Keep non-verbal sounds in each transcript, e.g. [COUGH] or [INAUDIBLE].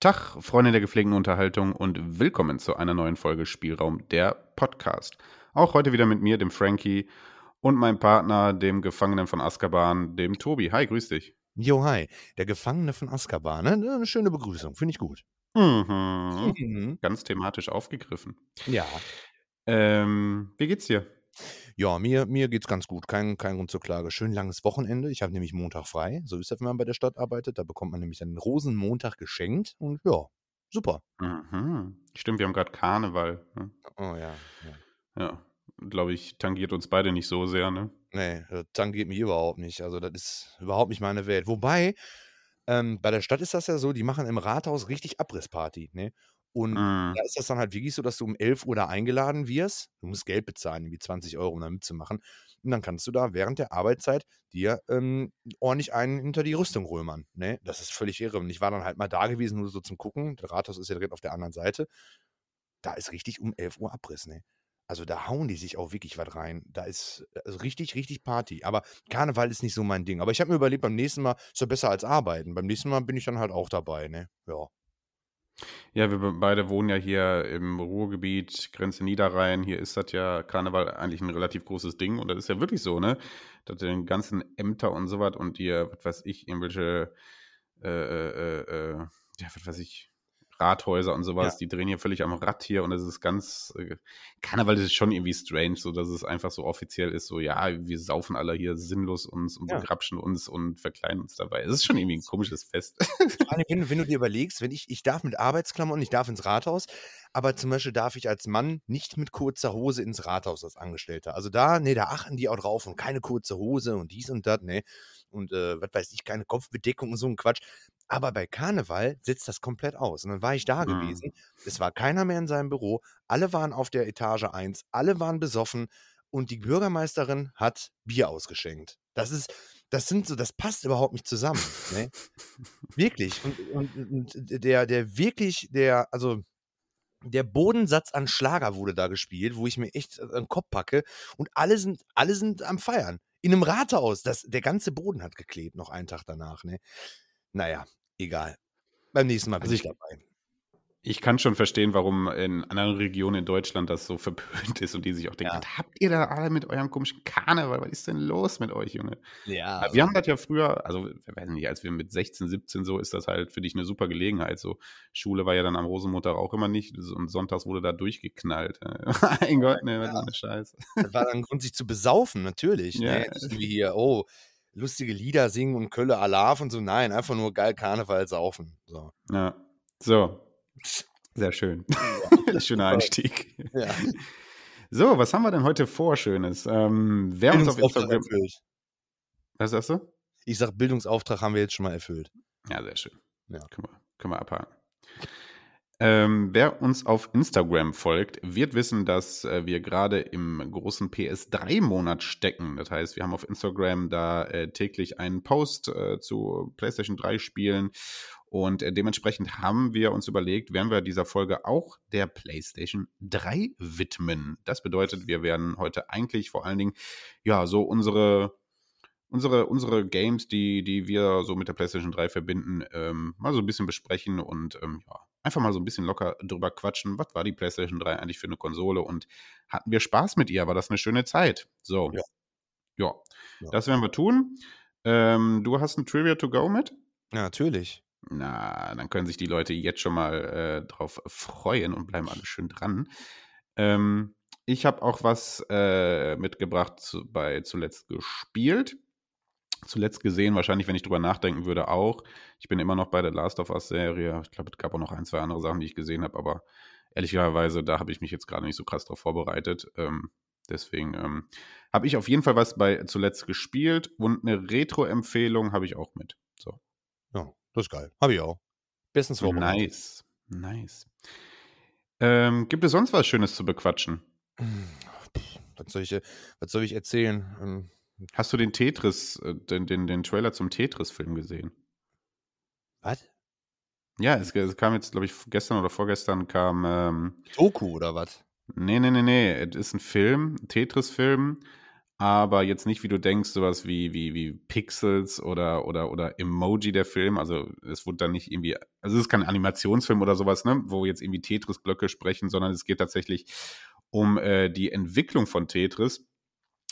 Tag, Freunde der gepflegten Unterhaltung und willkommen zu einer neuen Folge Spielraum der Podcast. Auch heute wieder mit mir, dem Frankie und meinem Partner, dem Gefangenen von Azkaban, dem Tobi. Hi, grüß dich. Jo, hi. Der Gefangene von Azkaban. Ne? Eine schöne Begrüßung. Finde ich gut. Mhm. Mhm. Ganz thematisch aufgegriffen. Ja. Ähm, wie geht's dir? Ja, mir, mir geht's ganz gut. Kein, kein Grund zur Klage. Schön langes Wochenende. Ich habe nämlich Montag frei. So ist das, wenn man bei der Stadt arbeitet. Da bekommt man nämlich einen Rosenmontag geschenkt. Und ja, super. Mhm. Stimmt, wir haben gerade Karneval. Ne? Oh ja. Ja, ja glaube ich, tangiert uns beide nicht so sehr, ne? Nee, das tangiert mich überhaupt nicht. Also, das ist überhaupt nicht meine Welt. Wobei, ähm, bei der Stadt ist das ja so, die machen im Rathaus richtig Abrissparty, ne? Und Mhm. da ist das dann halt wirklich so, dass du um 11 Uhr da eingeladen wirst. Du musst Geld bezahlen, irgendwie 20 Euro, um da mitzumachen. Und dann kannst du da während der Arbeitszeit dir ähm, ordentlich einen hinter die Rüstung römern. Ne? Das ist völlig irre. Und ich war dann halt mal da gewesen, nur so zum Gucken. Das Rathaus ist ja direkt auf der anderen Seite. Da ist richtig um 11 Uhr Abriss. Ne? Also da hauen die sich auch wirklich was rein. Da ist also richtig, richtig Party. Aber Karneval ist nicht so mein Ding. Aber ich habe mir überlegt, beim nächsten Mal ist ja besser als arbeiten. Beim nächsten Mal bin ich dann halt auch dabei. Ne? Ja. Ja, wir be- beide wohnen ja hier im Ruhrgebiet, Grenze Niederrhein. Hier ist das ja Karneval eigentlich ein relativ großes Ding. Und das ist ja wirklich so, ne? Dass den ganzen Ämter und sowas und ihr, was weiß ich, irgendwelche, äh, äh, äh, ja, was weiß ich, Rathäuser und sowas, Ja. die drehen hier völlig am Rad hier und es ist ganz, äh, Karneval ist schon irgendwie strange, so dass es einfach so offiziell ist, so, ja, wir saufen alle hier sinnlos uns und Ja. begrapschen uns und verkleiden uns dabei. Es ist schon irgendwie ein komisches Fest. Vor allem, wenn, wenn du dir [LAUGHS] überlegst, wenn ich, ich darf mit Arbeitsklamotten, ich darf ins Rathaus, aber zum Beispiel darf ich als Mann nicht mit kurzer Hose ins Rathaus als Angestellter. Also da, nee, da achten die auch drauf und keine kurze Hose und dies und das, ne? Und äh, was weiß ich, keine Kopfbedeckung und so ein Quatsch. Aber bei Karneval setzt das komplett aus. Und dann war ich da Mhm. gewesen. Es war keiner mehr in seinem Büro. Alle waren auf der Etage 1. Alle waren besoffen. Und die Bürgermeisterin hat Bier ausgeschenkt. Das ist, das sind so, das passt überhaupt nicht zusammen. Ne? Wirklich. Und, und, und der, der wirklich, der, also der Bodensatz an Schlager wurde da gespielt, wo ich mir echt an den Kopf packe. Und alle sind, alle sind am Feiern. In einem Rathaus. Das, der ganze Boden hat geklebt, noch einen Tag danach. Ne? Naja, egal. Beim nächsten Mal bin Also ich ich- dabei. Ich kann schon verstehen, warum in anderen Regionen in Deutschland das so [LAUGHS] verpönt ist und die sich auch denken, Ja. was habt ihr da alle mit eurem komischen Karneval? Was ist denn los mit euch, Junge? Ja, wir haben das ja früher, also wir weiß nicht, als wir mit 16, 17 so, ist das halt für dich eine super Gelegenheit. So, Schule war ja dann am Rosenmontag auch immer nicht und sonntags wurde da durchgeknallt. [LAUGHS] mein Gott, ne, was Ja. eine Scheiße. Das war dann ein Grund, sich zu besaufen, natürlich. Ja. Ne? Nicht wie hier, oh, lustige Lieder singen und Kölle Alarv und so. Nein, einfach nur geil Karneval saufen. So. Ja, so, sehr schön. [LAUGHS] Schöner Einstieg. Ja. So, was haben wir denn heute vor, Schönes? Ähm, wer uns auf Instagram. erfüllt. Was sagst du? Ich sag, Bildungsauftrag haben wir jetzt schon mal erfüllt. Ja, sehr schön. Ja. Können, wir, können wir abhaken. Ähm, wer uns auf Instagram folgt, wird wissen, dass äh, wir gerade im großen PS3-Monat stecken. Das heißt, wir haben auf Instagram da äh, täglich einen Post äh, zu PlayStation 3 Spielen und äh, dementsprechend haben wir uns überlegt, werden wir dieser Folge auch der PlayStation 3 widmen. Das bedeutet, wir werden heute eigentlich vor allen Dingen ja so unsere unsere, unsere Games, die, die wir so mit der PlayStation 3 verbinden, ähm, mal so ein bisschen besprechen und ähm, ja, einfach mal so ein bisschen locker drüber quatschen. Was war die PlayStation 3 eigentlich für eine Konsole und hatten wir Spaß mit ihr? War das eine schöne Zeit? So. Ja. Ja, Ja. das werden wir tun. Ähm, du hast ein Trivia to go mit? Ja, natürlich. Na, dann können sich die Leute jetzt schon mal äh, drauf freuen und bleiben alle schön dran. Ähm, ich habe auch was äh, mitgebracht zu, bei zuletzt gespielt. Zuletzt gesehen, wahrscheinlich, wenn ich drüber nachdenken würde, auch. Ich bin immer noch bei der Last of Us-Serie. Ich glaube, es gab auch noch ein, zwei andere Sachen, die ich gesehen habe, aber ehrlicherweise, da habe ich mich jetzt gerade nicht so krass drauf vorbereitet. Ähm, deswegen ähm, habe ich auf jeden Fall was bei zuletzt gespielt und eine Retro-Empfehlung habe ich auch mit. So. Ja, das ist geil. Habe ich auch. Bestens vorbereitet. Nice, nice. Ähm, gibt es sonst was Schönes zu bequatschen? Was soll ich, was soll ich erzählen? Hast du den Tetris, äh, den, den, den Trailer zum Tetris-Film gesehen? Was? Ja, es, es kam jetzt, glaube ich, gestern oder vorgestern kam, ähm, Doku oder was? nee, nee, nee, nee, es ist ein Film, ein Tetris-Film, aber jetzt nicht, wie du denkst, sowas wie, wie, wie Pixels oder, oder, oder Emoji der Film. Also es wurde dann nicht irgendwie, also es ist kein Animationsfilm oder sowas, ne, wo jetzt irgendwie Tetris-Blöcke sprechen, sondern es geht tatsächlich um äh, die Entwicklung von Tetris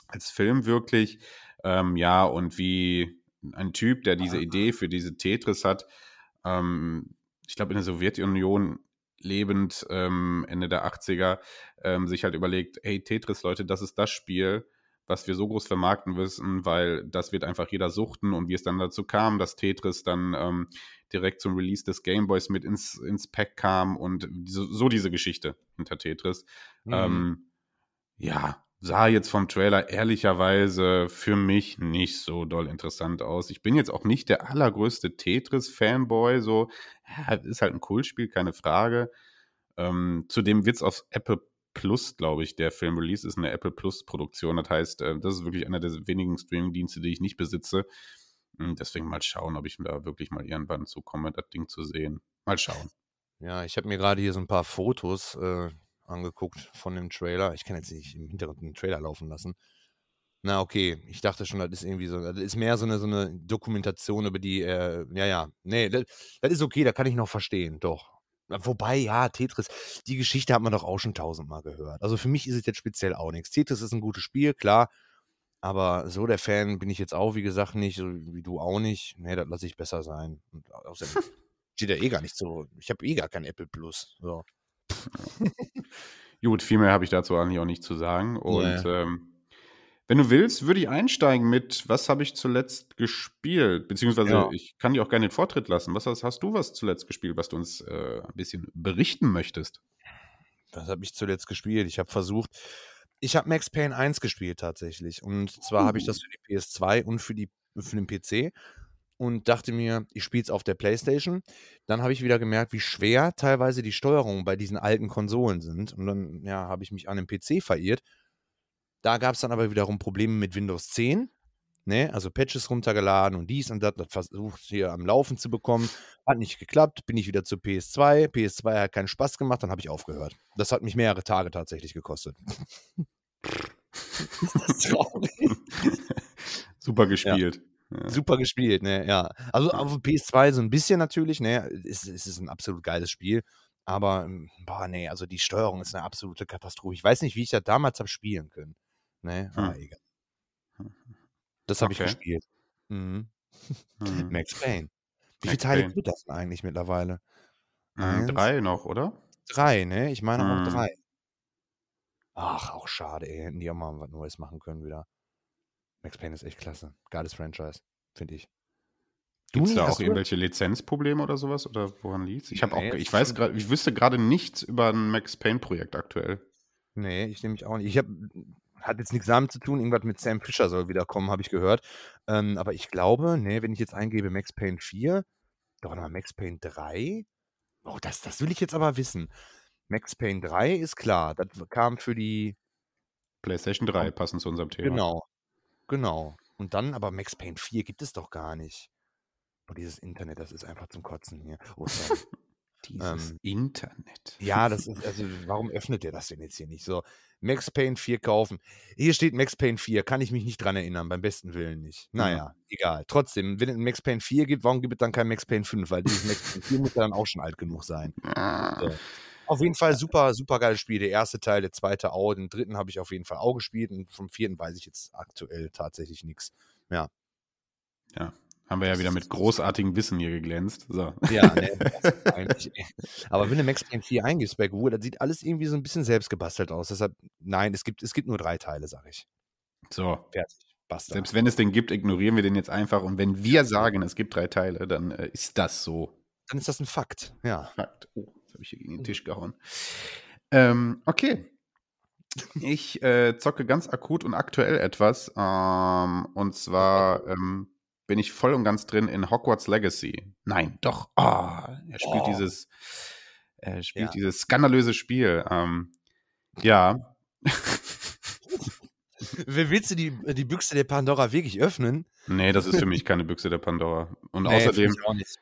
als Film wirklich. Ähm, ja, und wie ein Typ, der diese Idee für diese Tetris hat, ähm, ich glaube in der Sowjetunion lebend, ähm, Ende der 80er, ähm, sich halt überlegt, hey Tetris, Leute, das ist das Spiel, was wir so groß vermarkten müssen, weil das wird einfach jeder suchten und wie es dann dazu kam, dass Tetris dann ähm, direkt zum Release des Gameboys mit ins, ins Pack kam und so, so diese Geschichte hinter Tetris. Mhm. Ähm, ja, sah jetzt vom Trailer ehrlicherweise für mich nicht so doll interessant aus. Ich bin jetzt auch nicht der allergrößte Tetris-Fanboy, so, ja, ist halt ein Kultspiel, keine Frage. Ähm, zudem wird es auf Apple Plus, glaube ich, der Film Release ist eine Apple Plus Produktion. Das heißt, äh, das ist wirklich einer der wenigen Streaming-Dienste, die ich nicht besitze. Hm, deswegen mal schauen, ob ich da wirklich mal irgendwann zukomme, das Ding zu sehen. Mal schauen. Ja, ich habe mir gerade hier so ein paar Fotos äh, angeguckt von dem Trailer. Ich kann jetzt nicht im Hintergrund den Trailer laufen lassen. Na, okay. Ich dachte schon, das ist irgendwie so, das ist mehr so eine, so eine Dokumentation über die, äh, ja, ja. Nee, das, das ist okay, da kann ich noch verstehen, doch. Wobei, ja, Tetris, die Geschichte hat man doch auch schon tausendmal gehört. Also für mich ist es jetzt speziell auch nichts. Tetris ist ein gutes Spiel, klar. Aber so der Fan bin ich jetzt auch, wie gesagt, nicht, so wie du auch nicht. Nee, das lasse ich besser sein. Und außerdem [LAUGHS] steht ja eh gar nicht so. Ich habe eh gar kein Apple Plus. So. Gut, viel mehr habe ich dazu eigentlich auch nicht zu sagen. Und ja. ähm, wenn du willst, würde ich einsteigen mit, was habe ich zuletzt gespielt? Beziehungsweise ja. ich kann dir auch gerne den Vortritt lassen. Was hast, hast du was zuletzt gespielt, was du uns äh, ein bisschen berichten möchtest? Was habe ich zuletzt gespielt? Ich habe versucht, ich habe Max Payne 1 gespielt tatsächlich. Und zwar uh. habe ich das für die PS2 und für, die, für den PC und dachte mir, ich spiele es auf der Playstation. Dann habe ich wieder gemerkt, wie schwer teilweise die Steuerungen bei diesen alten Konsolen sind. Und dann ja, habe ich mich an den PC verirrt da gab es dann aber wiederum Probleme mit Windows 10. Ne? Also Patches runtergeladen und dies und das, das versucht hier am Laufen zu bekommen. Hat nicht geklappt, bin ich wieder zu PS2. PS2 hat keinen Spaß gemacht, dann habe ich aufgehört. Das hat mich mehrere Tage tatsächlich gekostet. [LAUGHS] Super gespielt. Ja. Ja. Super gespielt, ne, ja. Also auf PS2 so ein bisschen natürlich, ne, es, es ist ein absolut geiles Spiel. Aber, hm, boah, nee, also die Steuerung ist eine absolute Katastrophe. Ich weiß nicht, wie ich das damals habe spielen können. Ne, hm. aber egal. Das habe okay. ich gespielt. Mhm. Mhm. [LAUGHS] Max Payne. Wie viele Teile gibt das denn eigentlich mittlerweile? Mhm, drei noch, oder? Drei, ne? Ich meine auch hm. drei. Ach, auch schade, ey. Hätten die auch mal was Neues machen können wieder. Max Payne ist echt klasse. Geiles Franchise, finde ich. Gibt es da auch irgendwelche Lizenzprobleme oder sowas? Oder woran liegt es? Ich habe nee, auch, ich weiß gerade, ich wüsste gerade nichts über ein Max Payne-Projekt aktuell. Nee, ich nehme mich auch nicht. Ich habe hat jetzt nichts damit zu tun, irgendwas mit Sam Fisher soll wiederkommen, habe ich gehört. Ähm, aber ich glaube, nee, wenn ich jetzt eingebe Max Payne 4, doch mal Max Payne 3. Oh, das, das will ich jetzt aber wissen. Max Payne 3 ist klar, das kam für die PlayStation 3, passend zu unserem Thema. Genau, genau. Und dann aber Max Payne 4 gibt es doch gar nicht. Oh, dieses Internet, das ist einfach zum Kotzen hier. Oh, [LAUGHS] dieses ähm, Internet. Ja, das ist, also warum öffnet der das denn jetzt hier nicht? So, Max Payne 4 kaufen. Hier steht Max Payne 4, kann ich mich nicht dran erinnern, beim besten Willen nicht. Naja, ja. egal. Trotzdem, wenn es ein Max Payne 4 gibt, warum gibt es dann kein Max Payne 5? Weil dieses Max Payne 4 muss ja dann auch schon alt genug sein. [LAUGHS] So. Auf jeden Fall super, super geiles Spiel. Der erste Teil, der zweite auch, den dritten habe ich auf jeden Fall auch gespielt und vom vierten weiß ich jetzt aktuell tatsächlich nichts. Ja. Ja, haben wir ja wieder mit großartigem Wissen hier geglänzt. So. Ja, ne, [LAUGHS] aber wenn du Max Payne 4 eingibst bei Google, das sieht alles irgendwie so ein bisschen selbst gebastelt aus. Deshalb, nein, es gibt, es gibt nur drei Teile, sag ich. So. Fertig. Basta. Selbst wenn es den gibt, ignorieren wir den jetzt einfach. Und wenn wir sagen, es gibt drei Teile, dann äh, ist das so. Dann ist das ein Fakt, ja. Fakt. Oh, jetzt habe ich hier gegen den Tisch gehauen. Ähm, okay. Ich äh, zocke ganz akut und aktuell etwas. Ähm, und zwar ähm, bin ich voll und ganz drin in Hogwarts Legacy. Nein, doch. Oh, er spielt oh. dieses, er spielt ja. dieses skandalöse Spiel. Ähm, ja. Willst du die, die Büchse der Pandora wirklich öffnen? Nee, das ist für [LAUGHS] mich keine Büchse der Pandora. Und nee, außerdem.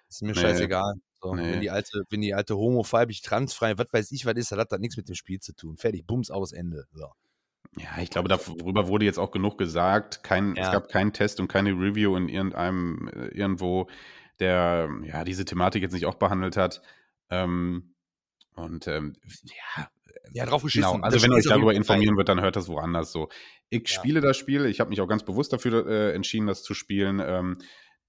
Ist mir nee, scheißegal. So, nee. wenn, die alte, wenn die alte homophobisch, transfrei, was weiß ich, was ist, dann hat das nichts mit dem Spiel zu tun. Fertig, Bums aus, Ende. So. Ja, ich glaube, darüber wurde jetzt auch genug gesagt. Kein, ja. Es gab keinen Test und keine Review in irgendeinem, äh, irgendwo, der ja diese Thematik jetzt nicht auch behandelt hat. Ähm, und ähm, ja, ja, drauf geschissen. Genau. Also das wenn ihr euch darüber informieren wird, dann hört das woanders so. Ich ja. spiele das Spiel. Ich habe mich auch ganz bewusst dafür äh, entschieden, das zu spielen, ähm,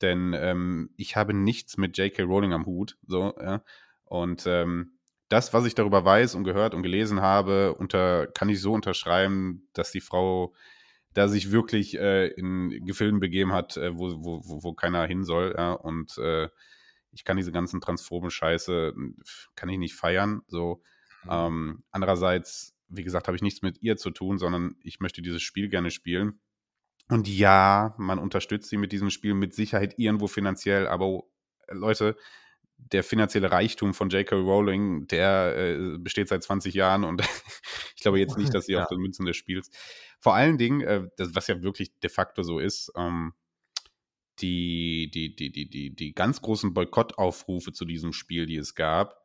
denn ähm, ich habe nichts mit J.K. Rowling am Hut. So, ja. Und ähm, das, was ich darüber weiß und gehört und gelesen habe, unter, kann ich so unterschreiben, dass die Frau da sich wirklich äh, in Gefilden begeben hat, äh, wo, wo, wo keiner hin soll. Ja? Und äh, ich kann diese ganzen transphoben Scheiße, kann ich nicht feiern. So. Mhm. Ähm, andererseits, wie gesagt, habe ich nichts mit ihr zu tun, sondern ich möchte dieses Spiel gerne spielen. Und ja, man unterstützt sie mit diesem Spiel mit Sicherheit irgendwo finanziell, aber Leute, der finanzielle Reichtum von J.K. Rowling, der äh, besteht seit 20 Jahren und [LAUGHS] ich glaube jetzt nicht, dass sie ja. auf den Münzen des Spiels. Vor allen Dingen, äh, das, was ja wirklich de facto so ist, ähm, die, die, die, die, die, die ganz großen Boykottaufrufe zu diesem Spiel, die es gab,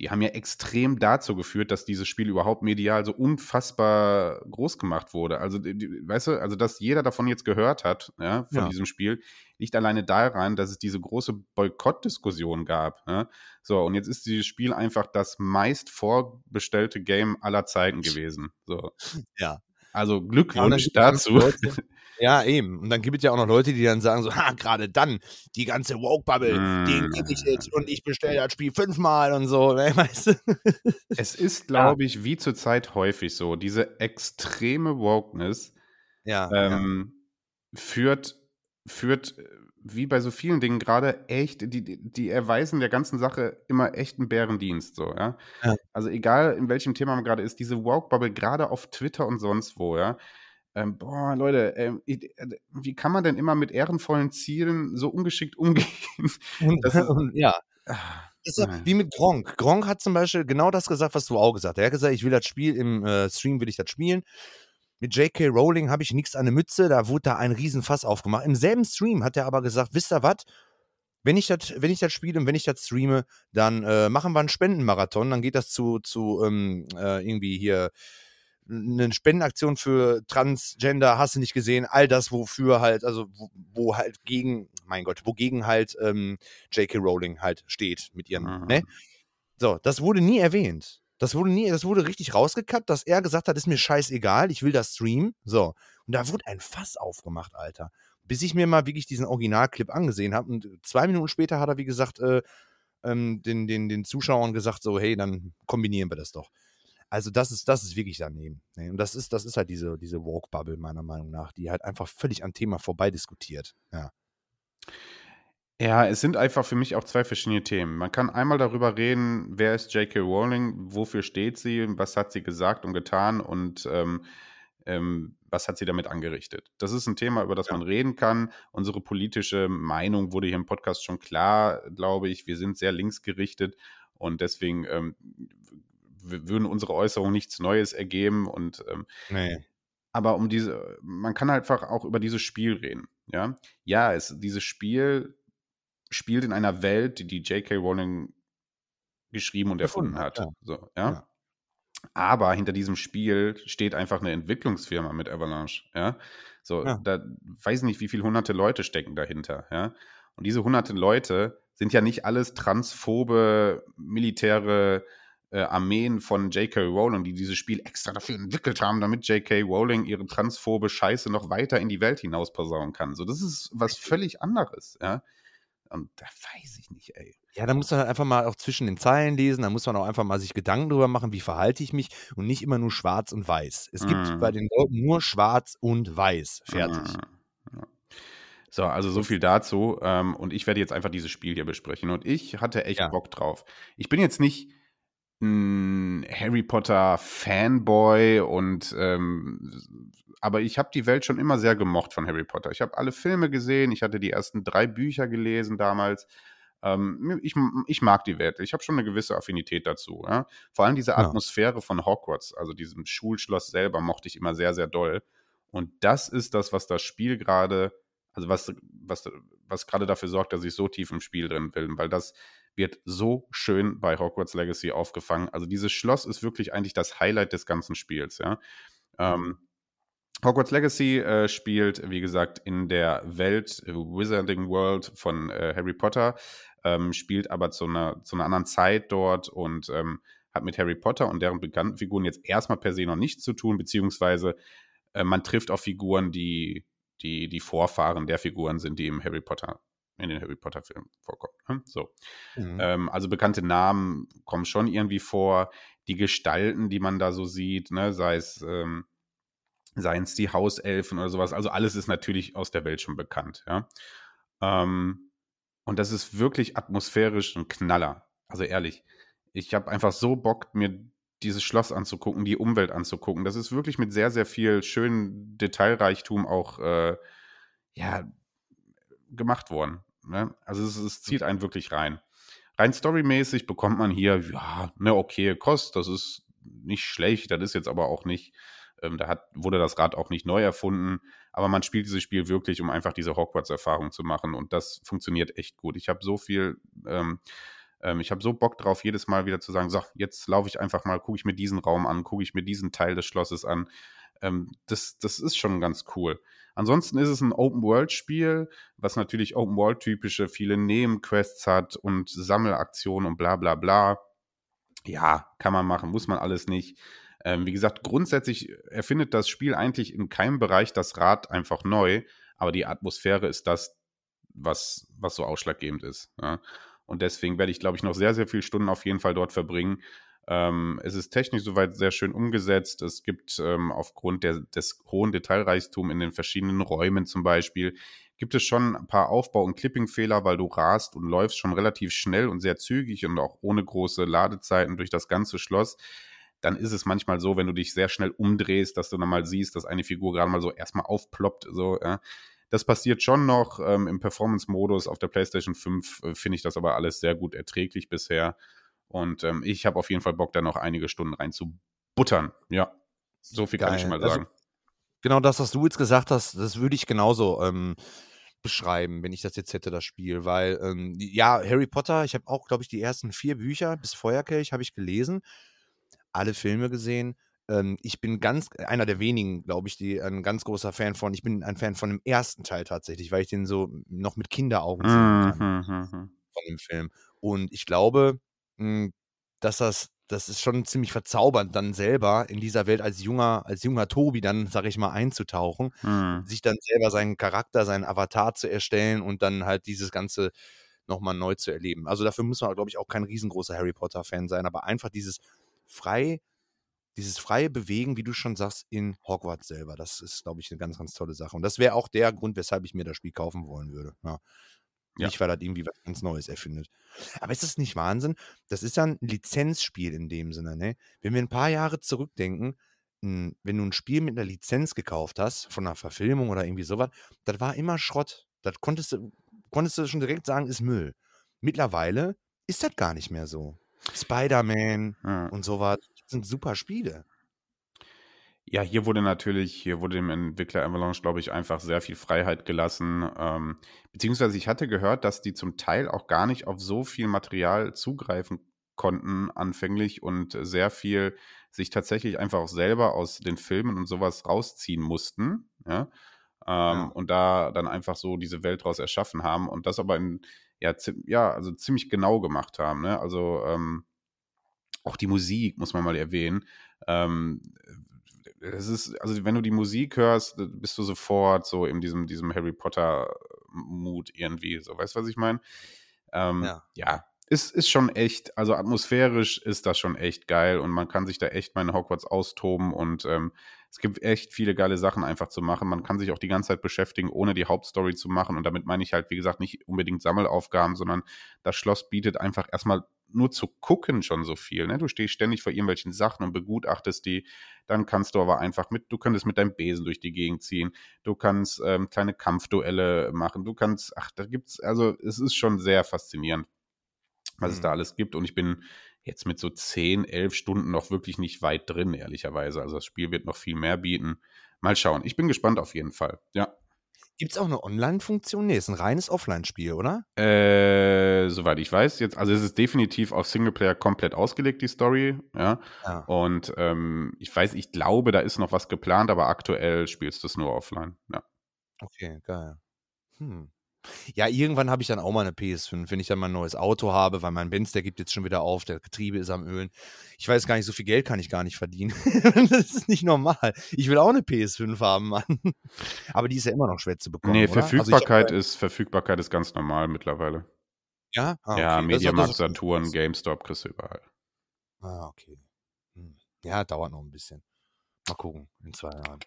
die haben ja extrem dazu geführt, dass dieses Spiel überhaupt medial so unfassbar groß gemacht wurde. Also, die, weißt du, also dass jeder davon jetzt gehört hat, ja, von ja. diesem Spiel, liegt alleine daran, dass es diese große Boykott-Diskussion gab. Ja? So, und jetzt ist dieses Spiel einfach das meist vorbestellte Game aller Zeiten gewesen. So. Ja. Also Glückwunsch dazu. Leute, ja, eben. Und dann gibt es ja auch noch Leute, die dann sagen so, ha, gerade dann, die ganze Woke-Bubble, mm. die nehme ich jetzt und ich bestelle das Spiel fünfmal und so, ne, [LAUGHS] weißt du? Es ist, glaube ich, wie zurzeit häufig so, diese extreme Wokeness ja, ähm, ja. führt, führt wie bei so vielen Dingen gerade echt, die, die erweisen der ganzen Sache immer echt einen Bärendienst, so, ja? ja. Also egal in welchem Thema man gerade ist, diese Woke-Bubble, gerade auf Twitter und sonst wo, ja, ähm, boah, Leute, ähm, äh, wie kann man denn immer mit ehrenvollen Zielen so ungeschickt umgehen? Das ist, [LAUGHS] ja. Ah, das ist wie mit Gronk. Gronk hat zum Beispiel genau das gesagt, was du auch gesagt hast. Er hat gesagt, ich will das Spiel im äh, Stream, will ich das spielen. Mit J.K. Rowling habe ich nichts an der Mütze, da wurde da ein Riesenfass aufgemacht. Im selben Stream hat er aber gesagt, wisst ihr was? Wenn ich das, wenn ich das spiele und wenn ich das streame, dann äh, machen wir einen Spendenmarathon. Dann geht das zu, zu ähm, äh, irgendwie hier eine Spendenaktion für Transgender, hast du nicht gesehen, all das, wofür halt, also wo, wo halt gegen, mein Gott, wogegen halt ähm, J.K. Rowling halt steht mit ihren, mhm. ne? So, das wurde nie erwähnt. Das wurde nie, das wurde richtig rausgekappt, dass er gesagt hat, ist mir scheißegal, ich will das streamen. So. Und da wurde ein Fass aufgemacht, Alter. Bis ich mir mal wirklich diesen Originalclip angesehen habe. Und zwei Minuten später hat er, wie gesagt, äh, ähm, den, den, den Zuschauern gesagt, so, hey, dann kombinieren wir das doch. Also das ist, das ist wirklich daneben. Ne? Und das ist, das ist halt diese, diese Woke-Bubble, meiner Meinung nach, die halt einfach völlig am Thema vorbei diskutiert. Ja. Ja, es sind einfach für mich auch zwei verschiedene Themen. Man kann einmal darüber reden, wer ist J.K. Rowling, wofür steht sie, was hat sie gesagt und getan und ähm, ähm, was hat sie damit angerichtet. Das ist ein Thema, über das ja. man reden kann. Unsere politische Meinung wurde hier im Podcast schon klar, glaube ich. Wir sind sehr linksgerichtet und deswegen ähm, würden unsere Äußerungen nichts Neues ergeben und ähm, nee. aber um diese, man kann halt einfach auch über dieses Spiel reden. Ja, ja, es, dieses Spiel spielt in einer Welt, die die J.K. Rowling geschrieben und erfunden hat. Ja. So, ja? ja. Aber hinter diesem Spiel steht einfach eine Entwicklungsfirma mit Avalanche. Ja, so, ja. da weiß nicht, wie viele hunderte Leute stecken dahinter. Ja, und diese hunderte Leute sind ja nicht alles transphobe militäre äh, Armeen von J.K. Rowling, die dieses Spiel extra dafür entwickelt haben, damit J.K. Rowling ihre transphobe Scheiße noch weiter in die Welt hinaus posaunen kann. So, das ist was völlig anderes, ja. Und da weiß ich nicht, ey. Ja, da muss man halt einfach mal auch zwischen den Zeilen lesen, da muss man auch einfach mal sich Gedanken drüber machen, wie verhalte ich mich und nicht immer nur schwarz und weiß. Es gibt mm. bei den Leuten nur schwarz und weiß. Fertig. Mm. So, also so viel dazu. Ähm, und ich werde jetzt einfach dieses Spiel hier besprechen. Und ich hatte echt ja. Bock drauf. Ich bin jetzt nicht ein Harry Potter Fanboy und ähm, aber ich habe die Welt schon immer sehr gemocht von Harry Potter. Ich habe alle Filme gesehen, ich hatte die ersten drei Bücher gelesen damals. Ähm, ich, ich, mag die Welt. Ich habe schon eine gewisse Affinität dazu. Ja? Vor allem diese Atmosphäre ja. von Hogwarts, also diesem Schulschloss selber, mochte ich immer sehr, sehr doll. Und das ist das, was das Spiel gerade, also was, was, was gerade dafür sorgt, dass ich so tief im Spiel drin bin, weil das wird so schön bei Hogwarts Legacy aufgefangen. Also dieses Schloss ist wirklich eigentlich das Highlight des ganzen Spiels, ja. Ähm, Hogwarts Legacy äh, spielt, wie gesagt, in der Welt, äh, Wizarding World von äh, Harry Potter, ähm, spielt aber zu einer, zu einer anderen Zeit dort und ähm, hat mit Harry Potter und deren bekannten Figuren jetzt erstmal per se noch nichts zu tun, beziehungsweise äh, man trifft auf Figuren, die, die die Vorfahren der Figuren sind, die im Harry Potter, in den Harry Potter-Filmen vorkommen. Ne? So. Mhm. Ähm, also bekannte Namen kommen schon irgendwie vor. Die Gestalten, die man da so sieht, ne, sei es ähm, seien es die Hauselfen oder sowas. Also alles ist natürlich aus der Welt schon bekannt, ja. Ähm, und das ist wirklich atmosphärisch ein Knaller. Also ehrlich, ich habe einfach so Bock, mir dieses Schloss anzugucken, die Umwelt anzugucken. Das ist wirklich mit sehr, sehr viel schönen Detailreichtum auch äh, ja, gemacht worden. Ne? Also es, es, zieht einen wirklich rein. Rein storymäßig bekommt man hier, ja, eine okay Kost. Das ist nicht schlecht. Das ist jetzt aber auch nicht ähm, da hat, wurde das Rad auch nicht neu erfunden, aber man spielt dieses Spiel wirklich, um einfach diese Hogwarts-Erfahrung zu machen und das funktioniert echt gut. Ich habe so viel, ähm, ähm, ich habe so Bock drauf, jedes Mal wieder zu sagen, so, jetzt laufe ich einfach mal, gucke ich mir diesen Raum an, gucke ich mir diesen Teil des Schlosses an. Ähm, das, das ist schon ganz cool. Ansonsten ist es ein Open-World-Spiel, was natürlich Open-World-typische viele Nebenquests hat und Sammelaktionen und bla bla bla. Ja, kann man machen, muss man alles nicht. Ähm, wie gesagt, grundsätzlich erfindet das Spiel eigentlich in keinem Bereich das Rad einfach neu, aber die Atmosphäre ist das, was, was so ausschlaggebend ist. Ja. Und deswegen werde ich, glaube ich, noch sehr, sehr viele Stunden auf jeden Fall dort verbringen. Ähm, es ist technisch soweit sehr schön umgesetzt. Es gibt ähm, aufgrund der, des hohen Detailreichtums in den verschiedenen Räumen zum Beispiel, gibt es schon ein paar Aufbau- und Clipping-Fehler, weil du rast und läufst schon relativ schnell und sehr zügig und auch ohne große Ladezeiten durch das ganze Schloss dann ist es manchmal so, wenn du dich sehr schnell umdrehst, dass du dann mal siehst, dass eine Figur gerade mal so erstmal aufploppt. So, ja. Das passiert schon noch ähm, im Performance-Modus. Auf der PlayStation 5 äh, finde ich das aber alles sehr gut erträglich bisher. Und ähm, ich habe auf jeden Fall Bock, da noch einige Stunden rein zu buttern. Ja, so viel Geil. kann ich schon mal also sagen. Also, genau das, was du jetzt gesagt hast, das würde ich genauso ähm, beschreiben, wenn ich das jetzt hätte, das Spiel. Weil, ähm, ja, Harry Potter, ich habe auch, glaube ich, die ersten vier Bücher bis Feuerkelch habe ich gelesen alle Filme gesehen. Ähm, ich bin ganz, einer der wenigen, glaube ich, die ein ganz großer Fan von, ich bin ein Fan von dem ersten Teil tatsächlich, weil ich den so noch mit Kinderaugen sehen kann mhm, mhm, mhm. von dem Film. Und ich glaube, dass das, das ist schon ziemlich verzaubernd, dann selber in dieser Welt als junger, als junger Tobi dann, sag ich mal, einzutauchen, mhm. sich dann selber seinen Charakter, seinen Avatar zu erstellen und dann halt dieses ganze nochmal neu zu erleben. Also dafür muss man, glaube ich, auch kein riesengroßer Harry Potter-Fan sein, aber einfach dieses frei, dieses freie Bewegen, wie du schon sagst, in Hogwarts selber. Das ist, glaube ich, eine ganz, ganz tolle Sache. Und das wäre auch der Grund, weshalb ich mir das Spiel kaufen wollen würde. Ja. Ja. Nicht, weil das irgendwie was ganz Neues erfindet. Aber ist das nicht Wahnsinn? Das ist ja ein Lizenzspiel in dem Sinne, ne? Wenn wir ein paar Jahre zurückdenken, wenn du ein Spiel mit einer Lizenz gekauft hast, von einer Verfilmung oder irgendwie sowas, das war immer Schrott. Das konntest du, konntest du schon direkt sagen, ist Müll. Mittlerweile ist das gar nicht mehr so. Spider-Man ja. und sowas. Sind super Spiele. Ja, hier wurde natürlich, hier wurde dem Entwickler Avalanche, glaube ich, einfach sehr viel Freiheit gelassen. Ähm, beziehungsweise ich hatte gehört, dass die zum Teil auch gar nicht auf so viel Material zugreifen konnten anfänglich und sehr viel sich tatsächlich einfach auch selber aus den Filmen und sowas rausziehen mussten. Ja? Ähm, ja. Und da dann einfach so diese Welt draus erschaffen haben und das aber in ja, ja, also ziemlich genau gemacht haben. Ne? Also ähm, auch die Musik muss man mal erwähnen. Ähm, es ist, also wenn du die Musik hörst, bist du sofort so in diesem, diesem Harry Potter-Mut irgendwie. So, weißt du, was ich meine? Ähm, ja. ja, ist, ist schon echt, also atmosphärisch ist das schon echt geil und man kann sich da echt meine Hogwarts austoben und ähm, es gibt echt viele geile Sachen einfach zu machen. Man kann sich auch die ganze Zeit beschäftigen, ohne die Hauptstory zu machen. Und damit meine ich halt, wie gesagt, nicht unbedingt Sammelaufgaben, sondern das Schloss bietet einfach erstmal nur zu gucken schon so viel. Ne? Du stehst ständig vor irgendwelchen Sachen und begutachtest die. Dann kannst du aber einfach mit, du könntest mit deinem Besen durch die Gegend ziehen. Du kannst ähm, kleine Kampfduelle machen. Du kannst, ach, da gibt's, also es ist schon sehr faszinierend, was mhm. es da alles gibt. Und ich bin jetzt mit so 10, 11 Stunden noch wirklich nicht weit drin, ehrlicherweise. Also das Spiel wird noch viel mehr bieten. Mal schauen. Ich bin gespannt auf jeden Fall. Ja. Gibt es auch eine Online-Funktion? Nee, ist ein reines Offline-Spiel, oder? Äh, soweit ich weiß, jetzt, also es ist definitiv auf Singleplayer komplett ausgelegt, die Story, ja. Ja. Und ähm, ich weiß, ich glaube, da ist noch was geplant, aber aktuell spielst du es nur offline, ja. Okay, geil. Hm. Ja, irgendwann habe ich dann auch mal eine PS5, wenn ich dann mal ein neues Auto habe, weil mein Benz, der gibt jetzt schon wieder auf, der Getriebe ist am Ölen. Ich weiß gar nicht, so viel Geld kann ich gar nicht verdienen. [LAUGHS] das ist nicht normal. Ich will auch eine PS5 haben, Mann. Aber die ist ja immer noch schwer zu bekommen. Nee, oder? Also Verfügbarkeit bei- ist, Verfügbarkeit ist ganz normal mittlerweile. Ja, ah, ja, okay. Doch- Mediamarkt, doch- Saturn, GameStop kriegst du überall. Ah, okay. Hm. Ja, dauert noch ein bisschen. Mal gucken, in zwei Jahren.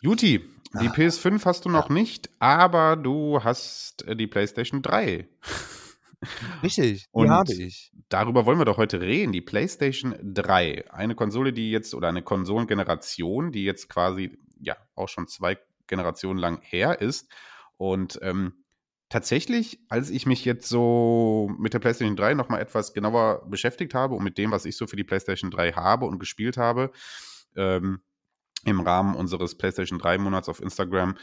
Juti, die Ah. PS5 hast du noch nicht, aber du hast äh, die PlayStation 3. [LAUGHS] Richtig, die Und habe ich. Darüber wollen wir doch heute reden. Die PlayStation 3. Eine Konsole, die jetzt, oder eine Konsolengeneration, die jetzt quasi, ja, auch schon zwei Generationen lang her ist. Und ähm, tatsächlich, als ich mich jetzt so mit der PlayStation 3 nochmal etwas genauer beschäftigt habe und mit dem, was ich so für die PlayStation 3 habe und gespielt habe, ähm, im Rahmen unseres PlayStation 3 Monats auf Instagram,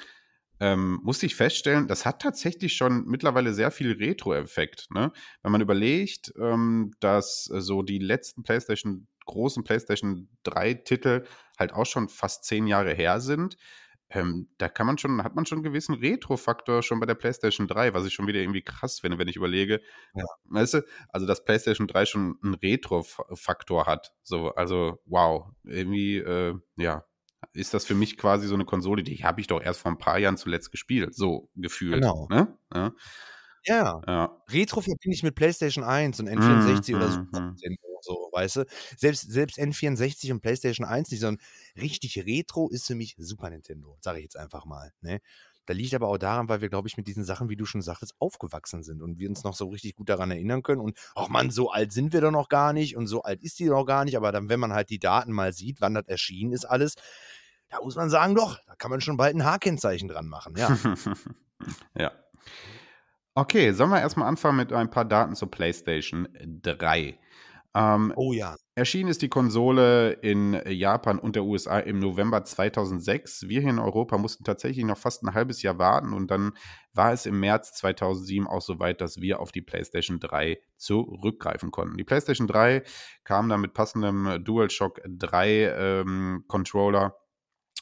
ähm, musste ich feststellen, das hat tatsächlich schon mittlerweile sehr viel Retro-Effekt. Ne? Wenn man überlegt, ähm, dass äh, so die letzten PlayStation, großen PlayStation 3-Titel halt auch schon fast zehn Jahre her sind, ähm, da kann man schon, hat man schon einen gewissen Retro-Faktor schon bei der PlayStation 3, was ich schon wieder irgendwie krass finde, wenn ich überlege, Ja. weißt du, also dass PlayStation 3 schon einen Retro-Faktor hat. So, also wow, irgendwie, äh, ja, ist das für mich quasi so eine Konsole, die habe ich doch erst vor ein paar Jahren zuletzt gespielt, so gefühlt. Genau. Ne? Ja, Ja, ja. Retro verbinde ich mit PlayStation 1 und N64 oder Mhm, Super mhm. Nintendo, so, weißt du? Selbst, selbst N64 und PlayStation 1 nicht, sondern richtig Retro ist für mich Super Nintendo, sage ich jetzt einfach mal. Ne? Da liegt aber auch daran, weil wir, glaube ich, mit diesen Sachen, wie du schon sagtest, aufgewachsen sind und wir uns noch so richtig gut daran erinnern können. Und, ach man, so alt sind wir doch noch gar nicht und so alt ist die doch gar nicht. Aber dann, wenn man halt die Daten mal sieht, wann das erschienen ist, alles, da muss man sagen, doch, da kann man schon bald ein H-Kennzeichen dran machen. Ja, [LAUGHS] ja. Okay, sollen wir erstmal anfangen mit ein paar Daten zur PlayStation 3. Ähm, oh ja. Erschienen ist die Konsole in Japan und der USA im November 2006. Wir hier in Europa mussten tatsächlich noch fast ein halbes Jahr warten und dann war es im März 2007 auch soweit, dass wir auf die PlayStation 3 zurückgreifen konnten. Die PlayStation 3 kam dann mit passendem DualShock 3 ähm, Controller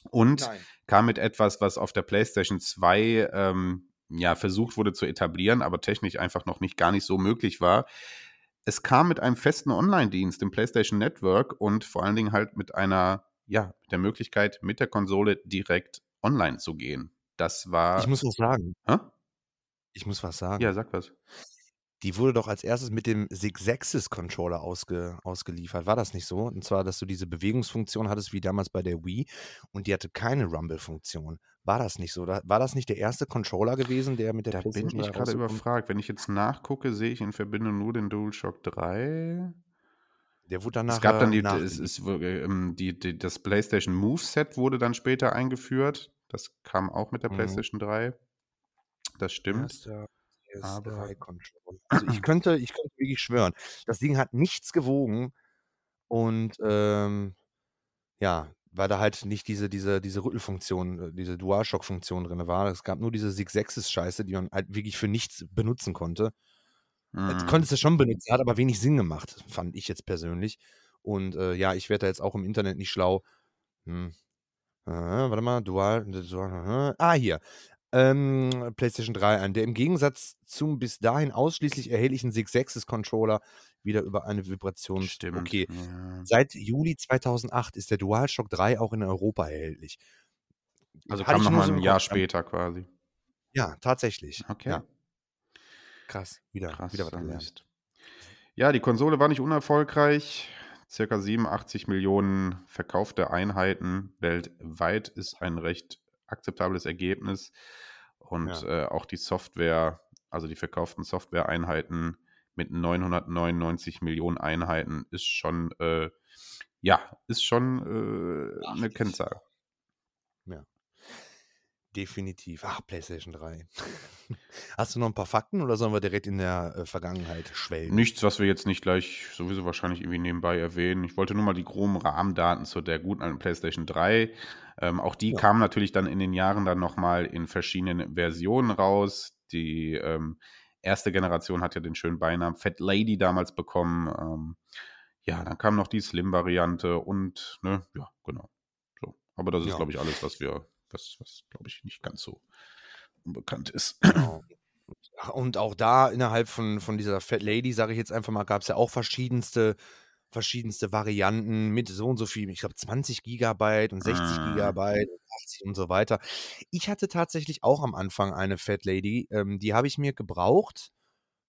und Nein. kam mit etwas, was auf der PlayStation 2 ähm, ja, versucht wurde zu etablieren, aber technisch einfach noch nicht gar nicht so möglich war. Es kam mit einem festen Online-Dienst, dem PlayStation Network und vor allen Dingen halt mit einer, ja, mit der Möglichkeit, mit der Konsole direkt online zu gehen. Das war. Ich muss was sagen. Hä? Ich muss was sagen. Ja, sag was. Die wurde doch als erstes mit dem Six-Axis-Controller ausge, ausgeliefert. War das nicht so? Und zwar, dass du diese Bewegungsfunktion hattest wie damals bei der Wii und die hatte keine Rumble-Funktion. War das nicht so? War das nicht der erste Controller gewesen, der mit der Da bin ich 3 gerade überfragt. Wenn ich jetzt nachgucke, sehe ich in Verbindung nur den DualShock 3. Der wurde danach. es gab dann die, äh, es ist, ähm, die, die, das PlayStation Move Set wurde dann später eingeführt. Das kam auch mit der Mhm. PlayStation 3. Das stimmt. Erster Aber- PS3-Controller. Also ich könnte, ich könnte wirklich schwören, das Ding hat nichts gewogen und ähm, ja, weil da halt nicht diese, diese, diese Rüttelfunktion, äh, diese DualShock-Funktion drin war. Es gab nur diese Six-Axis-Scheiße, die man halt wirklich für nichts benutzen konnte. Mhm. Du konntest es schon benutzen, hat aber wenig Sinn gemacht, fand ich jetzt persönlich. Und äh, ja, ich werde da jetzt auch im Internet nicht schlau. Hm. Äh, warte mal, Dual. Dual äh, ah, hier. Ähm, PlayStation 3 ein, der im Gegensatz zum bis dahin ausschließlich erhältlichen Six-Axis-Controller wieder über eine Vibration. Stimmt. Okay. Ja. Seit Juli 2008 ist der DualShock 3 auch in Europa erhältlich. Also Hatte kam nochmal so ein Jahr Kopf, später quasi. Ja, tatsächlich. Okay. Ja, krass. Wieder, Krass. wieder was gelernt. Ja, die Konsole war nicht unerfolgreich. Circa 87 Millionen verkaufte Einheiten weltweit ist ein recht akzeptables Ergebnis. Und Ja. äh, auch die Software, also die verkauften Software-Einheiten mit 999 Millionen Einheiten ist schon, äh, ja, ist schon äh, eine. Kennzahl. Definitiv. Ach, PlayStation 3. [LAUGHS] Hast du noch ein paar Fakten oder sollen wir direkt in der äh, Vergangenheit schwelgen? Nichts, was wir jetzt nicht gleich sowieso wahrscheinlich irgendwie nebenbei erwähnen. Ich wollte nur mal die groben Rahmendaten zu der guten alten PlayStation 3. Ähm, auch die Ja. kamen natürlich dann in den Jahren dann nochmal in verschiedenen Versionen raus. Die ähm, erste Generation hat ja den schönen Beinamen Fat Lady damals bekommen. Ähm, ja, dann kam noch die Slim-Variante und, ne, ja, genau. So. Aber das ist, Ja. glaube ich, alles, was wir, was, was glaube ich, nicht ganz so unbekannt ist. Genau. Und auch da innerhalb von, von dieser Fat Lady, sage ich jetzt einfach mal, gab es ja auch verschiedenste, verschiedenste Varianten mit so und so viel, ich glaube 20 Gigabyte und 60 Mm. Gigabyte und 80 und so weiter. Ich hatte tatsächlich auch am Anfang eine Fat Lady, ähm, die habe ich mir gebraucht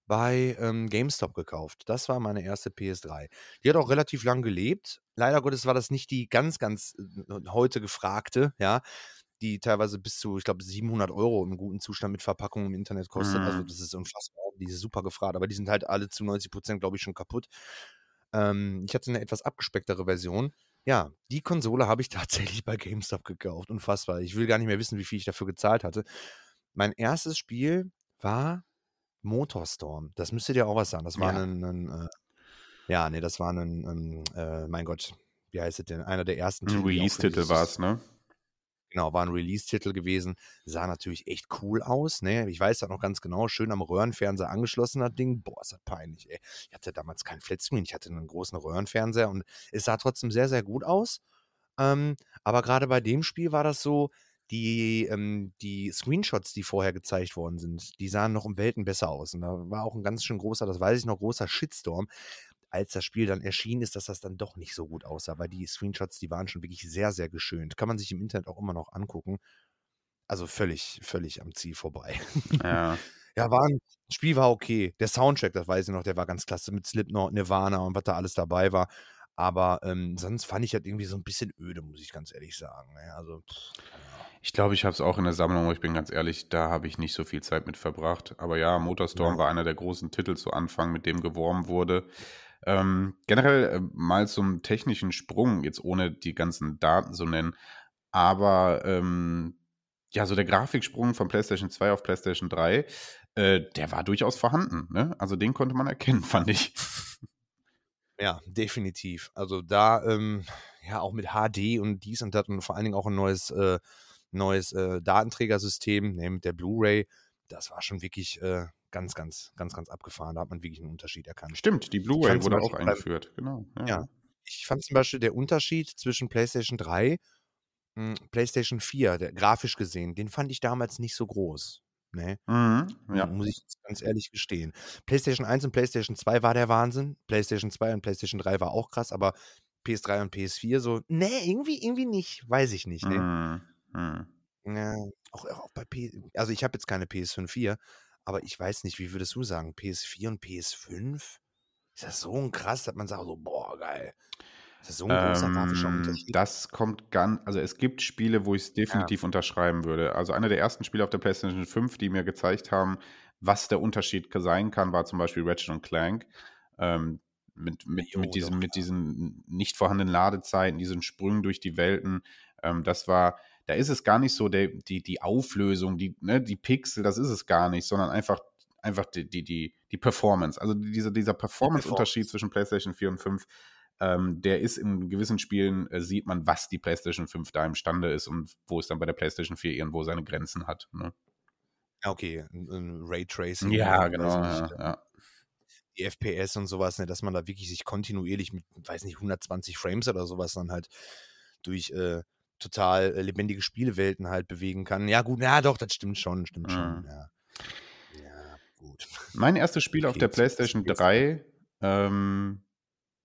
bei ähm, GameStop gekauft. Das war meine erste PS3. Die hat auch relativ lang gelebt. Leider Gottes war das nicht die ganz, ganz äh, heute gefragte, ja, die teilweise bis zu, ich glaube, 700 Euro im guten Zustand mit Verpackung im Internet kostet. Also Mm. das ist unfassbar. Die ist super gefragt, aber die sind halt alle zu 90 Prozent, glaube ich, schon kaputt. Ähm, ich hatte eine etwas abgespecktere Version. Ja, die Konsole habe ich [LAUGHS] tatsächlich bei GameStop gekauft. Unfassbar. Ich will gar nicht mehr wissen, wie viel ich dafür gezahlt hatte. Mein erstes Spiel war Motorstorm. Das müsste dir auch was sagen. Das war Ja. ein, ein äh, ja, nee, das war ein, ähm, äh, mein Gott, wie heißt es denn? Einer der ersten Ein Release-Titel war es, ne? Genau, war ein Release-Titel gewesen. Sah natürlich echt cool aus. Ne? Ich weiß das noch ganz genau. Schön am Röhrenfernseher angeschlossen, das Ding. Boah, ist das peinlich, ey. Ich hatte damals keinen Flatscreen. Ich hatte einen großen Röhrenfernseher und es sah trotzdem sehr, sehr gut aus. Ähm, aber gerade bei dem Spiel war das so, die, ähm, die Screenshots, die vorher gezeigt worden sind, die sahen noch um Welten besser aus. Und da war auch ein ganz schön großer, das weiß ich noch, großer Shitstorm, als das Spiel dann erschienen ist, dass das dann doch nicht so gut aussah, weil die Screenshots, die waren schon wirklich sehr, sehr geschönt. Kann man sich im Internet auch immer noch angucken. Also völlig, völlig am Ziel vorbei. Ja. [LAUGHS] Ja, war ein das Spiel war okay. Der Soundtrack, das weiß ich noch, der war ganz klasse mit Slipknot, Nirvana und was da alles dabei war. Aber ähm, sonst fand ich das irgendwie so ein bisschen öde, muss ich ganz ehrlich sagen. Ne? Also, pff, ja. Ich glaube, ich habe es auch in der Sammlung, aber ich bin ganz ehrlich, da habe ich nicht so viel Zeit mit verbracht. Aber ja, Motorstorm Ja. war einer der großen Titel zu Anfang, mit dem geworben wurde. Ähm, generell äh, mal zum technischen Sprung, jetzt ohne die ganzen Daten zu nennen, aber ähm, ja, so der Grafiksprung von PlayStation 2 auf PlayStation 3, äh, der war durchaus vorhanden. Ne? Also den konnte man erkennen, [LAUGHS] fand ich. Ja, definitiv. Also da, ähm, ja, auch mit HD und dies und das und vor allen Dingen auch ein neues, äh, neues äh, Datenträgersystem, ne, mit der Blu-ray, das war schon wirklich äh, ganz, ganz, ganz, ganz abgefahren. Da hat man wirklich einen Unterschied erkannt. Stimmt, die Blu-ray wurde auch Beispiel beim, eingeführt, genau. Ja. ja, ich fand zum Beispiel der Unterschied zwischen PlayStation 3 und PlayStation 4, der, grafisch gesehen, den fand ich damals nicht so groß. Ne? Mhm, ja. Muss ich jetzt ganz ehrlich gestehen. PlayStation 1 und PlayStation 2 war der Wahnsinn. PlayStation 2 und PlayStation 3 war auch krass, aber PS3 und PS4 so, ne, irgendwie, irgendwie nicht. Weiß ich nicht, ne? Mhm, mhm. Ja, auch, auch bei P also ich habe jetzt keine PS5 hier, aber ich weiß nicht, wie würdest du sagen, PS4 und PS5? Ist das so ein krass, dass man sagt so, boah, geil. Ist das so ein großer grafischer Ähm, Unterschied? das kommt ganz, also es gibt Spiele, wo ich es Ja, definitiv unterschreiben würde. Also einer der ersten Spiele auf der PlayStation 5, die mir gezeigt haben, was der Unterschied sein kann, war zum Beispiel Ratchet und Clank. Ähm, mit, mit, jo, mit, doch, diesen, mit klar. diesen nicht vorhandenen Ladezeiten, diesen Sprüngen durch die Welten. Ähm, das war, da ist es gar nicht so der, die, die Auflösung, die, ne, die Pixel, das ist es gar nicht, sondern einfach, einfach die, die, die, die Performance. Also dieser, dieser Die Performance-Unterschied Performance. zwischen PlayStation 4 und 5 ähm, der ist in gewissen Spielen, äh, sieht man, was die PlayStation 5 da imstande ist und wo es dann bei der PlayStation 4 irgendwo seine Grenzen hat. Ne? Okay, ein, Raytracing Ja, oder genau, ja, nicht, ja. die FPS und sowas, ne, dass man da wirklich sich kontinuierlich mit, weiß nicht, 120 Frames oder sowas dann halt durch äh, total äh, lebendige Spielewelten halt bewegen kann. Ja, gut, na doch, das stimmt schon, stimmt schon, Mhm. ja. Ja, gut. Mein erstes [LAUGHS] Spiel auf Okay, der jetzt, PlayStation jetzt, 3 ähm,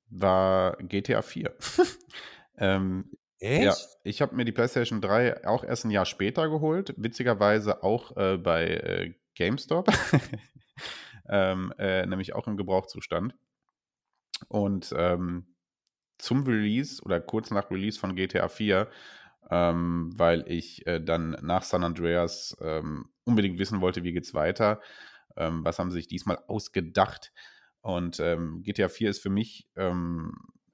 war GTA 4. [LAUGHS] ähm, ja, echt? ich habe mir die PlayStation 3 auch erst ein Jahr später geholt, witzigerweise auch äh, bei äh, GameStop, [LAUGHS] ähm, äh, nämlich auch im Gebrauchszustand. Und ähm, zum Release oder kurz nach Release von GTA 4, ähm, weil ich äh, dann nach San Andreas ähm, unbedingt wissen wollte, wie geht's weiter. Ähm, was haben sie sich diesmal ausgedacht? Und ähm, GTA 4 ist für mich ähm,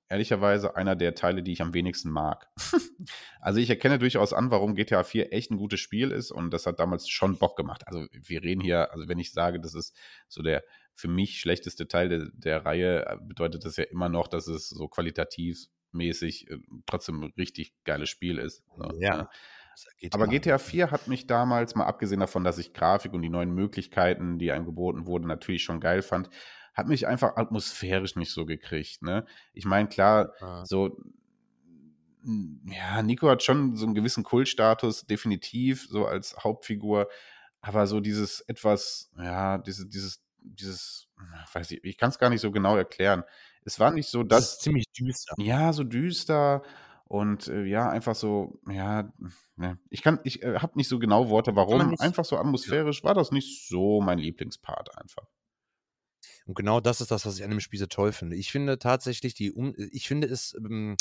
ehrlicherweise einer der Teile, die ich am wenigsten mag. [LAUGHS] also ich erkenne durchaus an, warum GTA 4 echt ein gutes Spiel ist und das hat damals schon Bock gemacht. Also wir reden hier, also wenn ich sage, das ist so der für mich schlechteste Teil der, der Reihe, bedeutet das ja immer noch, dass es so qualitativ mäßig äh, trotzdem ein richtig geiles Spiel ist. So, Ja. ne? Aber GTA 4 hat mich damals, mal abgesehen davon, dass ich Grafik und die neuen Möglichkeiten, die einem geboten wurden, natürlich schon geil fand, hat mich einfach atmosphärisch nicht so gekriegt. Ne? Ich meine, klar, ah. so ja, Nico hat schon so einen gewissen Kultstatus, definitiv, so als Hauptfigur. Aber so dieses etwas, ja, dieses, dieses, dieses, weiß ich, ich kann es gar nicht so genau erklären. Es war nicht so, dass. Das ist ziemlich düster. Ja, so düster und äh, ja, einfach so, ja, ne. ich kann, ich äh, habe nicht so genau Worte, warum. Nicht, einfach so atmosphärisch war das nicht so mein Lieblingspart einfach. Und genau das ist das, was ich an dem Spiel so toll finde. Ich finde tatsächlich die, ich finde es, ähm,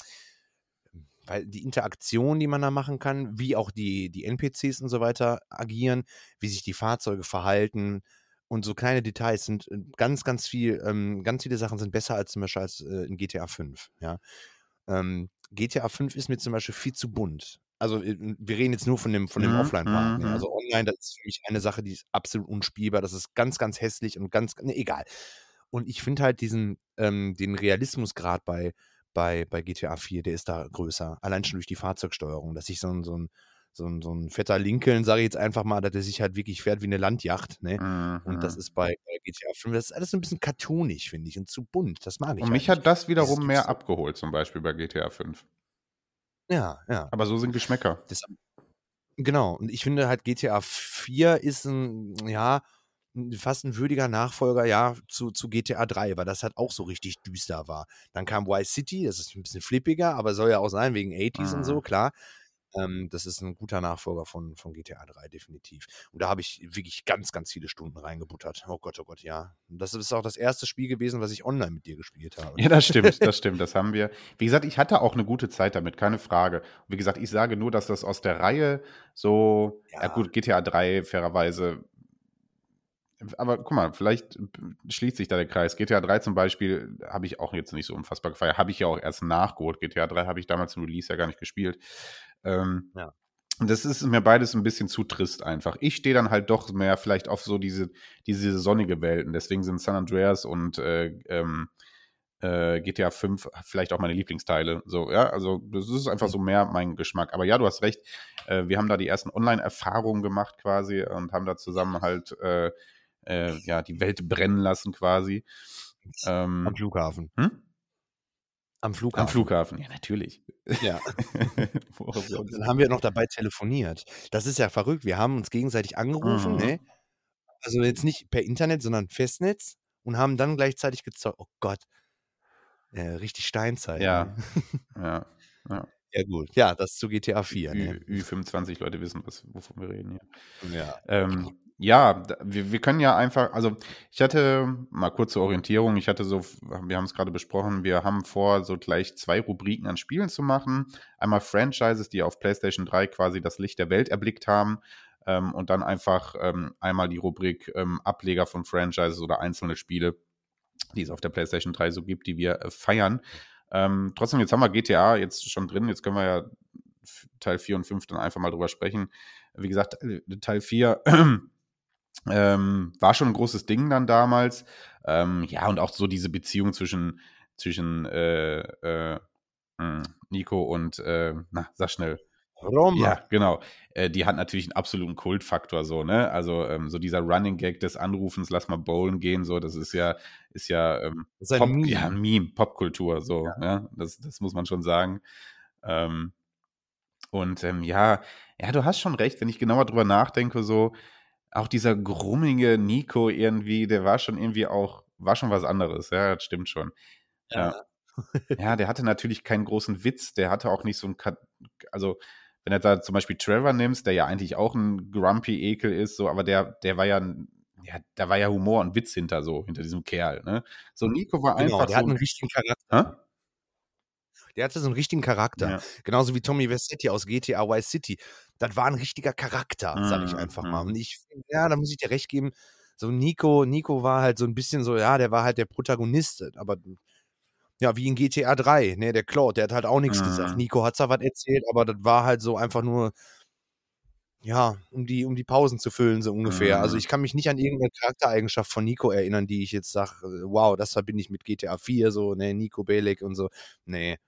weil die Interaktion, die man da machen kann, wie auch die, die NPCs und so weiter agieren, wie sich die Fahrzeuge verhalten und so kleine Details sind äh, ganz, ganz viel, ähm, ganz viele Sachen sind besser als zum Beispiel als äh, in GTA 5, ja. Ähm, GTA 5 ist mir zum Beispiel viel zu bunt. Also äh, wir reden jetzt nur von dem, von dem mhm, Offline-Part. Ne? Mhm. Also online, das ist für mich eine Sache, die ist absolut unspielbar. Das ist ganz, ganz hässlich und ganz, ne, egal. Und ich finde halt diesen, ähm, den Realismusgrad bei, bei, bei GTA 4, der ist da größer. Allein schon durch die Fahrzeugsteuerung, dass ich so so ein, so ein, so ein fetter Lincoln, sage ich jetzt einfach mal, dass der sich halt wirklich fährt wie eine Landjacht. Ne? Mhm. Und das mhm. ist bei, GTA 5, das ist alles so ein bisschen cartoonig, finde ich, und zu bunt. Das mag ich. Und mich halt hat das wiederum mehr so. abgeholt, zum Beispiel bei GTA 5. Ja, ja. Aber so sind Geschmäcker. Das, genau. Und ich finde halt GTA 4 ist ein, ja, fast ein würdiger Nachfolger, ja, zu, zu GTA 3, weil das halt auch so richtig düster war. Dann kam Vice City, das ist ein bisschen flippiger, aber soll ja auch sein, wegen 80s mhm. und so, mhm. klar. Ähm, das ist ein guter Nachfolger von, von GTA 3, definitiv. Und da habe ich wirklich ganz, ganz viele Stunden reingebuttert. Oh Gott, oh Gott, ja. Und das ist auch das erste Spiel gewesen, was ich online mit dir gespielt habe. Ja, das stimmt, [LAUGHS] das stimmt. Das haben wir. Wie gesagt, ich hatte auch eine gute Zeit damit, keine Frage. wie gesagt, ich sage nur, dass das aus der Reihe so, ja, ja gut, GTA 3 fairerweise aber guck mal, vielleicht schließt sich da der Kreis. GTA 3 zum Beispiel habe ich auch jetzt nicht so unfassbar gefeiert. Habe ich ja auch erst nachgeholt. GTA 3 habe ich damals im Release ja gar nicht gespielt. Ähm, ja. Das ist mir beides ein bisschen zu trist einfach. Ich stehe dann halt doch mehr vielleicht auf so diese, diese sonnige Welten. Deswegen sind San Andreas und äh, ähm, äh, GTA 5 vielleicht auch meine Lieblingsteile. So, ja, also das ist einfach so mehr mein Geschmack. Aber ja, du hast recht. Äh, wir haben da die ersten Online-Erfahrungen gemacht quasi und haben da zusammen halt äh, äh, ja, die Welt brennen lassen quasi. Ähm, Am Flughafen. Hm? Am Flughafen. Am Flughafen, ja, natürlich. Ja. [LAUGHS] dann haben wir noch dabei telefoniert. Das ist ja verrückt. Wir haben uns gegenseitig angerufen, mhm. ne? Also jetzt nicht per Internet, sondern Festnetz und haben dann gleichzeitig gezeugt. Oh Gott. Äh, richtig Steinzeit. Ja. Ne? ja. ja. Ja, gut. Ja, das zu GTA 4. Ü, ne? Ü25 Leute wissen, was, wovon wir reden hier. Ja. Ähm, ja, wir, wir können ja einfach, also ich hatte mal kurze Orientierung, ich hatte so, wir haben es gerade besprochen, wir haben vor, so gleich zwei Rubriken an Spielen zu machen. Einmal Franchises, die auf PlayStation 3 quasi das Licht der Welt erblickt haben. Ähm, und dann einfach ähm, einmal die Rubrik ähm, Ableger von Franchises oder einzelne Spiele, die es auf der PlayStation 3 so gibt, die wir äh, feiern. Ähm, trotzdem, jetzt haben wir GTA jetzt schon drin, jetzt können wir ja Teil 4 und 5 dann einfach mal drüber sprechen. Wie gesagt, äh, Teil 4 ähm, war schon ein großes Ding dann damals. Ähm, ja, und auch so diese Beziehung zwischen, zwischen äh, äh, hm, Nico und, äh, na, sag schnell. Roma. Ja, genau. Äh, die hat natürlich einen absoluten Kultfaktor, so, ne? Also, ähm, so dieser Running Gag des Anrufens, lass mal bowlen gehen, so, das ist ja, ist ja, ähm, ist ein Pop, Meme. ja, Meme, Popkultur, so, ja. ja. Das, das muss man schon sagen. Ähm, und ähm, ja, ja, du hast schon recht, wenn ich genauer drüber nachdenke, so, auch dieser grummige Nico irgendwie, der war schon irgendwie auch, war schon was anderes, ja, das stimmt schon. Ja. ja, der hatte natürlich keinen großen Witz, der hatte auch nicht so ein, also wenn du da zum Beispiel Trevor nimmst, der ja eigentlich auch ein grumpy Ekel ist, so, aber der, der war ja, ja, da war ja Humor und Witz hinter so, hinter diesem Kerl, ne? So Nico war genau, einfach der so. hat einen richtigen Charakter. Hä? Der hatte so einen richtigen Charakter. Ja. Genauso wie Tommy Versetti aus GTA Vice City. Das war ein richtiger Charakter, mhm. sag ich einfach mal. Und ich, ja, da muss ich dir recht geben. So Nico, Nico war halt so ein bisschen so, ja, der war halt der Protagonist, aber ja, wie in GTA 3, ne, der Claude, der hat halt auch nichts mhm. gesagt. Nico hat zwar was erzählt, aber das war halt so einfach nur, ja, um die, um die Pausen zu füllen, so ungefähr. Also, mhm. Also ich kann mich nicht an irgendeine Charaktereigenschaft von Nico erinnern, die ich jetzt sage, wow, das verbinde ich mit GTA 4, so, ne, Nico Belek und so. Nee.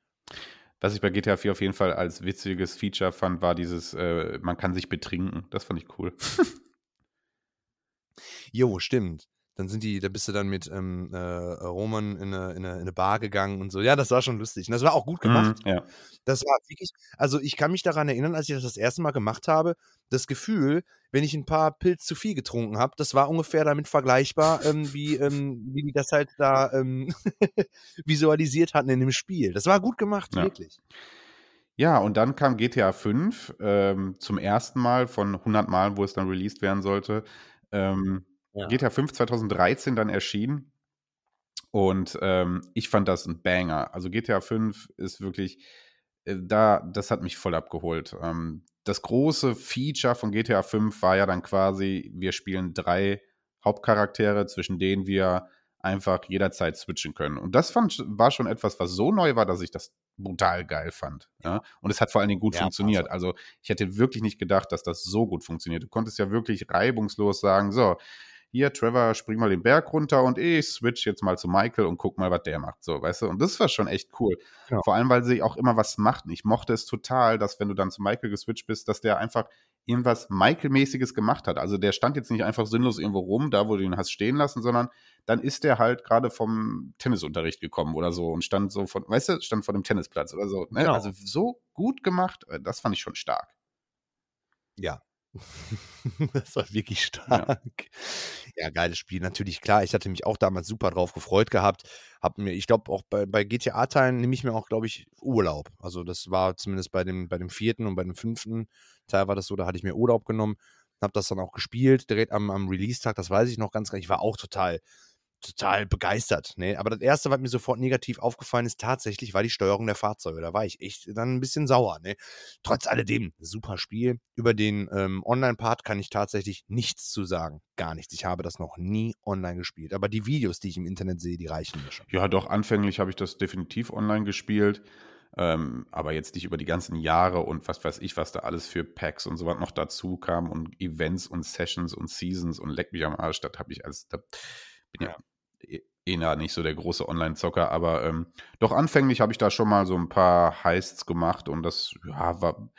Was ich bei GTA 4 auf jeden Fall als witziges Feature fand, war dieses, äh, man kann sich betrinken. Das fand ich cool. [LAUGHS] Jo, stimmt. Dann sind die, da bist du dann mit ähm, äh, Roman in eine, in, eine, in eine Bar gegangen und so. Ja, das war schon lustig. Und das war auch gut gemacht. Mhm, ja. Das war wirklich, also ich kann mich daran erinnern, als ich das das erste Mal gemacht habe, das Gefühl, wenn ich ein paar Pilz zu viel getrunken habe, das war ungefähr damit vergleichbar, ähm, wie, ähm, wie die das halt da ähm, [LAUGHS] visualisiert hatten in dem Spiel. Das war gut gemacht, Ja. wirklich. Ja, und dann kam GTA 5 ähm, zum ersten Mal von 100 Mal, wo es dann released werden sollte. Ähm, Ja. GTA 5 2013 dann erschienen. Und ähm, ich fand das ein Banger. Also GTA 5 ist wirklich, äh, da, das hat mich voll abgeholt. Ähm, das große Feature von GTA 5 war ja dann quasi, wir spielen drei Hauptcharaktere, zwischen denen wir einfach jederzeit switchen können. Und das fand, war schon etwas, was so neu war, dass ich das brutal geil fand. Ja? Und es hat vor allen Dingen gut Ja, funktioniert. war's Also ich hätte wirklich nicht gedacht, dass das so gut funktioniert. Du konntest ja wirklich reibungslos sagen, so, hier, Trevor, spring mal den Berg runter und ich switch jetzt mal zu Michael und guck mal, was der macht. So, weißt du? Und das war schon echt cool. Ja. Vor allem, weil sie auch immer was machten. Ich mochte es total, dass wenn du dann zu Michael geswitcht bist, dass der einfach irgendwas Michael-mäßiges gemacht hat. Also der stand jetzt nicht einfach sinnlos irgendwo rum, da wo du ihn hast stehen lassen, sondern dann ist der halt gerade vom Tennisunterricht gekommen oder so und stand so von, weißt du, stand vor dem Tennisplatz oder so. Ne? Genau. Also so gut gemacht, äh, das fand ich schon stark. Ja. [LAUGHS] das war wirklich stark. Ja. geiles Spiel. Natürlich, klar, ich hatte mich auch damals super drauf gefreut gehabt. Hab mir, ich glaube, auch bei, bei GTA-Teilen nehme ich mir auch, glaube ich, Urlaub. Also das war zumindest bei dem, bei dem vierten und bei dem fünften Teil war das so, da hatte ich mir Urlaub genommen, habe das dann auch gespielt, direkt am, am Release-Tag, das weiß ich noch ganz genau. Ich war auch total, total begeistert. Ne? Aber das Erste, was mir sofort negativ aufgefallen ist, tatsächlich war die Steuerung der Fahrzeuge. Da war ich echt dann ein bisschen sauer. Ne? Trotz alledem, super Spiel. Über den ähm, Online-Part kann ich tatsächlich nichts zu sagen. Gar nichts. Ich habe das noch nie online gespielt. Aber die Videos, die ich im Internet sehe, die reichen mir schon. Ja, doch, anfänglich habe ich das definitiv online gespielt. Ähm, aber jetzt nicht über die ganzen Jahre und was weiß ich, was da alles für Packs und so was noch dazu kam und Events und Sessions und Seasons und leck mich am Arsch, das habe ich als, da bin ja, eh- eh nah nicht so der große Online-Zocker, aber ähm, doch anfänglich habe ich da schon mal so ein paar Heists gemacht und das, ja, war,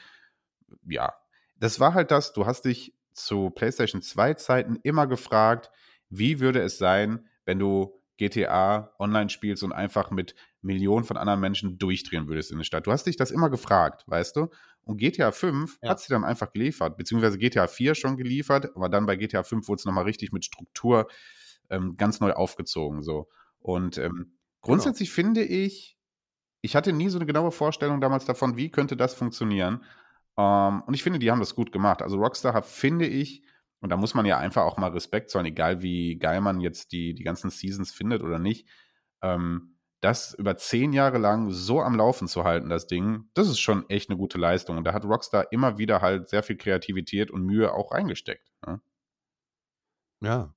ja, das war halt das, du hast dich zu PlayStation 2 Zeiten immer gefragt, wie würde es sein, wenn du GTA online spielst und einfach mit Millionen von anderen Menschen durchdrehen würdest in der Stadt. Du hast dich das immer gefragt, weißt du? Und GTA 5 Ja. hat sie dann einfach geliefert, beziehungsweise GTA 4 schon geliefert, aber dann bei GTA 5 wurde es nochmal richtig mit Struktur ähm, ganz neu aufgezogen. So. Und ähm, grundsätzlich finde ich, ich hatte nie so eine genaue Vorstellung damals davon, wie könnte das funktionieren. Ähm, und ich finde, die haben das gut gemacht. Also Rockstar hat, finde ich, und da muss man ja einfach auch mal Respekt zollen, egal wie geil man jetzt die, die ganzen Seasons findet oder nicht, ähm, das über zehn Jahre lang so am Laufen zu halten, das Ding, das ist schon echt eine gute Leistung. Und da hat Rockstar immer wieder halt sehr viel Kreativität und Mühe auch reingesteckt. Ne? Ja.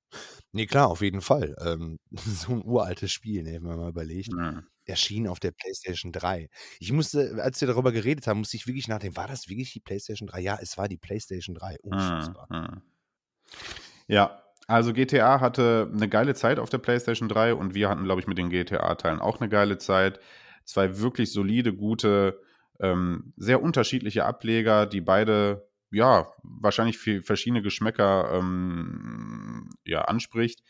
Nee, klar, auf jeden Fall. Ähm, [LAUGHS] so ein uraltes Spiel, ne, wenn man mal überlegt. Mhm. Erschien auf der PlayStation 3. Ich musste, als wir darüber geredet haben, musste ich wirklich nachdenken, war das wirklich die PlayStation 3? Ja, es war die PlayStation 3. Unfassbar. Mhm. Ja, also GTA hatte eine geile Zeit auf der PlayStation 3 und wir hatten, glaube ich, mit den GTA-Teilen auch eine geile Zeit. Zwei wirklich solide, gute, ähm, sehr unterschiedliche Ableger, die beide, ja, wahrscheinlich für verschiedene Geschmäcker ähm, ja, anspricht.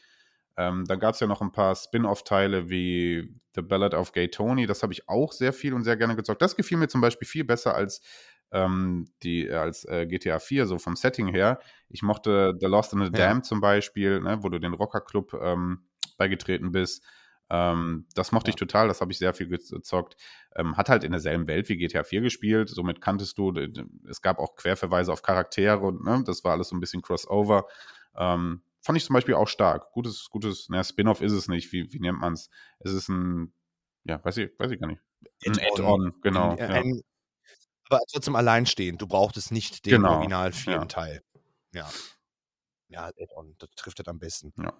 Ähm, dann gab es ja noch ein paar Spin-off-Teile wie The Ballad of Gay Tony. Das habe ich auch sehr viel und sehr gerne gezockt. Das gefiel mir zum Beispiel viel besser als, ähm, die, als äh, GTA 4, so vom Setting her. Ich mochte The Lost in the Ja. Dam zum Beispiel, ne, wo du den Rocker-Club ähm, beigetreten bist. Ähm, das mochte Ja. ich total, das habe ich sehr viel gezockt. Ähm, hat halt in derselben Welt wie GTA 4 gespielt, somit kanntest du, es gab auch Querverweise auf Charaktere und ne, das war alles so ein bisschen Crossover. Ähm, fand ich zum Beispiel auch stark. Gutes, gutes, naja, Spin-off ist es nicht, wie, wie nennt man es? Es ist ein, ja, weiß ich, weiß ich gar nicht. Ein Add-on. Genau. Ein, ja. ein, aber trotzdem alleinstehend. Du brauchtest nicht den Genau, original vierten ja. Teil. Ja. Ja, Add-on, das trifft das am besten. ja.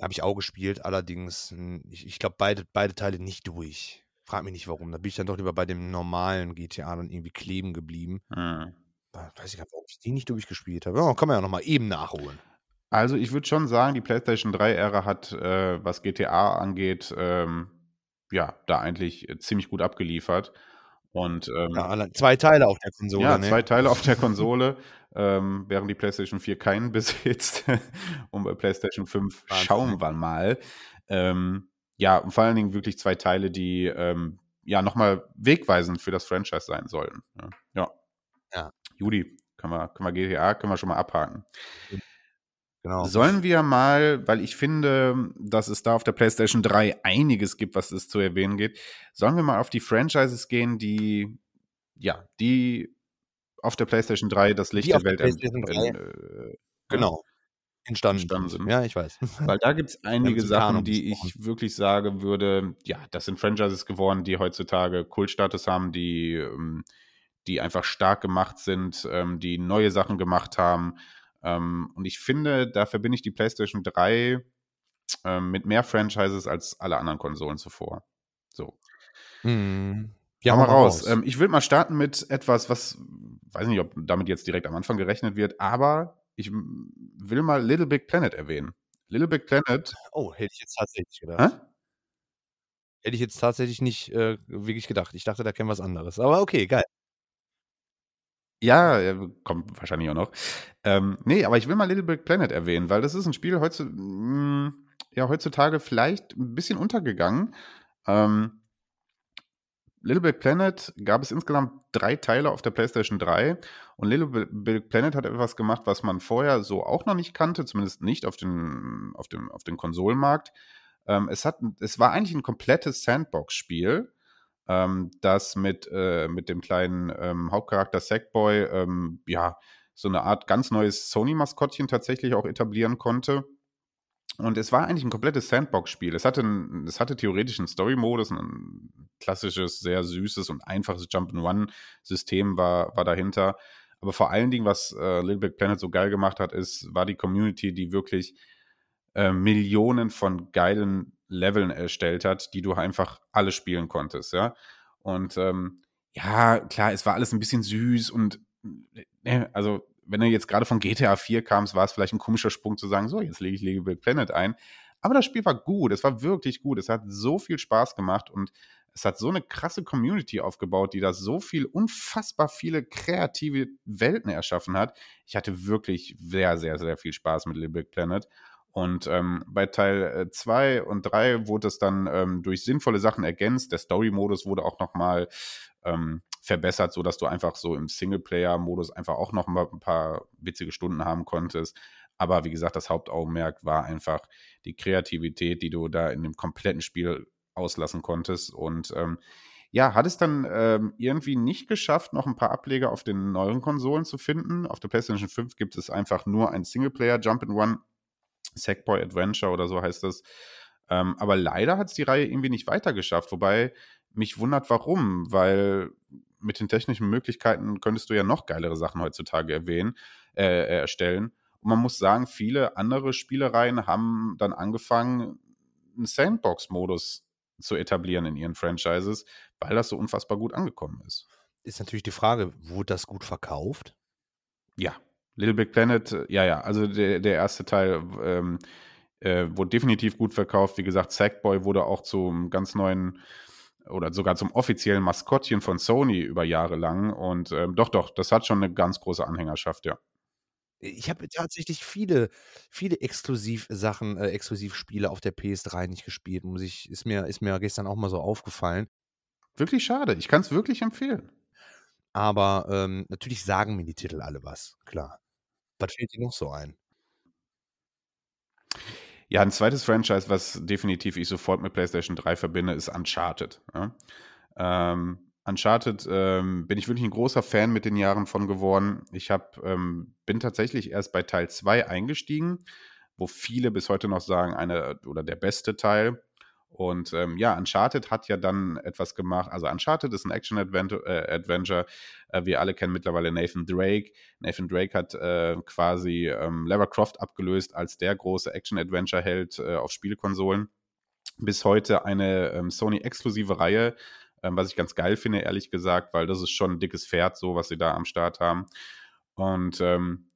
Habe ich auch gespielt, allerdings, ich, ich glaube, beide, beide Teile nicht durch. Frag mich nicht warum. Da bin ich dann doch lieber bei dem normalen GTA dann irgendwie kleben geblieben. Hm. Weiß ich gar nicht, warum ich die nicht durchgespielt habe. Ja, kann man ja nochmal eben nachholen. Also ich würde schon sagen, die PlayStation 3-Ära hat, äh, was GTA angeht, ähm, ja, da eigentlich äh, ziemlich gut abgeliefert. Und, ähm, ja, zwei Teile auf der Konsole. Ja, ne? zwei Teile auf der [LAUGHS] Konsole, ähm, während die PlayStation 4 keinen [LAUGHS] besitzt. [LAUGHS] und bei PlayStation 5 Wahnsinn. schauen wir mal. Ähm, ja, und vor allen Dingen wirklich zwei Teile, die ähm, ja nochmal wegweisend für das Franchise sein sollen. Ja. ja. ja. Judy, können wir, können wir GTA, können wir schon mal abhaken. Genau. Sollen wir mal, weil ich finde, dass es da auf der PlayStation 3 einiges gibt, was es zu erwähnen geht, sollen wir mal auf die Franchises gehen, die, ja, die auf der PlayStation 3 das Licht der Welt PlayStation 3, äh, genau. Entstanden, entstanden sind. Ja, ich weiß. Weil da gibt es [LAUGHS] einige Sachen, die ich wirklich sagen würde, ja, das sind Franchises geworden, die heutzutage Kultstatus haben, die, ähm, die einfach stark gemacht sind, ähm, die neue Sachen gemacht haben ähm, und ich finde, da verbinde ich die PlayStation 3 ähm, mit mehr Franchises als alle anderen Konsolen zuvor. So. Mhm. Ja, mal raus. raus. Ähm, ich will mal starten mit etwas, was, weiß nicht, ob damit jetzt direkt am Anfang gerechnet wird, aber ich will mal Little Big Planet erwähnen. Little Big Planet. Oh, hätte ich jetzt tatsächlich gedacht. Hä? Hätte ich jetzt tatsächlich nicht äh, wirklich gedacht. Ich dachte, da kennen wir was anderes. Aber okay, geil. Ja, kommt wahrscheinlich auch noch. Ähm, ne, aber ich will mal Little Big Planet erwähnen, weil das ist ein Spiel heutzu hm, ja, heutzutage vielleicht ein bisschen untergegangen. Ähm, Little Big Planet gab es insgesamt drei Teile auf der PlayStation 3 und Little Big Planet hat etwas gemacht, was man vorher so auch noch nicht kannte, zumindest nicht auf, den, auf, dem, auf dem Konsolenmarkt. Ähm, es, hat, es war eigentlich ein komplettes Sandbox-Spiel ähm, das mit, äh, mit dem kleinen ähm, Hauptcharakter Sackboy ähm, ja so eine Art ganz neues Sony-Maskottchen tatsächlich auch etablieren konnte. Und es war eigentlich ein komplettes Sandbox-Spiel. Es hatte, ein, es hatte theoretisch einen Story-Modus, ein klassisches, sehr süßes und einfaches Jump-and-Run-System war, war dahinter. Aber vor allen Dingen, was äh, Little Big Planet so geil gemacht hat, ist, war die Community, die wirklich äh, Millionen von geilen Leveln erstellt hat, die du einfach alle spielen konntest, ja. Und ähm, ja, klar, es war alles ein bisschen süß und äh, also wenn du jetzt gerade von GTA 4 kamst, war es vielleicht ein komischer Sprung zu sagen, so, jetzt lege ich Little Planet ein. Aber das Spiel war gut, es war wirklich gut, es hat so viel Spaß gemacht und es hat so eine krasse Community aufgebaut, die da so viel, unfassbar viele kreative Welten erschaffen hat. Ich hatte wirklich sehr, sehr, sehr viel Spaß mit Little Big Planet. Und ähm, bei Teil 2 äh, und 3 wurde es dann ähm, durch sinnvolle Sachen ergänzt. Der Story-Modus wurde auch nochmal ähm, verbessert, sodass du einfach so im Singleplayer-Modus einfach auch noch mal ein paar witzige Stunden haben konntest. Aber wie gesagt, das Hauptaugenmerk war einfach die Kreativität, die du da in dem kompletten Spiel auslassen konntest. Und ähm, ja, hat es dann ähm, irgendwie nicht geschafft, noch ein paar Ableger auf den neueren Konsolen zu finden. Auf der PlayStation 5 gibt es einfach nur ein Singleplayer Jump in One Sackboy Adventure oder so heißt das. Ähm, aber leider hat es die Reihe irgendwie nicht weitergeschafft, wobei mich wundert, warum, weil mit den technischen Möglichkeiten könntest du ja noch geilere Sachen heutzutage erwähnen, äh, erstellen. Und man muss sagen, viele andere Spielereien haben dann angefangen, einen Sandbox-Modus zu etablieren in ihren Franchises, weil das so unfassbar gut angekommen ist. Ist natürlich die Frage, wurde das gut verkauft? Ja, Little Big Planet, äh, ja, ja, also der, der erste Teil ähm, äh, wurde definitiv gut verkauft. Wie gesagt, Sackboy wurde auch zum ganz neuen oder sogar zum offiziellen Maskottchen von Sony über Jahre lang. Und ähm, doch, doch, das hat schon eine ganz große Anhängerschaft, ja. Ich habe tatsächlich viele, viele Exklusivsachen, äh, Exklusivspiele auf der PS3 nicht gespielt. Muss ich, ist mir, ist mir gestern auch mal so aufgefallen. Wirklich schade. Ich kann es wirklich empfehlen. Aber ähm, natürlich sagen mir die Titel alle was, klar. Was fällt dir noch so ein? Ja, ein zweites Franchise, was definitiv ich sofort mit PlayStation 3 verbinde, ist Uncharted. Ja? Ähm, Uncharted ähm, bin ich wirklich ein großer Fan mit den Jahren von geworden. Ich hab, ähm, bin tatsächlich erst bei Teil 2 eingestiegen, wo viele bis heute noch sagen, einer oder der beste Teil. Und ähm, ja, Uncharted hat ja dann etwas gemacht. Also Uncharted ist ein Action-Adventure. Äh. Äh, wir alle kennen mittlerweile Nathan Drake. Nathan Drake hat äh, quasi ähm, Lara Croft abgelöst als der große Action-Adventure-Held äh, auf Spielkonsolen. Bis heute eine ähm, Sony-exklusive Reihe, ähm, was ich ganz geil finde, ehrlich gesagt, weil das ist schon ein dickes Pferd, so was sie da am Start haben. Und ähm,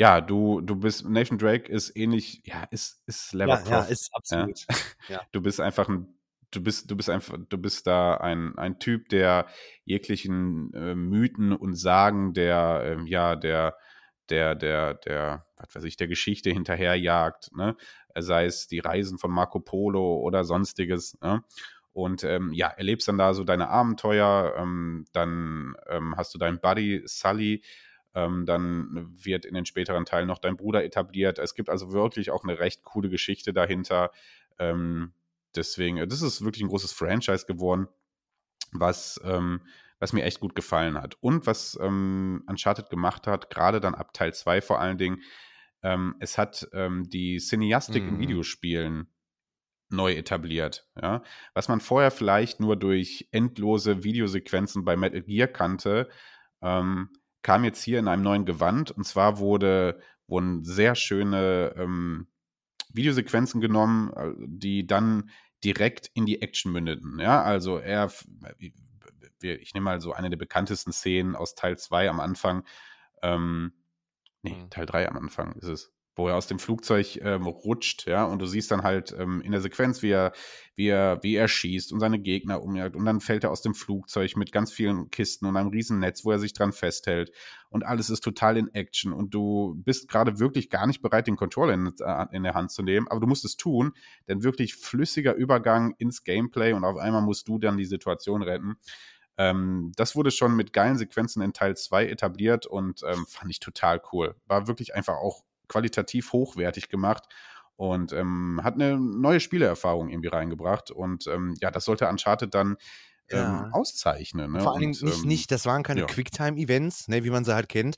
ja, du, du bist, Nathan Drake ist ähnlich, ja, ist, ist Lara ja, Ja, ist absolut. Ja. [LAUGHS] Du bist einfach ein du bist, du bist einfach, du bist da ein, ein Typ, der jeglichen äh, Mythen und Sagen der, äh, ja, der, der, der, der, was weiß ich, der Geschichte hinterherjagt, ne? Sei es die Reisen von Marco Polo oder sonstiges, ne? Und ähm, ja, erlebst dann da so deine Abenteuer, ähm, dann ähm, hast du deinen Buddy Sully, ähm, dann wird in den späteren Teilen noch dein Bruder etabliert. Es gibt also wirklich auch eine recht coole Geschichte dahinter. Ähm, deswegen, das ist wirklich ein großes Franchise geworden, was, ähm, was mir echt gut gefallen hat. Und was ähm, Uncharted gemacht hat, gerade dann ab Teil 2 vor allen Dingen, ähm, es hat ähm, die Cineastik mhm. in Videospielen neu etabliert. Ja? Was man vorher vielleicht nur durch endlose Videosequenzen bei Metal Gear kannte, ähm, kam jetzt hier in einem neuen Gewand. Und zwar wurde, wurden sehr schöne ähm, Videosequenzen genommen, äh, die dann direkt in die Action mündeten. Ja, also er, ich nehme mal so eine der bekanntesten Szenen aus Teil 2 am Anfang. Ähm, nee, mhm. Teil 3 am Anfang ist es wo er aus dem Flugzeug ähm, rutscht, ja, und du siehst dann halt ähm, in der Sequenz, wie er, wie er, wie er schießt und seine Gegner umjagt und dann fällt er aus dem Flugzeug mit ganz vielen Kisten und einem riesen Netz, wo er sich dran festhält und alles ist total in Action und du bist gerade wirklich gar nicht bereit, den Controller in, äh, in, der Hand zu nehmen, aber du musst es tun, denn wirklich flüssiger Übergang ins Gameplay und auf einmal musst du dann die Situation retten. Ähm, das wurde schon mit geilen Sequenzen in Teil 2 etabliert und ähm, fand ich total cool. War wirklich einfach auch qualitativ hochwertig gemacht und ähm, hat eine neue Spielerfahrung irgendwie reingebracht. Und ähm, ja, das sollte Uncharted dann ähm, ja. auszeichnen. Ne? Vor allen Dingen nicht, ähm, nicht, das waren keine ja. Quicktime-Events, ne, wie man sie halt kennt.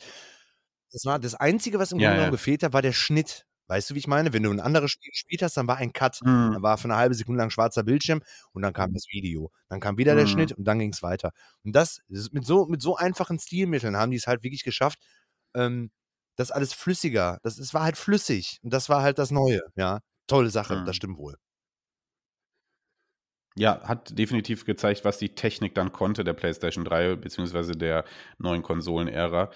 Das war das Einzige, was im ja, Grunde genommen gefehlt hat, war der Schnitt. Weißt du, wie ich meine? Wenn du ein anderes Spiel gespielt hast, dann war ein Cut. Mhm. Dann war für eine halbe Sekunde lang schwarzer Bildschirm und dann kam das Video. Dann kam wieder mhm. der Schnitt und dann ging es weiter. Und das, mit so, mit so einfachen Stilmitteln haben die es halt wirklich geschafft, ähm, das alles flüssiger. Das, es war halt flüssig. Und das war halt das Neue, ja. Tolle Sache, mhm. das stimmt wohl. Ja, hat definitiv gezeigt, was die Technik dann konnte, der PlayStation 3 beziehungsweise der neuen Konsolenära.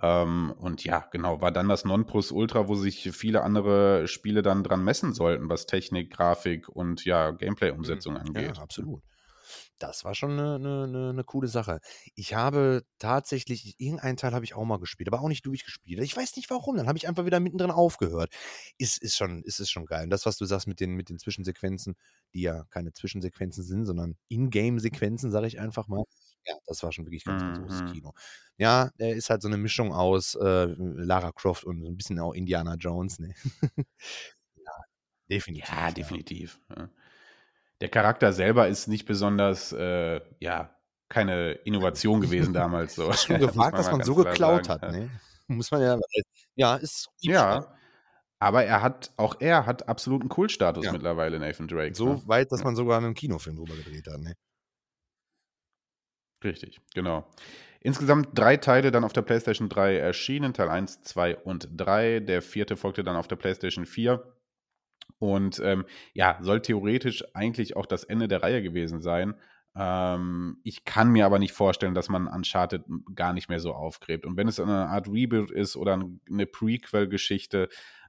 Ähm, und ja, genau, war dann das Nonplusultra, wo sich viele andere Spiele dann dran messen sollten, was Technik, Grafik und ja, Gameplay-Umsetzung mhm. angeht. Ja, absolut. Das war schon eine, eine, eine, 'ne coole Sache. Ich habe tatsächlich irgendeinen Teil habe ich auch mal gespielt, aber auch nicht durchgespielt. Ich weiß nicht warum, dann habe ich einfach wieder mittendrin aufgehört. Ist ist schon ist es schon geil. Und das, was du sagst mit den mit den Zwischensequenzen, die ja keine Zwischensequenzen sind, sondern Ingame-Sequenzen, sage ich einfach mal. Ja, das war schon wirklich ganz, ganz großes mhm. Kino. Ja, er ist halt so eine Mischung aus, äh, Lara Croft und so 'n bisschen auch Indiana Jones, ne? Ja, [LAUGHS] definitiv, Ja, ja. definitiv, ja der Charakter selber ist nicht besonders, äh, ja, keine Innovation gewesen damals. So. [LAUGHS] Schon [LAUGHS] gewagt, dass man so geklaut sagen. hat, ne? Muss man ja, ja, ist. Ja. Aber er hat, auch er hat absoluten Kultstatus ja. mittlerweile, Nathan Drake. So ne? weit, dass ja. man sogar einen Kinofilm drüber gedreht hat, ne? Richtig, genau. Insgesamt drei Teile dann auf der PlayStation 3 erschienen, Teil 1, 2 und 3. Der vierte folgte dann auf der PlayStation 4. Und ähm, ja, soll theoretisch eigentlich auch das Ende der Reihe gewesen sein. Ähm, ich kann mir aber nicht vorstellen, dass man Uncharted gar nicht mehr so aufgräbt. Und wenn es eine Art Reboot ist oder eine Prequel-Geschichte,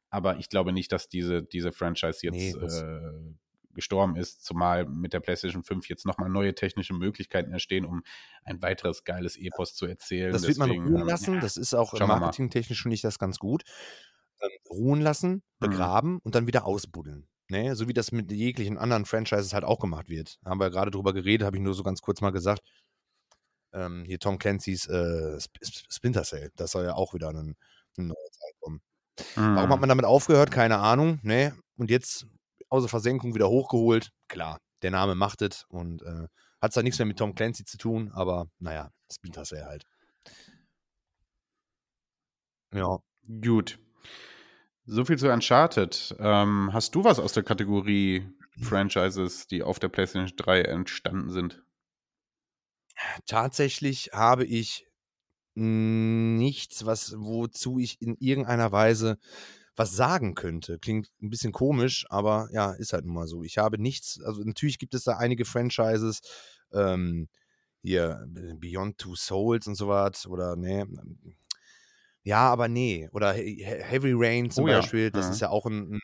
aber ich glaube nicht, dass diese, diese Franchise jetzt nee, äh, gestorben ist, zumal mit der PlayStation 5 jetzt nochmal neue technische Möglichkeiten entstehen, um ein weiteres geiles Epos zu erzählen. Das wird Deswegen, man ruhen ähm, lassen, das ist auch marketingtechnisch finde ich das ganz gut ruhen lassen, mhm. begraben mhm. und dann wieder ausbuddeln. Ne? So wie das mit jeglichen anderen Franchises halt auch gemacht wird. Haben wir gerade drüber geredet, habe ich nur so ganz kurz mal gesagt. Ähm, hier Tom Clancy's äh, Splinter Cell, das soll ja auch wieder ein, ein neuer Teil kommen. Mhm. Warum hat mhm. man damit aufgehört? Keine Ahnung. Ne? Und jetzt außer Versenkung wieder hochgeholt. Klar, der Name macht es und äh, hat zwar nichts mehr mit Tom Clancy zu tun, aber naja, Splinter Cell halt. Ja. Gut. So viel zu Uncharted. Ähm, hast du was aus der Kategorie Franchises, die auf der PlayStation 3 entstanden sind? Tatsächlich habe ich nichts, was, wozu ich in irgendeiner Weise was sagen könnte. Klingt ein bisschen komisch, aber ja, ist halt nun mal so. Ich habe nichts, also natürlich gibt es da einige Franchises, ähm, hier Beyond Two Souls und so was, oder ne, ja, aber nee. Oder Heavy Rain zum oh, Beispiel, ja. das ja. ist ja auch ein,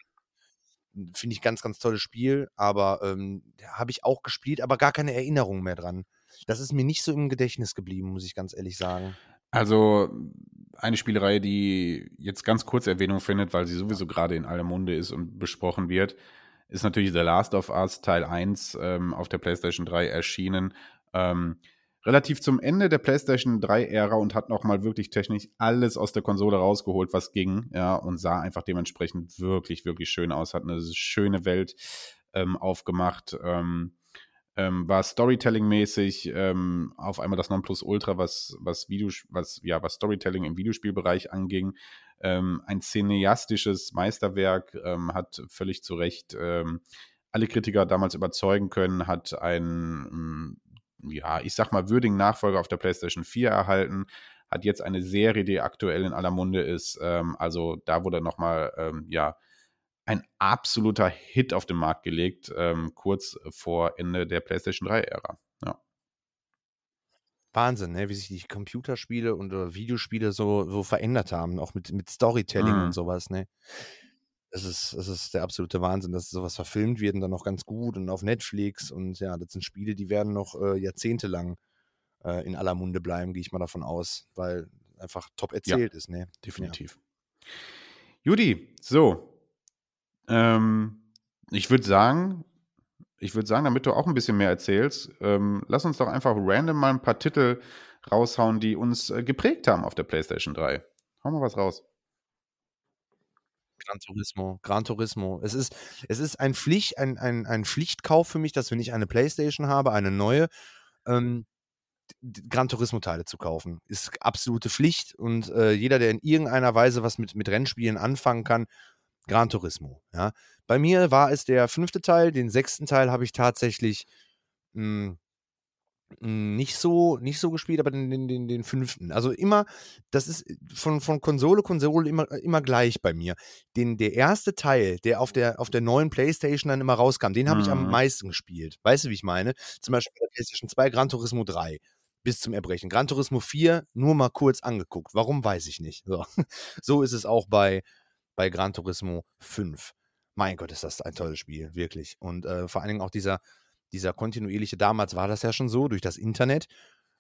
Finde ich ganz, ganz tolles Spiel, aber ähm, habe ich auch gespielt, aber gar keine Erinnerung mehr dran. Das ist mir nicht so im Gedächtnis geblieben, muss ich ganz ehrlich sagen. Also eine Spielerei, die jetzt ganz kurz Erwähnung findet, weil sie sowieso gerade in aller Munde ist und besprochen wird, ist natürlich The Last of Us Teil 1 ähm, auf der PlayStation 3 erschienen. Ähm, relativ zum Ende der PlayStation 3-Ära und hat nochmal wirklich technisch alles aus der Konsole rausgeholt, was ging, ja, und sah einfach dementsprechend wirklich, wirklich schön aus, hat eine schöne Welt ähm, aufgemacht. Ähm, ähm, war Storytelling-mäßig ähm, auf einmal das Nonplusultra, was, was, Video, was, ja, was Storytelling im Videospielbereich anging. Ähm, ein cineastisches Meisterwerk, ähm, hat völlig zu Recht ähm, alle Kritiker damals überzeugen können, hat mm, ja, ich sag mal, würdigen Nachfolger auf der PlayStation 4 erhalten, hat jetzt eine Serie, die aktuell in aller Munde ist. Ähm, also da wurde nochmal, ähm, ja, ein absoluter Hit auf den Markt gelegt, ähm, kurz vor Ende der PlayStation 3-Ära. Ja. Wahnsinn, ne? wie sich die Computerspiele und oder Videospiele so, so verändert haben, auch mit, mit Storytelling mhm. und sowas. Ne? Das ist, das ist der absolute Wahnsinn, dass sowas verfilmt wird und dann noch ganz gut und auf Netflix. Und ja, das sind Spiele, die werden noch äh, jahrzehntelang äh, in aller Munde bleiben, gehe ich mal davon aus, weil einfach top erzählt ja, ist. Ne? Definitiv. Ja. Judy, so, ähm, ich würde sagen, ich würde sagen, damit du auch ein bisschen mehr erzählst, ähm, lass uns doch einfach random mal ein paar Titel raushauen, die uns äh, geprägt haben auf der PlayStation 3. Hau mal was raus. Gran Turismo, Gran Turismo. Es ist, es ist ein, Pflicht, ein, ein, ein Pflichtkauf für mich, dass wenn ich eine PlayStation habe, eine neue, ähm, Gran Turismo-Teile zu kaufen. Ist absolute Pflicht und äh, jeder, der in irgendeiner Weise was mit, mit Rennspielen anfangen kann, Gran Turismo. Ja. Bei mir war es der fünfte Teil, den sechsten Teil habe ich tatsächlich mh, hm, nicht so, nicht so gespielt, aber den, den, den, fünften. Also immer, das ist von, von Konsole, Konsole immer, immer gleich bei mir. Den, der erste Teil, der auf der, auf der neuen Playstation dann immer rauskam, den habe ich am mhm. meisten gespielt. Weißt du, wie ich meine? Zum Beispiel bei Playstation 2 Gran Turismo 3 bis zum Erbrechen. Gran Turismo 4 nur mal kurz angeguckt. Warum, weiß ich nicht. So, [LAUGHS] so ist es auch bei, bei Gran Turismo 5. Mein Gott, ist das ein tolles Spiel, wirklich. Und äh, vor allen Dingen auch dieser, dieser kontinuierliche, damals war das ja schon so, durch das Internet,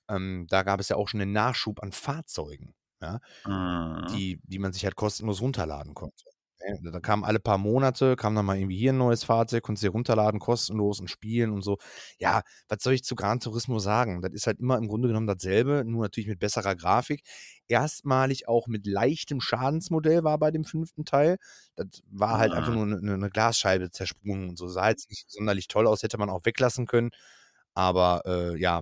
ähm, da gab es ja auch schon einen Nachschub an Fahrzeugen, ja, mhm. die, die man sich halt kostenlos runterladen konnte. Ne? Da kam alle paar Monate, kam dann mal irgendwie hier ein neues Fahrzeug, konntest du dir runterladen, kostenlos und spielen und so. Ja, was soll ich zu Gran Turismo sagen? Das ist halt immer im Grunde genommen dasselbe, nur natürlich mit besserer Grafik. Erstmalig auch mit leichtem Schadensmodell war bei dem fünften Teil. Das war halt einfach mhm. nur eine, eine Glasscheibe zersprungen und so. Sah jetzt nicht sonderlich toll aus, hätte man auch weglassen können. Aber äh, ja,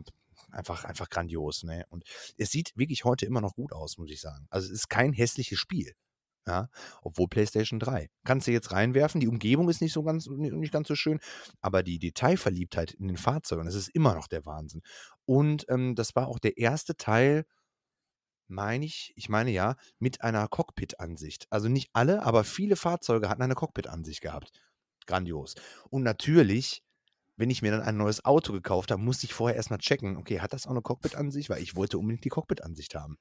einfach, einfach grandios. Ne? Und es sieht wirklich heute immer noch gut aus, muss ich sagen. Also es ist kein hässliches Spiel. Ja, obwohl PlayStation 3. Kannst du jetzt reinwerfen, die Umgebung ist nicht so ganz, nicht ganz so schön, aber die Detailverliebtheit in den Fahrzeugen, das ist immer noch der Wahnsinn. Und ähm, das war auch der erste Teil, meine ich, ich meine ja, mit einer Cockpit-Ansicht. Also nicht alle, aber viele Fahrzeuge hatten eine Cockpit-Ansicht gehabt. Grandios. Und natürlich, wenn ich mir dann ein neues Auto gekauft habe, musste ich vorher erstmal checken, okay, hat das auch eine Cockpit-Ansicht? Weil ich wollte unbedingt die Cockpit-Ansicht haben.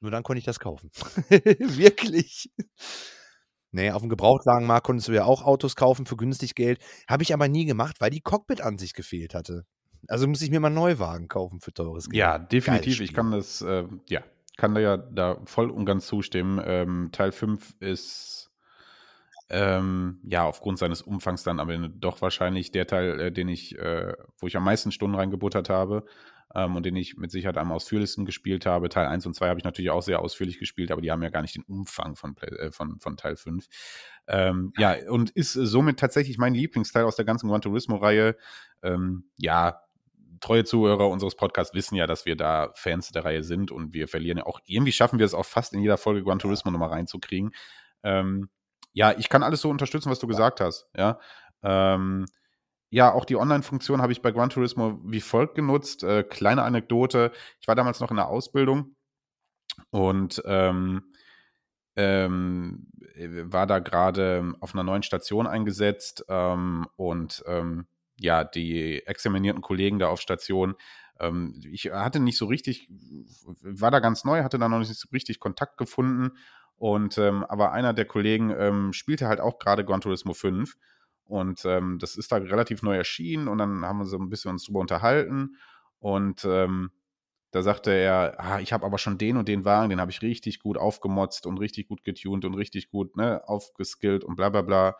Nur dann konnte ich das kaufen. [LAUGHS] Wirklich. Nee, auf dem Gebrauchtwagenmarkt konntest du ja auch Autos kaufen für günstig Geld. Habe ich aber nie gemacht, weil die Cockpit-Ansicht gefehlt hatte. Also muss ich mir mal einen Neuwagen kaufen für teures Geld. Ja, definitiv. Ich kann das, äh, ja, kann da ja da voll und ganz zustimmen. Ähm, Teil 5 ist ähm, ja aufgrund seines Umfangs dann aber doch wahrscheinlich der Teil, äh, den ich, äh, wo ich am meisten Stunden reingebuttert habe ähm, und den ich mit Sicherheit am ausführlichsten gespielt habe. Teil 1 und 2 habe ich natürlich auch sehr ausführlich gespielt, aber die haben ja gar nicht den Umfang von, äh, von, von Teil 5. Ähm, ja, und ist somit tatsächlich mein Lieblingsteil aus der ganzen Gran Turismo-Reihe. Ähm, ja, treue Zuhörer unseres Podcasts wissen ja, dass wir da Fans der Reihe sind und wir verlieren ja auch, irgendwie schaffen wir es auch fast in jeder Folge Gran Turismo nochmal reinzukriegen. Ähm, ja, ich kann alles so unterstützen, was du gesagt hast. Ja, ähm, ja, auch die Online-Funktion habe ich bei Gran Turismo wie folgt genutzt. Äh, kleine Anekdote. Ich war damals noch in der Ausbildung und ähm, ähm, war da gerade auf einer neuen Station eingesetzt ähm, und ähm, ja, die examinierten Kollegen da auf Station, ähm, ich hatte nicht so richtig, war da ganz neu, hatte da noch nicht so richtig Kontakt gefunden und ähm, aber einer der Kollegen spielte halt auch gerade Gran Turismo 5 Und ähm, das ist da relativ neu erschienen und dann haben wir so ein bisschen uns drüber unterhalten. Und ähm, da sagte er, ah, ich habe aber schon den und den Wagen, den habe ich richtig gut aufgemotzt und richtig gut getuned und richtig gut ne, aufgeskillt und bla bla bla.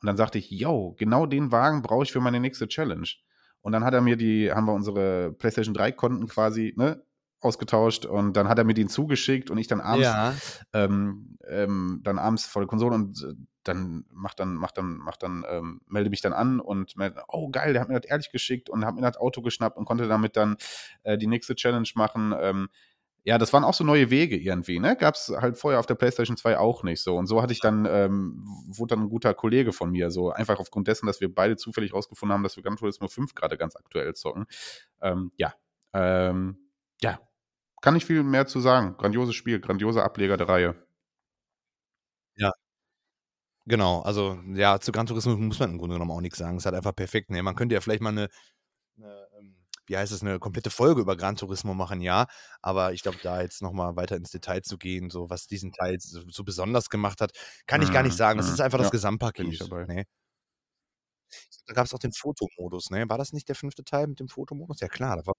Und dann sagte ich, yo, genau den Wagen brauche ich für meine nächste Challenge. Und dann hat er mir die, haben wir unsere PlayStation 3 Konten quasi, ne, ausgetauscht und dann hat er mir den zugeschickt und ich dann abends Ja. ähm, ähm, dann abends vor der Konsole und äh, dann macht dann macht dann macht dann ähm, melde mich dann an und melde, oh geil, der hat mir das ehrlich geschickt und hat mir das Auto geschnappt und konnte damit dann äh, die nächste Challenge machen. Ähm, ja, das waren auch so neue Wege irgendwie, ne? Gab's halt vorher auf der PlayStation 2 auch nicht so. Und so hatte ich dann, ähm, wurde dann ein guter Kollege von mir, so einfach aufgrund dessen, dass wir beide zufällig rausgefunden haben, dass wir Gran Turismo 5 gerade ganz aktuell zocken. Ähm, ja, ähm, ja, kann nicht viel mehr zu sagen. Grandioses Spiel, grandioser Ableger der Reihe. Ja. Genau, also ja, zu Gran Turismo muss man im Grunde genommen auch nichts sagen. Es ist halt einfach perfekt. Ne? Man könnte ja vielleicht mal eine, eine ähm, wie heißt es, eine komplette Folge über Gran Turismo machen, ja. Aber ich glaube, da jetzt nochmal weiter ins Detail zu gehen, so was diesen Teil so, so besonders gemacht hat, kann ich gar nicht Mhm, sagen. Das mhm. ist einfach das Ja, Gesamtpaket. Ne? Da gab es auch den Fotomodus, ne? War das nicht der fünfte Teil mit dem Fotomodus? Ja klar, das war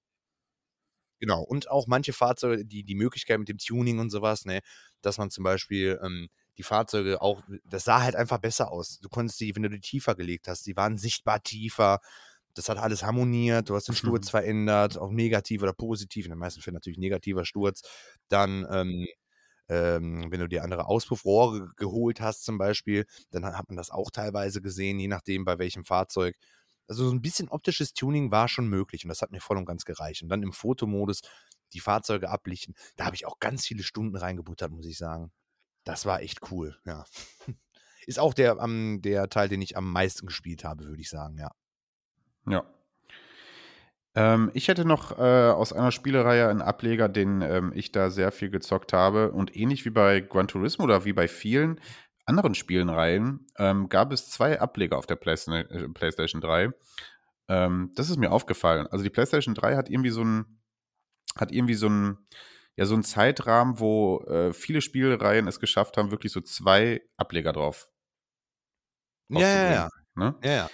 Genau, und auch manche Fahrzeuge, die die Möglichkeit mit dem Tuning und sowas, ne, dass man zum Beispiel, ähm, die Fahrzeuge auch das sah halt einfach besser aus. Du konntest die, wenn du die tiefer gelegt hast, die waren sichtbar tiefer. Das hat alles harmoniert, du hast den Sturz [LAUGHS] verändert, auch negativ oder positiv, in den meisten Fällen natürlich negativer Sturz. Dann, ähm, ähm, wenn du dir andere Auspuffrohre geholt hast zum Beispiel, dann hat man das auch teilweise gesehen, je nachdem bei welchem Fahrzeug. Also so ein bisschen optisches Tuning war schon möglich und das hat mir voll und ganz gereicht. Und dann im Fotomodus die Fahrzeuge ablichten, da habe ich auch ganz viele Stunden reingebuttert, muss ich sagen. Das war echt cool, ja. [LAUGHS] Ist auch der, am der Teil, den ich am meisten gespielt habe, würde ich sagen, ja. Ja. Ähm, ich hätte noch äh, aus einer Spielereihe einen Ableger, den ähm, ich da sehr viel gezockt habe. Und ähnlich wie bei Gran Turismo oder wie bei vielen anderen Spielenreihen ähm, gab es zwei Ableger auf der äh, PlayStation 3. Ähm, das ist mir aufgefallen. Also die PlayStation 3 hat irgendwie so ein, hat irgendwie so ein, ja, so einen Zeitrahmen, wo äh, viele Spielreihen es geschafft haben, wirklich so zwei Ableger drauf Ja, ja, ja. Ne? Ja, ja.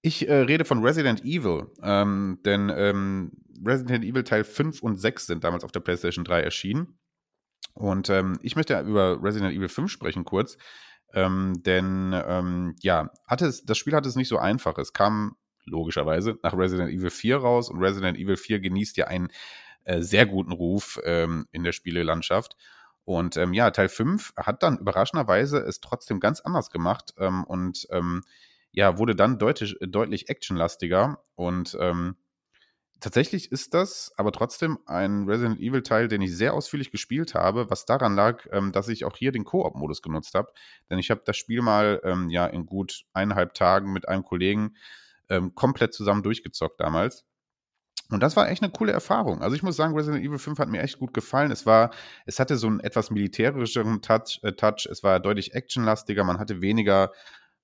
Ich äh, rede von Resident Evil, ähm, denn ähm, Resident Evil Teil 5 und 6 sind damals auf der PlayStation 3 erschienen. Und ähm, ich möchte über Resident Evil 5 sprechen kurz, ähm, denn ähm, ja, hatte es, das Spiel hatte es nicht so einfach. Es kam logischerweise nach Resident Evil 4 raus und Resident Evil 4 genießt ja einen äh, sehr guten Ruf ähm, in der Spielelandschaft. Und ähm, ja, Teil 5 hat dann überraschenderweise es trotzdem ganz anders gemacht ähm, und ähm, ja, wurde dann deutlich, deutlich actionlastiger. Und ähm, tatsächlich ist das aber trotzdem ein Resident Evil-Teil, den ich sehr ausführlich gespielt habe, was daran lag, ähm, dass ich auch hier den Koop-Modus genutzt habe. Denn ich habe das Spiel mal ähm, ja in gut eineinhalb Tagen mit einem Kollegen ähm, komplett zusammen durchgezockt damals. Und das war echt eine coole Erfahrung. Also ich muss sagen, Resident Evil 5 hat mir echt gut gefallen. Es war, es hatte so einen etwas militärischeren Touch, äh, Touch. es war deutlich actionlastiger, man hatte weniger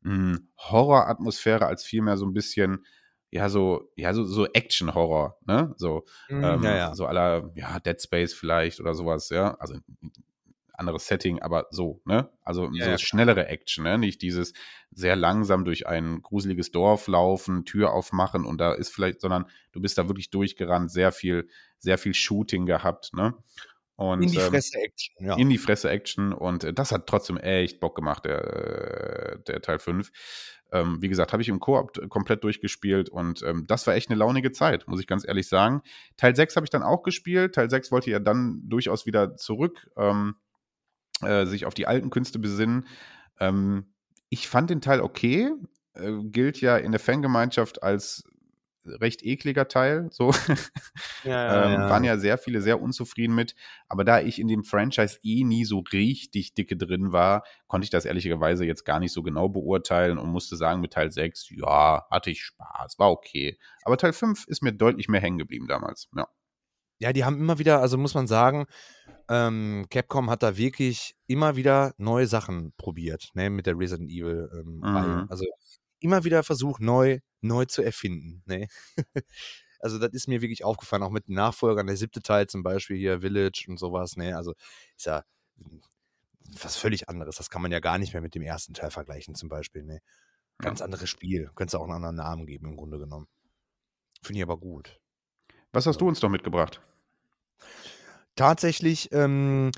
mh, Horroratmosphäre als vielmehr so ein bisschen, ja, so, ja, so, so Action-Horror, ne? So, Mhm, ähm, ja, ja. so aller, ja, Dead Space vielleicht oder sowas, ja. Also anderes Setting, aber so, ne? Also Ja, so schnellere Action, ne? Nicht dieses sehr langsam durch ein gruseliges Dorf laufen, Tür aufmachen und da ist vielleicht, sondern du bist da wirklich durchgerannt, sehr viel, sehr viel Shooting gehabt, ne? Und, In die ähm, Fresse Action, ja. in die Fresse Action und äh, das hat trotzdem echt Bock gemacht, der, äh, der Teil 5. Ähm, wie gesagt, habe ich im Koop komplett durchgespielt und ähm, das war echt eine launige Zeit, muss ich ganz ehrlich sagen. Teil 6 habe ich dann auch gespielt. Teil 6 wollte ja dann durchaus wieder zurück, ähm, äh, sich auf die alten Künste besinnen. Ähm, ich fand den Teil okay, äh, gilt ja in der Fangemeinschaft als recht ekliger Teil, so. Ja, [LAUGHS] ähm, waren ja sehr viele sehr unzufrieden mit. Aber da ich in dem Franchise eh nie so richtig dicke drin war, konnte ich das ehrlicherweise jetzt gar nicht so genau beurteilen und musste sagen, mit Teil 6, ja, hatte ich Spaß, war okay. Aber Teil 5 ist mir deutlich mehr hängen geblieben damals. Ja. Ja, die haben immer wieder, also muss man sagen, ähm, Capcom hat da wirklich immer wieder neue Sachen probiert, ne, mit der Resident Evil ähm, Reihe. Mhm. Also immer wieder versucht, neu, neu zu erfinden. Ne? [LAUGHS] also das ist mir wirklich aufgefallen, auch mit den Nachfolgern, der siebte Teil zum Beispiel hier, Village und sowas, ne? Also ist ja hm, was völlig anderes. Das kann man ja gar nicht mehr mit dem ersten Teil vergleichen, zum Beispiel, ne? Ganz anderes Spiel. Könntest du auch einen anderen Namen geben, im Grunde genommen. Finde ich aber gut. Was hast du uns noch mitgebracht? Tatsächlich ähm,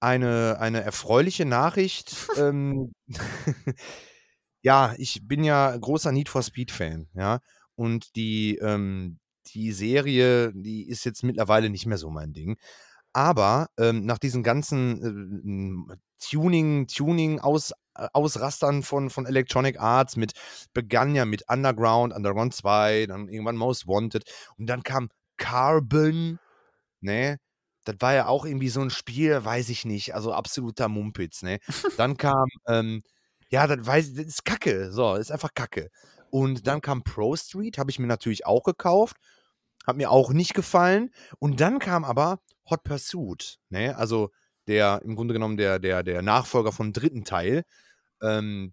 eine, eine erfreuliche Nachricht. [LAUGHS] ähm, [LAUGHS] ja, ich bin ja großer Need for Speed-Fan, ja. Und die, ähm, die Serie, die ist jetzt mittlerweile nicht mehr so mein Ding. Aber ähm, nach diesen ganzen äh, Tuning, Tuning aus, äh, Ausrastern von, von Electronic Arts mit, begann ja mit Underground, Underground 2, dann irgendwann Most Wanted und dann kam Carbon, ne? Das war ja auch irgendwie so ein Spiel, weiß ich nicht, also absoluter Mumpitz, ne? [LAUGHS] Dann kam, ähm, ja, das, weiß, das ist Kacke, so, ist einfach Kacke. Und dann kam Pro Street, habe ich mir natürlich auch gekauft, hat mir auch nicht gefallen. Und dann kam aber Hot Pursuit, ne? Also der im Grunde genommen der, der, der Nachfolger vom dritten Teil. Ähm,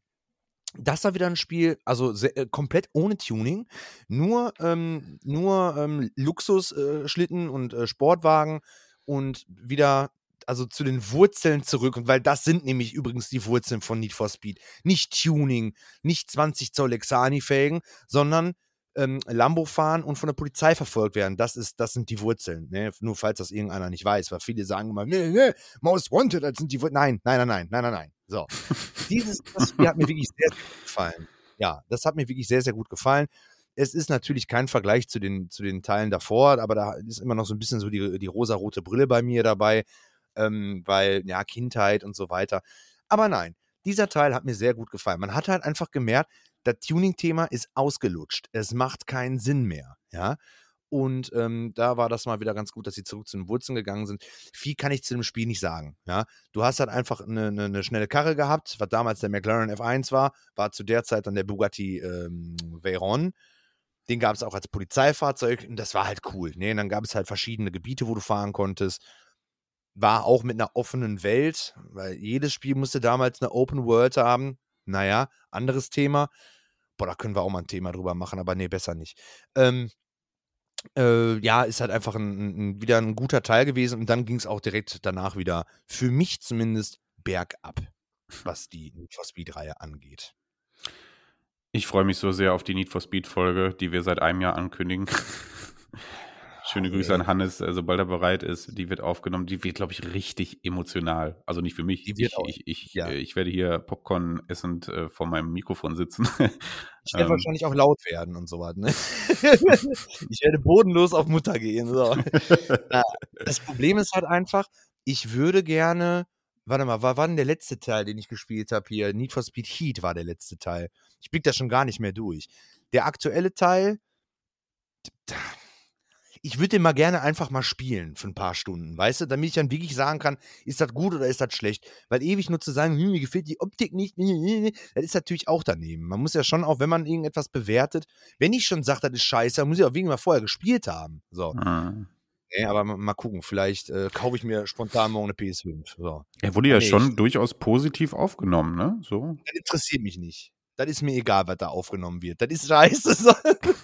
das war wieder ein Spiel, also sehr, äh, komplett ohne Tuning, nur, ähm, nur ähm, Luxusschlitten äh, und äh, Sportwagen und wieder also zu den Wurzeln zurück, und weil das sind nämlich übrigens die Wurzeln von Need for Speed. Nicht Tuning, nicht 20 Zoll Lexani-Felgen, sondern ähm, Lambo fahren und von der Polizei verfolgt werden. Das, ist, das sind die Wurzeln. Ne? Nur falls das irgendeiner nicht weiß, weil viele sagen immer, nee, nee, Most Wanted, das sind die Wurzeln. Nein, nein, nein, nein, nein, nein, nein. So. [LAUGHS] Dieses Spiel hat mir wirklich sehr, sehr gut gefallen. Ja, das hat mir wirklich sehr, sehr gut gefallen. Es ist natürlich kein Vergleich zu den, zu den Teilen davor, aber da ist immer noch so ein bisschen so die, die rosa-rote Brille bei mir dabei, ähm, weil, ja, Kindheit und so weiter. Aber nein, dieser Teil hat mir sehr gut gefallen. Man hat halt einfach gemerkt, das Tuning-Thema ist ausgelutscht. Es macht keinen Sinn mehr. Ja. Und ähm, da war das mal wieder ganz gut, dass sie zurück zu den Wurzeln gegangen sind. Viel kann ich zu dem Spiel nicht sagen. Ja? Du hast halt einfach eine, eine, eine, schnelle Karre gehabt, was damals der McLaren F1 war, war zu der Zeit dann der Bugatti ähm, Veyron. Den gab es auch als Polizeifahrzeug und das war halt cool. Ne? Und dann gab es halt verschiedene Gebiete, wo du fahren konntest. War auch mit einer offenen Welt, weil jedes Spiel musste damals eine Open World haben. Naja, anderes Thema. Boah, da können wir auch mal ein Thema drüber machen, aber nee, besser nicht. Ähm, äh, ja, ist halt einfach ein, ein, wieder ein guter Teil gewesen und dann ging es auch direkt danach wieder, für mich zumindest, bergab, was die Need for Speed-Reihe angeht. Ich freue mich so sehr auf die Need for Speed-Folge, die wir seit einem Jahr ankündigen. Schöne Grüße an Hannes, äh, sobald er bereit ist. Die wird aufgenommen. Die wird, glaube ich, richtig emotional. Also nicht für mich. Die wird ich, auch, ich, ich, ja. äh, ich werde hier Popcorn essend äh, vor meinem Mikrofon sitzen. Ich werde [LAUGHS] ähm. wahrscheinlich auch laut werden und so was. Ne? [LAUGHS] ich werde bodenlos auf Mutter gehen. So. das Problem ist halt einfach, ich würde gerne. Warte mal, war, war denn der letzte Teil, den ich gespielt habe hier? Need for Speed Heat war der letzte Teil. Ich blick da schon gar nicht mehr durch. Der aktuelle Teil, ich würde den mal gerne einfach mal spielen für ein paar Stunden, weißt du, damit ich dann wirklich sagen kann, ist das gut oder ist das schlecht? Weil ewig nur zu sagen, hm, mir gefällt die Optik nicht, das ist natürlich auch daneben. Man muss ja schon auch, wenn man irgendetwas bewertet, wenn ich schon sage, das ist scheiße, dann muss ich auch wegen mal vorher gespielt haben. So. Mhm. Nee, aber mal gucken, vielleicht äh, kaufe ich mir spontan morgen eine PS5. So. Er wurde ja nee, schon ich, durchaus positiv aufgenommen, ne? So. Das interessiert mich nicht. Das ist mir egal, was da aufgenommen wird. Das ist scheiße.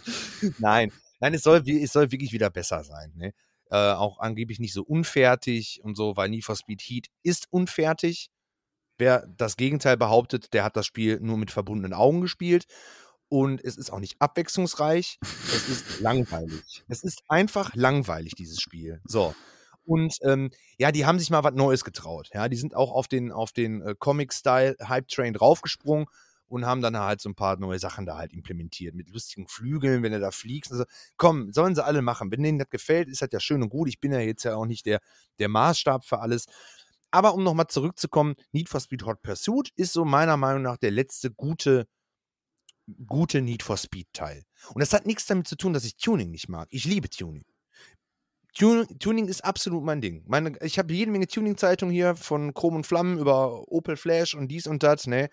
[LAUGHS] Nein, Nein, es soll, es soll wirklich wieder besser sein. Ne? Äh, auch angeblich nicht so unfertig und so, weil Need for Speed Heat ist unfertig. Wer das Gegenteil behauptet, der hat das Spiel nur mit verbundenen Augen gespielt. Und es ist auch nicht abwechslungsreich. Es ist langweilig. Es ist einfach langweilig, dieses Spiel. So. Und ähm, ja, die haben sich mal was Neues getraut. Ja, die sind auch auf den, auf den äh, Comic-Style-Hype-Train draufgesprungen und haben dann halt so ein paar neue Sachen da halt implementiert. Mit lustigen Flügeln, wenn du da fliegst. Also, komm, sollen sie alle machen. Wenn denen das gefällt, ist das ja schön und gut. Ich bin ja jetzt ja auch nicht der, der Maßstab für alles. Aber um nochmal zurückzukommen, Need for Speed Hot Pursuit ist so meiner Meinung nach der letzte gute, gute Need for Speed Teil. Und das hat nichts damit zu tun, dass ich Tuning nicht mag. Ich liebe Tuning. Tuning ist absolut mein Ding. Meine, ich habe jede Menge Tuning-Zeitungen hier von Chrom und Flammen über Opel Flash und dies und das, ne?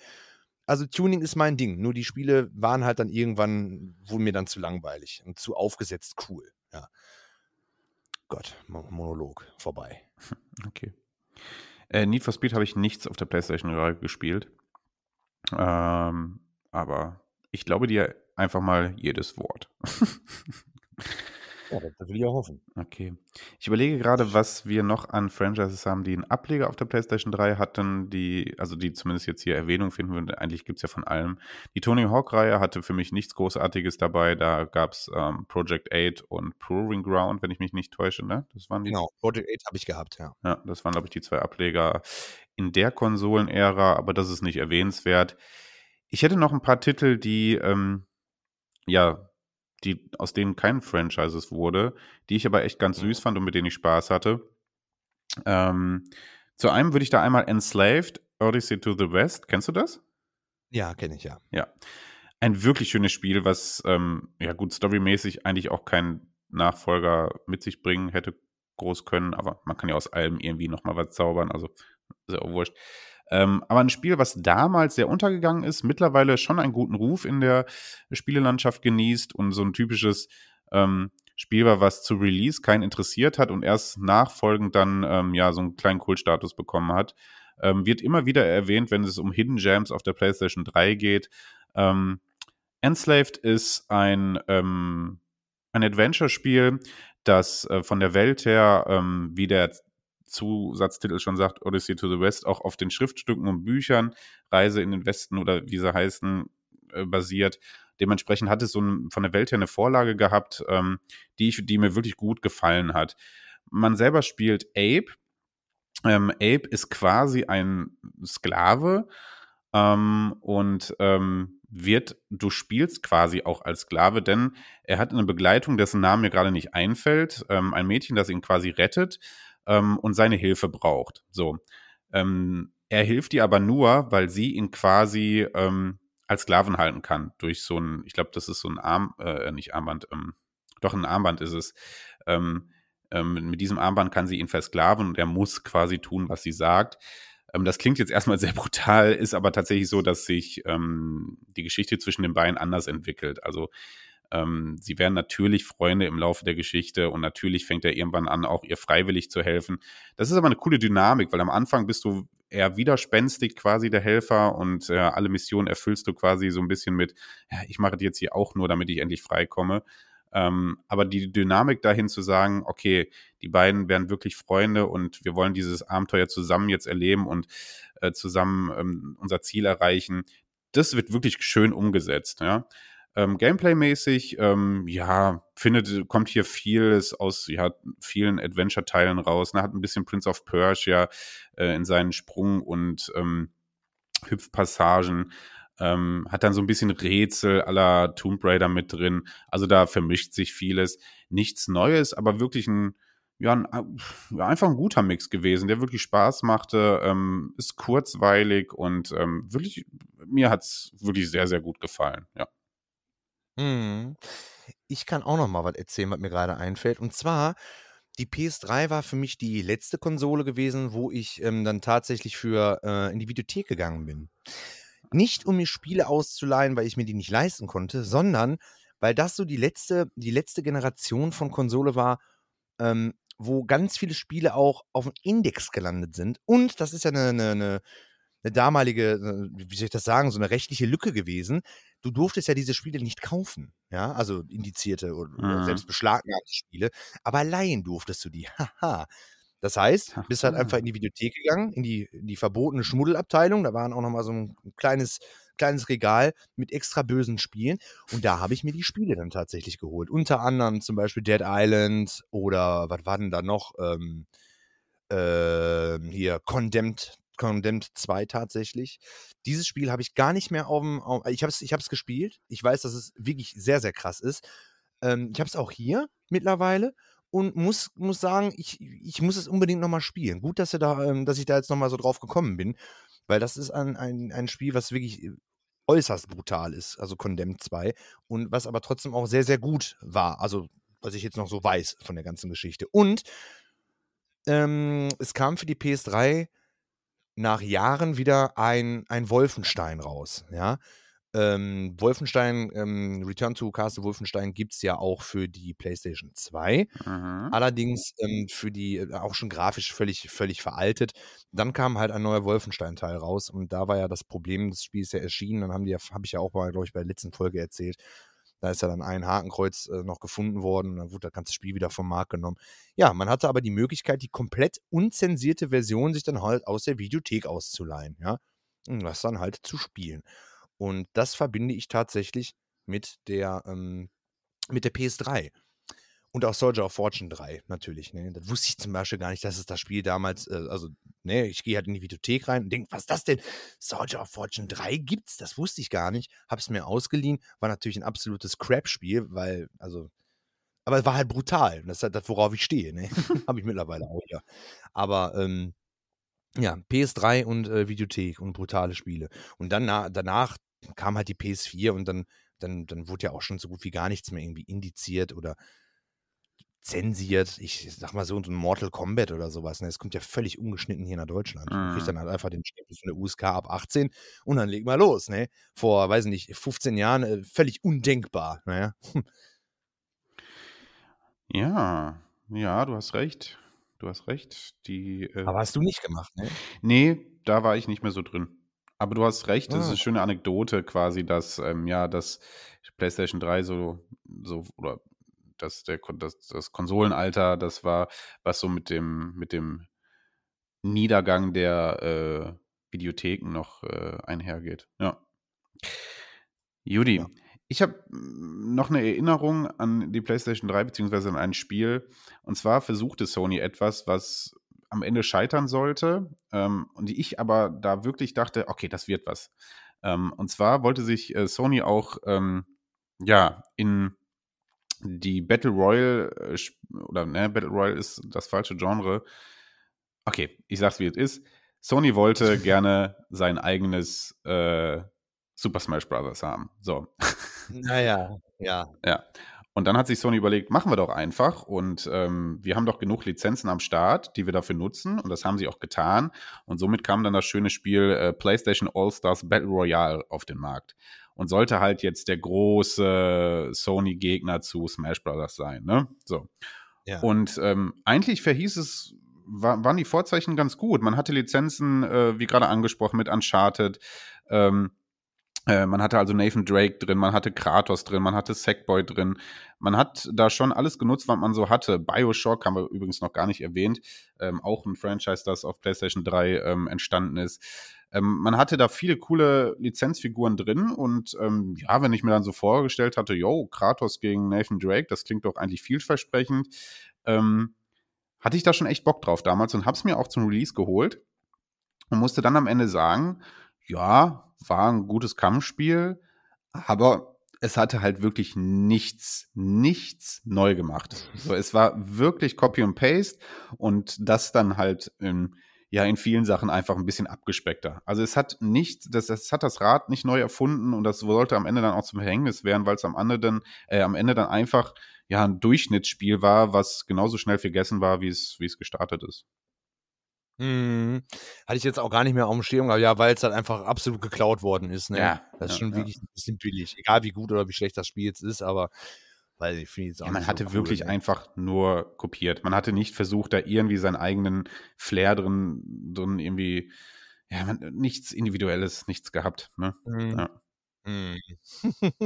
Also Tuning ist mein Ding. Nur die Spiele waren halt dann irgendwann, wurden mir dann zu langweilig und zu aufgesetzt cool. Ja. Gott, Monolog vorbei. [LAUGHS] Okay. Äh, Need for Speed habe ich nichts auf der PlayStation gespielt. Ähm, aber ich glaube dir einfach mal jedes Wort. [LAUGHS] Ja, das will ich auch hoffen. Okay. Ich überlege gerade, was wir noch an Franchises haben, die einen Ableger auf der PlayStation 3 hatten, die, also die zumindest jetzt hier Erwähnung finden würden. Eigentlich gibt es ja von allem. Die Tony Hawk-Reihe hatte für mich nichts Großartiges dabei. Da gab es ähm, Project 8 und Proving Ground, wenn ich mich nicht täusche, ne? Das waren die. Genau, Project 8 habe ich gehabt, ja. Ja, das waren, glaube ich, die zwei Ableger in der Konsolenära, aber das ist nicht erwähnenswert. Ich hätte noch ein paar Titel, die, ähm, ja, die, aus denen kein Franchises wurde, die ich aber echt ganz süß fand und mit denen ich Spaß hatte. Ähm, zu einem würde ich da einmal Enslaved, Odyssey to the West. Kennst du das? Ja, kenne ich ja. Ja. Ein wirklich schönes Spiel, was, ähm, ja gut, storymäßig eigentlich auch keinen Nachfolger mit sich bringen hätte groß können, aber man kann ja aus allem irgendwie nochmal was zaubern, also ja auch wurscht. Ähm, aber ein Spiel, was damals sehr untergegangen ist, mittlerweile schon einen guten Ruf in der Spielelandschaft genießt und so ein typisches ähm, Spiel war, was zu Release keinen interessiert hat und erst nachfolgend dann ähm, ja so einen kleinen Kultstatus bekommen hat. Ähm, wird immer wieder erwähnt, wenn es um Hidden Gems auf der PlayStation 3 geht. Ähm, Enslaved ist ein, ähm, ein Adventure-Spiel, das äh, von der Welt her, ähm, wie der Zusatztitel schon sagt, Odyssey to the West, auch auf den Schriftstücken und Büchern, Reise in den Westen oder wie sie heißen, äh, basiert. Dementsprechend hat es so ein, von der Welt her eine Vorlage gehabt, ähm, die, ich, die mir wirklich gut gefallen hat. Man selber spielt Abe. Ähm, Abe ist quasi ein Sklave ähm, und ähm, wird, du spielst quasi auch als Sklave, denn er hat eine Begleitung, dessen Name mir gerade nicht einfällt, ähm, ein Mädchen, das ihn quasi rettet ähm, und seine Hilfe braucht. So. Ähm, er hilft ihr aber nur, weil sie ihn quasi ähm, als Sklaven halten kann. Durch so ein, ich glaube, das ist so ein Arm, äh, nicht Armband, ähm, doch ein Armband ist es. Ähm, ähm, mit diesem Armband kann sie ihn versklaven und er muss quasi tun, was sie sagt. Das klingt jetzt erstmal [LAUGHS] sehr brutal, ist aber tatsächlich so, dass sich ähm, die Geschichte zwischen den beiden anders entwickelt. Also ähm, sie werden natürlich Freunde im Laufe der Geschichte und natürlich fängt er irgendwann an, auch ihr freiwillig zu helfen. Das ist aber eine coole Dynamik, weil am Anfang bist du eher widerspenstig quasi der Helfer und äh, alle Missionen erfüllst du quasi so ein bisschen mit, ja, ich mache die jetzt hier auch nur, damit ich endlich freikomme. Ähm, aber die Dynamik dahin zu sagen, okay, die beiden werden wirklich Freunde und wir wollen dieses Abenteuer zusammen jetzt erleben und äh, zusammen ähm, unser Ziel erreichen, das wird wirklich schön umgesetzt, ja. Ähm, Gameplay-mäßig, ähm, ja, findet, kommt hier vieles aus ja, vielen Adventure-Teilen raus. Ne? Hat ein bisschen Prince of Persia äh, in seinen Sprung- und ähm, Hüpfpassagen. Ähm, hat dann so ein bisschen Rätsel aller Tomb Raider mit drin. Also da vermischt sich vieles. Nichts Neues, aber wirklich ein, ja, ein, ja, einfach ein guter Mix gewesen, der wirklich Spaß machte, ähm, ist kurzweilig und ähm, wirklich, mir hat es wirklich sehr, sehr gut gefallen, ja. Mhm. Ich kann auch noch mal was erzählen, was mir gerade einfällt. Und zwar, die PS3 war für mich die letzte Konsole gewesen, wo ich, ähm, dann tatsächlich für äh, in die Videothek gegangen bin. Nicht, um mir Spiele auszuleihen, weil ich mir die nicht leisten konnte, sondern weil das so die letzte die letzte Generation von Konsole war, ähm, wo ganz viele Spiele auch auf dem Index gelandet sind. Und das ist ja eine 'ne 'ne 'ne damalige, äh, wie soll ich das sagen, so eine rechtliche Lücke gewesen du durftest ja diese Spiele nicht kaufen, ja, also indizierte oder, mhm. selbst beschlagnahmte Spiele, aber leihen durftest du die. [LAUGHS] Haha. Das heißt, bist halt einfach in die Videothek gegangen, in die, in die verbotene Schmuddelabteilung. Da waren auch noch mal so ein kleines, kleines Regal mit extra bösen Spielen. Und da habe ich mir die Spiele dann tatsächlich geholt. Unter anderem zum Beispiel Dead Island oder was war denn da noch? Ähm, äh, hier Condemned Condemned 2 tatsächlich. Dieses Spiel habe ich gar nicht mehr auf dem. Ich habe es ich gespielt. Ich weiß, dass es wirklich sehr, sehr krass ist. Ähm, ich habe es auch hier mittlerweile und muss, muss sagen, ich, ich muss es unbedingt nochmal spielen. Gut, dass, da, ähm, dass ich da jetzt nochmal so drauf gekommen bin, weil das ist ein, ein, ein Spiel, was wirklich äh, äußerst brutal ist, also Condemned 2, und was aber trotzdem auch sehr, sehr gut war. Also, was ich jetzt noch so weiß von der ganzen Geschichte. Und ähm, es kam für die PS3 nach Jahren wieder ein, ein Wolfenstein raus. Ja? Ähm, Wolfenstein, ähm, Return to Castle Wolfenstein gibt es ja auch für die PlayStation 2. Mhm. Allerdings ähm, für die äh, auch schon grafisch völlig, völlig veraltet. Dann kam halt ein neuer Wolfenstein-Teil raus und da war ja das Problem des Spiels ja erschienen. Dann haben die ja, habe ich ja auch mal, glaube ich, bei der letzten Folge erzählt, Da ist ja dann ein Hakenkreuz äh, noch gefunden worden dann wurde das ganze Spiel wieder vom Markt genommen. Ja, man hatte aber die Möglichkeit, die komplett unzensierte Version sich dann halt aus der Videothek auszuleihen, ja. Und das dann halt zu spielen. Und das verbinde ich tatsächlich mit der, ähm, mit der PS3. Und auch Soldier of Fortune 3, natürlich. Ne? Das wusste ich zum Beispiel gar nicht, dass es das Spiel damals, äh, also, ne, ich gehe halt in die Videothek rein und denke, was ist das denn? Soldier of Fortune 3 gibt's? Das wusste ich gar nicht. Hab's mir ausgeliehen. War natürlich ein absolutes Crap-Spiel, weil, also, aber es war halt brutal. Das ist halt das, worauf ich stehe, ne? [LAUGHS] Habe ich mittlerweile auch, ja. Aber, ähm, ja, PS3 und äh, Videothek und brutale Spiele. Und dann danach kam halt die PS4 und dann, dann, dann wurde ja auch schon so gut wie gar nichts mehr irgendwie indiziert oder zensiert. Ich sag mal so, ein Mortal Kombat oder sowas. Ne? Das kommt ja völlig ungeschnitten hier nach Deutschland. Man kriegt Mhm. dann halt einfach den Stempel von der USK ab 18 und dann legt mal los. Ne? Vor, weiß ich nicht, 15 Jahren äh, völlig undenkbar. Naja. Ja, ja, du hast recht. Du hast recht. Die, äh, Aber hast du nicht gemacht, ne? nee, da war ich nicht mehr so drin. Aber du hast recht, das ist Ah. eine schöne Anekdote quasi, dass, ähm, ja, das PlayStation 3 so, so oder das, der, das, das Konsolenalter, das war, was so mit dem, mit dem Niedergang der äh, Videotheken noch äh, einhergeht. Ja. Judy, Ja. ich habe noch eine Erinnerung an die PlayStation 3 beziehungsweise an ein Spiel. Und zwar versuchte Sony etwas, was am Ende scheitern sollte. Ähm, und ich aber da wirklich dachte, okay, das wird was. Ähm, und zwar wollte sich äh, Sony auch ähm, ja in die Battle Royale äh, oder ne, Battle Royale ist das falsche Genre. Okay, ich sag's wie es ist. Sony wollte [LAUGHS] gerne sein eigenes äh, Super Smash Bros. haben. So. [LAUGHS] Naja, ja. Ja. Und dann hat sich Sony überlegt, machen wir doch einfach. Und ähm, wir haben doch genug Lizenzen am Start, die wir dafür nutzen. Und das haben sie auch getan. Und somit kam dann das schöne Spiel äh, PlayStation All-Stars Battle Royale auf den Markt. Und sollte halt jetzt der große Sony-Gegner zu Smash Bros. sein. Ne? So. Ja. Und ähm, eigentlich verhieß es, war, waren die Vorzeichen ganz gut. Man hatte Lizenzen, äh, wie gerade angesprochen, mit Uncharted. Ähm, äh, man hatte also Nathan Drake drin, man hatte Kratos drin, man hatte Sackboy drin. Man hat da schon alles genutzt, was man so hatte. Bioshock haben wir übrigens noch gar nicht erwähnt. Ähm, auch ein Franchise, das auf PlayStation 3 ähm, entstanden ist. Ähm, man hatte da viele coole Lizenzfiguren drin und ähm, ja, wenn ich mir dann so vorgestellt hatte, yo, Kratos gegen Nathan Drake, das klingt doch eigentlich vielversprechend, ähm, hatte ich da schon echt Bock drauf damals und hab's mir auch zum Release geholt und musste dann am Ende sagen, ja, war ein gutes Kampfspiel, aber es hatte halt wirklich nichts, nichts neu gemacht. So, es war wirklich Copy und Paste und das dann halt in, ja in vielen Sachen einfach ein bisschen abgespeckter. Also es hat nicht, das, das hat das Rad nicht neu erfunden und das sollte am Ende dann auch zum Verhängnis werden, weil es am Ende dann, äh, am Ende dann einfach ja ein Durchschnittsspiel war, was genauso schnell vergessen war, wie es, wie es gestartet ist. Mhm. Hatte ich jetzt auch gar nicht mehr auf dem Schirm, aber ja, weil es halt einfach absolut geklaut worden ist. Ne? Ja, das ist ja, schon ja. wirklich ein bisschen billig. Egal wie gut oder wie schlecht das Spiel jetzt ist, aber weil ich finde jetzt auch Ja, man nicht hatte so cool, wirklich ne? einfach nur kopiert. Man hatte nicht versucht, da irgendwie seinen eigenen Flair drin, drin irgendwie, ja, man, nichts Individuelles, nichts gehabt. Ne? Mhm. Ja. Mhm.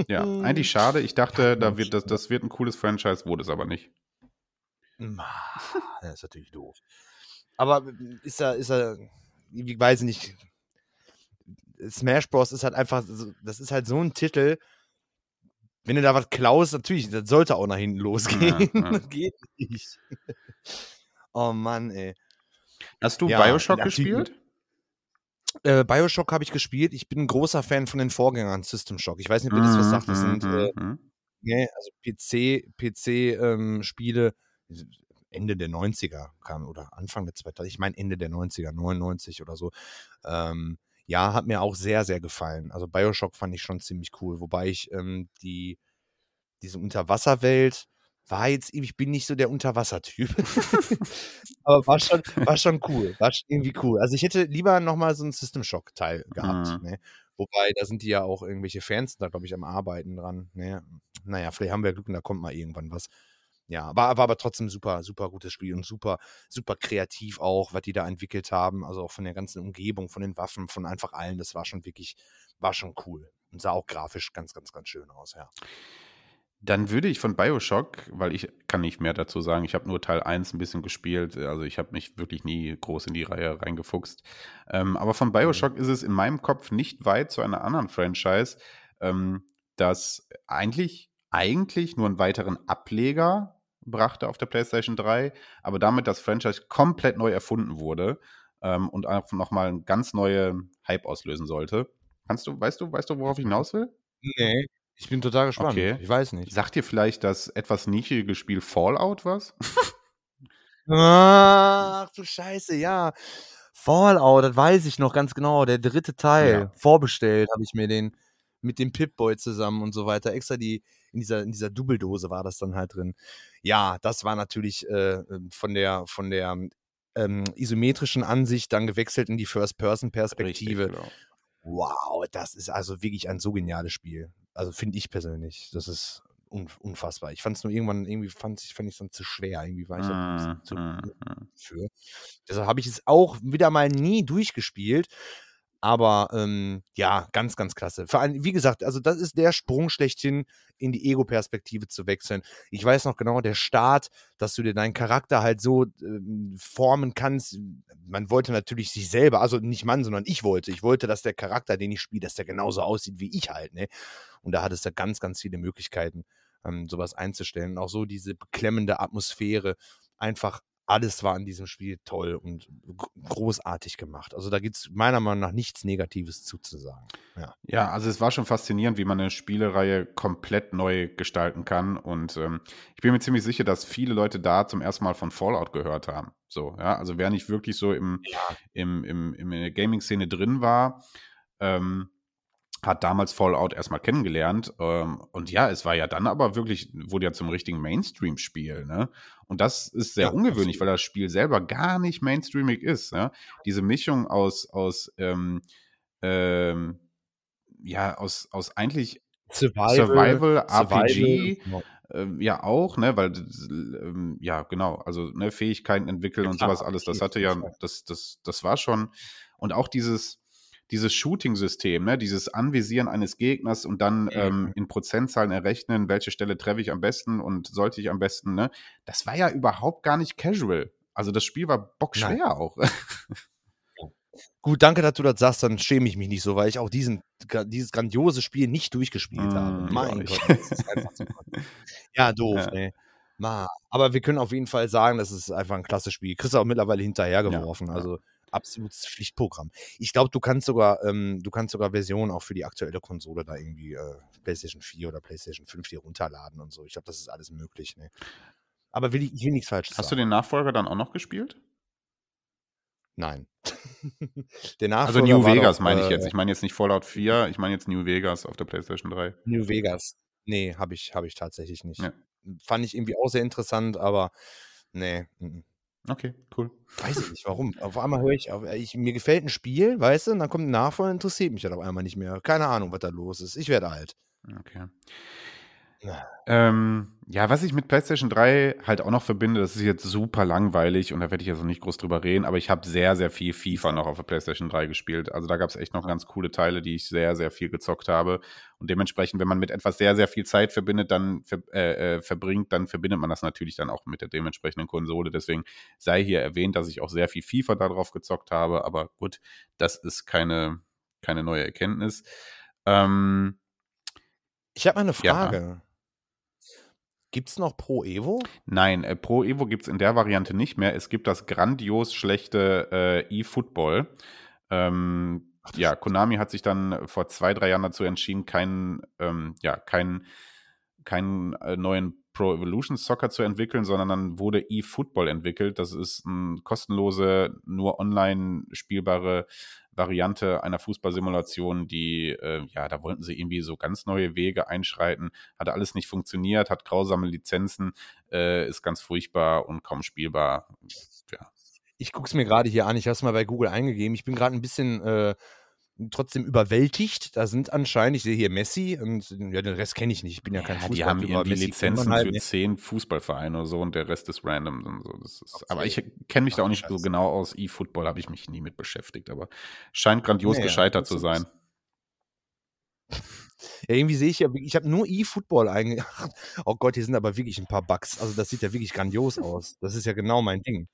ja, [LAUGHS] eigentlich schade. Ich dachte, da wird das, das wird ein cooles Franchise, wurde es aber nicht. [LAUGHS] Das ist natürlich doof. Aber ist er, ist er, ich weiß nicht. Smash Bros. ist halt einfach, so- das ist halt so ein Titel. Wenn du da was klaust, natürlich, das sollte auch nach hinten losgehen. Ja, ja. Das [LAUGHS] geht nicht. [LAUGHS] Oh Mann, ey. Hast du Ja, Bioshock gespielt? Äh, Bioshock habe ich gespielt. Ich bin ein großer Fan von den Vorgängern System Shock. Ich weiß nicht, ob ihr das was sagt. Das sind äh, Mhm, mhm. ne, also PC, PC-Spiele Ende der 90er kam oder Anfang der 2000er. Ich meine Ende der 90er, 99 oder so. Ähm, ja, hat mir auch sehr, sehr gefallen. Also Bioshock fand ich schon ziemlich cool. Wobei ich ähm, die, diese Unterwasserwelt war jetzt, ich bin nicht so der Unterwassertyp. [LAUGHS] Aber war schon, war schon cool. War schon irgendwie cool. Also ich hätte lieber nochmal so einen System Shock-Teil gehabt. Mhm. Ne? Wobei, da sind die ja auch irgendwelche Fans da, glaube ich, am Arbeiten dran. Ne? Naja, vielleicht haben wir Glück und da kommt mal irgendwann was. Ja, war, war aber trotzdem super, super gutes Spiel und super, super kreativ auch, was die da entwickelt haben. Also auch von der ganzen Umgebung, von den Waffen, von einfach allen. Das war schon wirklich, war schon cool. Und sah auch grafisch ganz, ganz, ganz schön aus, ja. Dann würde ich von Bioshock, weil ich kann nicht mehr dazu sagen, ich habe nur Teil 1 ein bisschen gespielt, also ich habe mich wirklich nie groß in die Reihe reingefuchst. Ähm, aber von Bioshock mhm. ist es in meinem Kopf nicht weit zu einer anderen Franchise, ähm, das eigentlich, eigentlich nur einen weiteren Ableger brachte auf der PlayStation 3, aber damit das Franchise komplett neu erfunden wurde ähm, und einfach nochmal einen ganz neuen Hype auslösen sollte. Kannst du, weißt du, weißt du, worauf ich hinaus will? Nee. Ich bin total gespannt. Okay. Ich weiß nicht. Sagt dir vielleicht das etwas nischige Spiel Fallout was? Ach du Scheiße, ja. Fallout, das weiß ich noch ganz genau. Der dritte Teil. Ja. Vorbestellt habe ich mir den mit dem Pip-Boy zusammen und so weiter. Extra die, in dieser, in dieser Dubbeldose war das dann halt drin. Ja, das war natürlich äh, ähm, von der, von der ähm, isometrischen Ansicht dann gewechselt in die First-Person-Perspektive. Genau. Wow, das ist also wirklich ein so geniales Spiel. Also finde ich persönlich. Das ist unfassbar. Ich fand es nur irgendwann, irgendwie fand ich, fand ich es dann zu schwer. Irgendwie war ich da ein bisschen zu mm, für. Deshalb habe ich es auch wieder mal nie durchgespielt. Aber ähm, ja, ganz, ganz klasse. Vor allem, wie gesagt, also das ist der Sprung schlechthin, in die Ego-Perspektive zu wechseln. Ich weiß noch genau, der Start, dass du dir deinen Charakter halt so ähm, formen kannst. Man wollte natürlich sich selber, also nicht Mann, sondern ich wollte. Ich wollte, dass der Charakter, den ich spiele, dass der genauso aussieht wie ich halt. Ne? Und da hattest du ganz, ganz viele Möglichkeiten, ähm, sowas einzustellen. Und auch so diese beklemmende Atmosphäre einfach alles war in diesem Spiel toll und großartig gemacht. Also da gibt es meiner Meinung nach nichts Negatives zuzusagen. Ja. ja, also es war schon faszinierend, wie man eine Spielereihe komplett neu gestalten kann. Und ähm, ich bin mir ziemlich sicher, dass viele Leute da zum ersten Mal von Fallout gehört haben. So, ja, also wer nicht wirklich so im, ja. im, im, im, in der Gaming-Szene drin war, ähm, hat damals Fallout erstmal kennengelernt. Ähm, und ja, es war ja dann aber wirklich, wurde ja zum richtigen Mainstream-Spiel. Ne? Und das ist sehr ja, ungewöhnlich, absolut. weil das Spiel selber gar nicht mainstreamig ist. Ja? Diese Mischung aus, aus ähm, ähm, ja, aus, aus eigentlich Survival, Survival RPG, Survival. Ähm, ja auch, ne, weil ähm, ja genau, also ne, Fähigkeiten entwickeln ja, und sowas alles, das hatte ja, das, das, das war schon und auch dieses dieses Shooting-System, ne, dieses Anvisieren eines Gegners und dann mhm. ähm, in Prozentzahlen errechnen, welche Stelle treffe ich am besten und sollte ich am besten, ne, das war ja überhaupt gar nicht casual. Also das Spiel war bockschwer Nein. auch. [LAUGHS] Gut, danke, dass du das sagst, dann schäme ich mich nicht so, weil ich auch diesen, dieses grandiose Spiel nicht durchgespielt mm, habe. Mein Gott, [LAUGHS] das ist einfach so. Ja, doof, ja. ey. Ma. Aber wir können auf jeden Fall sagen, das ist einfach ein klasse Spiel. Kriegst du auch mittlerweile hinterhergeworfen. Ja, also absolutes Pflichtprogramm. Ich glaube, du kannst sogar, ähm, du kannst sogar Versionen auch für die aktuelle Konsole da irgendwie äh, PlayStation 4 oder PlayStation 5 dir runterladen und so. Ich glaube, das ist alles möglich. Ne? Aber will ich, ich will nichts Falsches Hast sagen. du den Nachfolger dann auch noch gespielt? Nein. [LAUGHS] also New Vegas doch, meine ich jetzt. Äh, ich meine jetzt nicht Fallout 4, ich meine jetzt New Vegas auf der PlayStation 3. New Vegas. Nee, habe ich, hab ich tatsächlich nicht. Ja. Fand ich irgendwie auch sehr interessant, aber nee. M -m. Okay, cool. Weiß ich nicht, warum. Auf einmal höre ich, ich, mir gefällt ein Spiel, weißt du, und dann kommt ein Nachfolger, interessiert mich dann auf einmal nicht mehr. Keine Ahnung, was da los ist. Ich werde alt. Okay. Ähm, ja, was ich mit PlayStation 3 halt auch noch verbinde, das ist jetzt super langweilig und da werde ich also nicht groß drüber reden, aber ich habe sehr, sehr viel FIFA noch auf der PlayStation 3 gespielt. Also da gab es echt noch ganz coole Teile, die ich sehr, sehr viel gezockt habe. Und dementsprechend, wenn man mit etwas sehr, sehr viel Zeit verbindet, dann äh, äh, verbringt, dann verbindet man das natürlich dann auch mit der dementsprechenden Konsole. Deswegen sei hier erwähnt, dass ich auch sehr viel FIFA darauf gezockt habe, aber gut, das ist keine, keine neue Erkenntnis. Ähm, ich habe eine Frage. Ja. Gibt es noch Pro Evo? Nein, äh, Pro Evo gibt es in der Variante nicht mehr. Es gibt das grandios schlechte äh, eFootball. Ähm, ja, Konami hat sich dann vor zwei, drei Jahren dazu entschieden, keinen, ähm, ja, keinen, keinen äh, neuen Pro Evolution Soccer zu entwickeln, sondern dann wurde eFootball entwickelt. Das ist eine kostenlose, nur online spielbare Variante einer Fußballsimulation, die, äh, ja, da wollten sie irgendwie so ganz neue Wege einschreiten. Hat alles nicht funktioniert, hat grausame Lizenzen, äh, ist ganz furchtbar und kaum spielbar. Ja. Ich gucke es mir gerade hier an, ich habe es mal bei Google eingegeben. Ich bin gerade ein bisschen äh, trotzdem überwältigt. Da sind anscheinend, ich sehe hier Messi und ja, den Rest kenne ich nicht. Ich bin ja, kein ja, Fußball. Die haben irgendwie Lizenzen halt, für ne? zehn Fußballvereine oder so und der Rest ist random. Und so. Das ist, aber ich kenne mich Ach, da auch nicht Scheiße. so genau aus. E-Football habe ich mich nie mit beschäftigt, aber scheint grandios nee, gescheitert zu sein. Ja, irgendwie sehe ich ja, ich habe nur eFootball einge [LAUGHS] Oh Gott, hier sind aber wirklich ein paar Bugs. Also, das sieht ja wirklich grandios aus. Das ist ja genau mein Ding.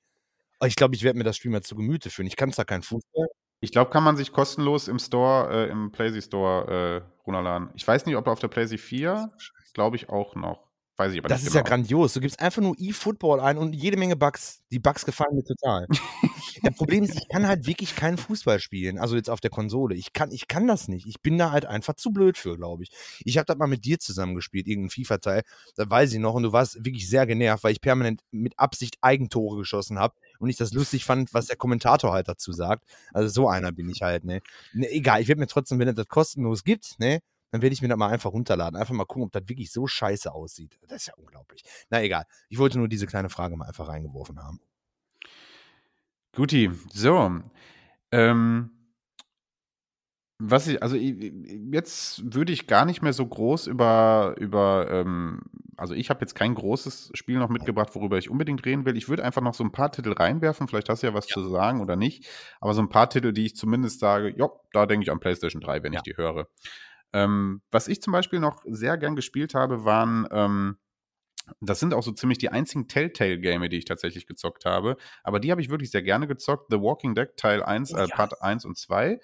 Ich glaube, ich werde mir das Spiel mal zu Gemüte führen. Ich kann zwar keinen Fußball. Ich glaube, kann man sich kostenlos im Store, äh, im PlayStation Store äh, runterladen. Ich weiß nicht, ob auf der PlayStation 4, glaube ich auch noch. Weiß ich aber Das nicht ist genau. ja grandios. Du gibst einfach nur eFootball ein und jede Menge Bugs. Die Bugs gefallen mir total. Das Problem ist, ich kann halt wirklich keinen Fußball spielen, also jetzt auf der Konsole. Ich kann, ich kann das nicht. Ich bin da halt einfach zu blöd für, glaube ich. Ich habe das mal mit dir zusammen gespielt, irgendein FIFA-Teil. Da weiß ich noch und du warst wirklich sehr genervt, weil ich permanent mit Absicht Eigentore geschossen habe und ich das lustig fand, was der Kommentator halt dazu sagt. Also so einer bin ich halt, ne. ne egal, ich werde mir trotzdem, wenn es das kostenlos gibt, ne, dann werde ich mir das mal einfach runterladen. Einfach mal gucken, ob das wirklich so scheiße aussieht. Das ist ja unglaublich. Na egal. Ich wollte nur diese kleine Frage mal einfach reingeworfen haben. Guti, so. Ähm, was ich, also jetzt würde ich gar nicht mehr so groß über, über ähm, also ich habe jetzt kein großes Spiel noch mitgebracht, worüber ich unbedingt reden will. Ich würde einfach noch so ein paar Titel reinwerfen, vielleicht hast du ja was ja. zu sagen oder nicht, aber so ein paar Titel, die ich zumindest sage, ja, da denke ich an PlayStation 3, wenn ja. ich die höre. Ähm, was ich zum Beispiel noch sehr gern gespielt habe, waren ähm, das sind auch so ziemlich die einzigen Telltale-Game, die ich tatsächlich gezockt habe. Aber die habe ich wirklich sehr gerne gezockt. The Walking Dead Teil 1, oh, äh, Part 1 und 2.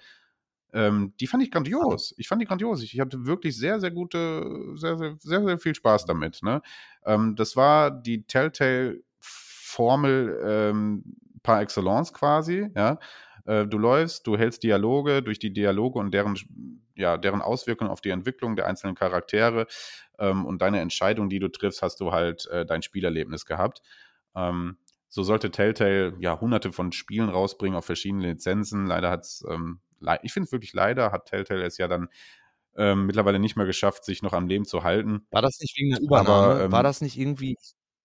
Ähm, die fand ich grandios. Ich fand die grandios. Ich, hatte wirklich sehr, sehr gute, sehr, sehr, sehr, sehr viel Spaß damit. Ne? Ähm, das war die Telltale-Formel ähm, par excellence quasi, ja. Äh, du läufst, du hältst Dialoge, durch die Dialoge und deren, ja, deren Auswirkungen auf die Entwicklung der einzelnen Charaktere ähm, und deine Entscheidung, die du triffst, hast du halt äh, dein Spielerlebnis gehabt. Ähm, so sollte Telltale ja hunderte von Spielen rausbringen auf verschiedene Lizenzen. Leider hat es, ähm, ich finde es wirklich leider, hat Telltale es ja dann ähm, mittlerweile nicht mehr geschafft, sich noch am Leben zu halten. War das nicht wegen der Übernahme? Aber, ähm, War das nicht irgendwie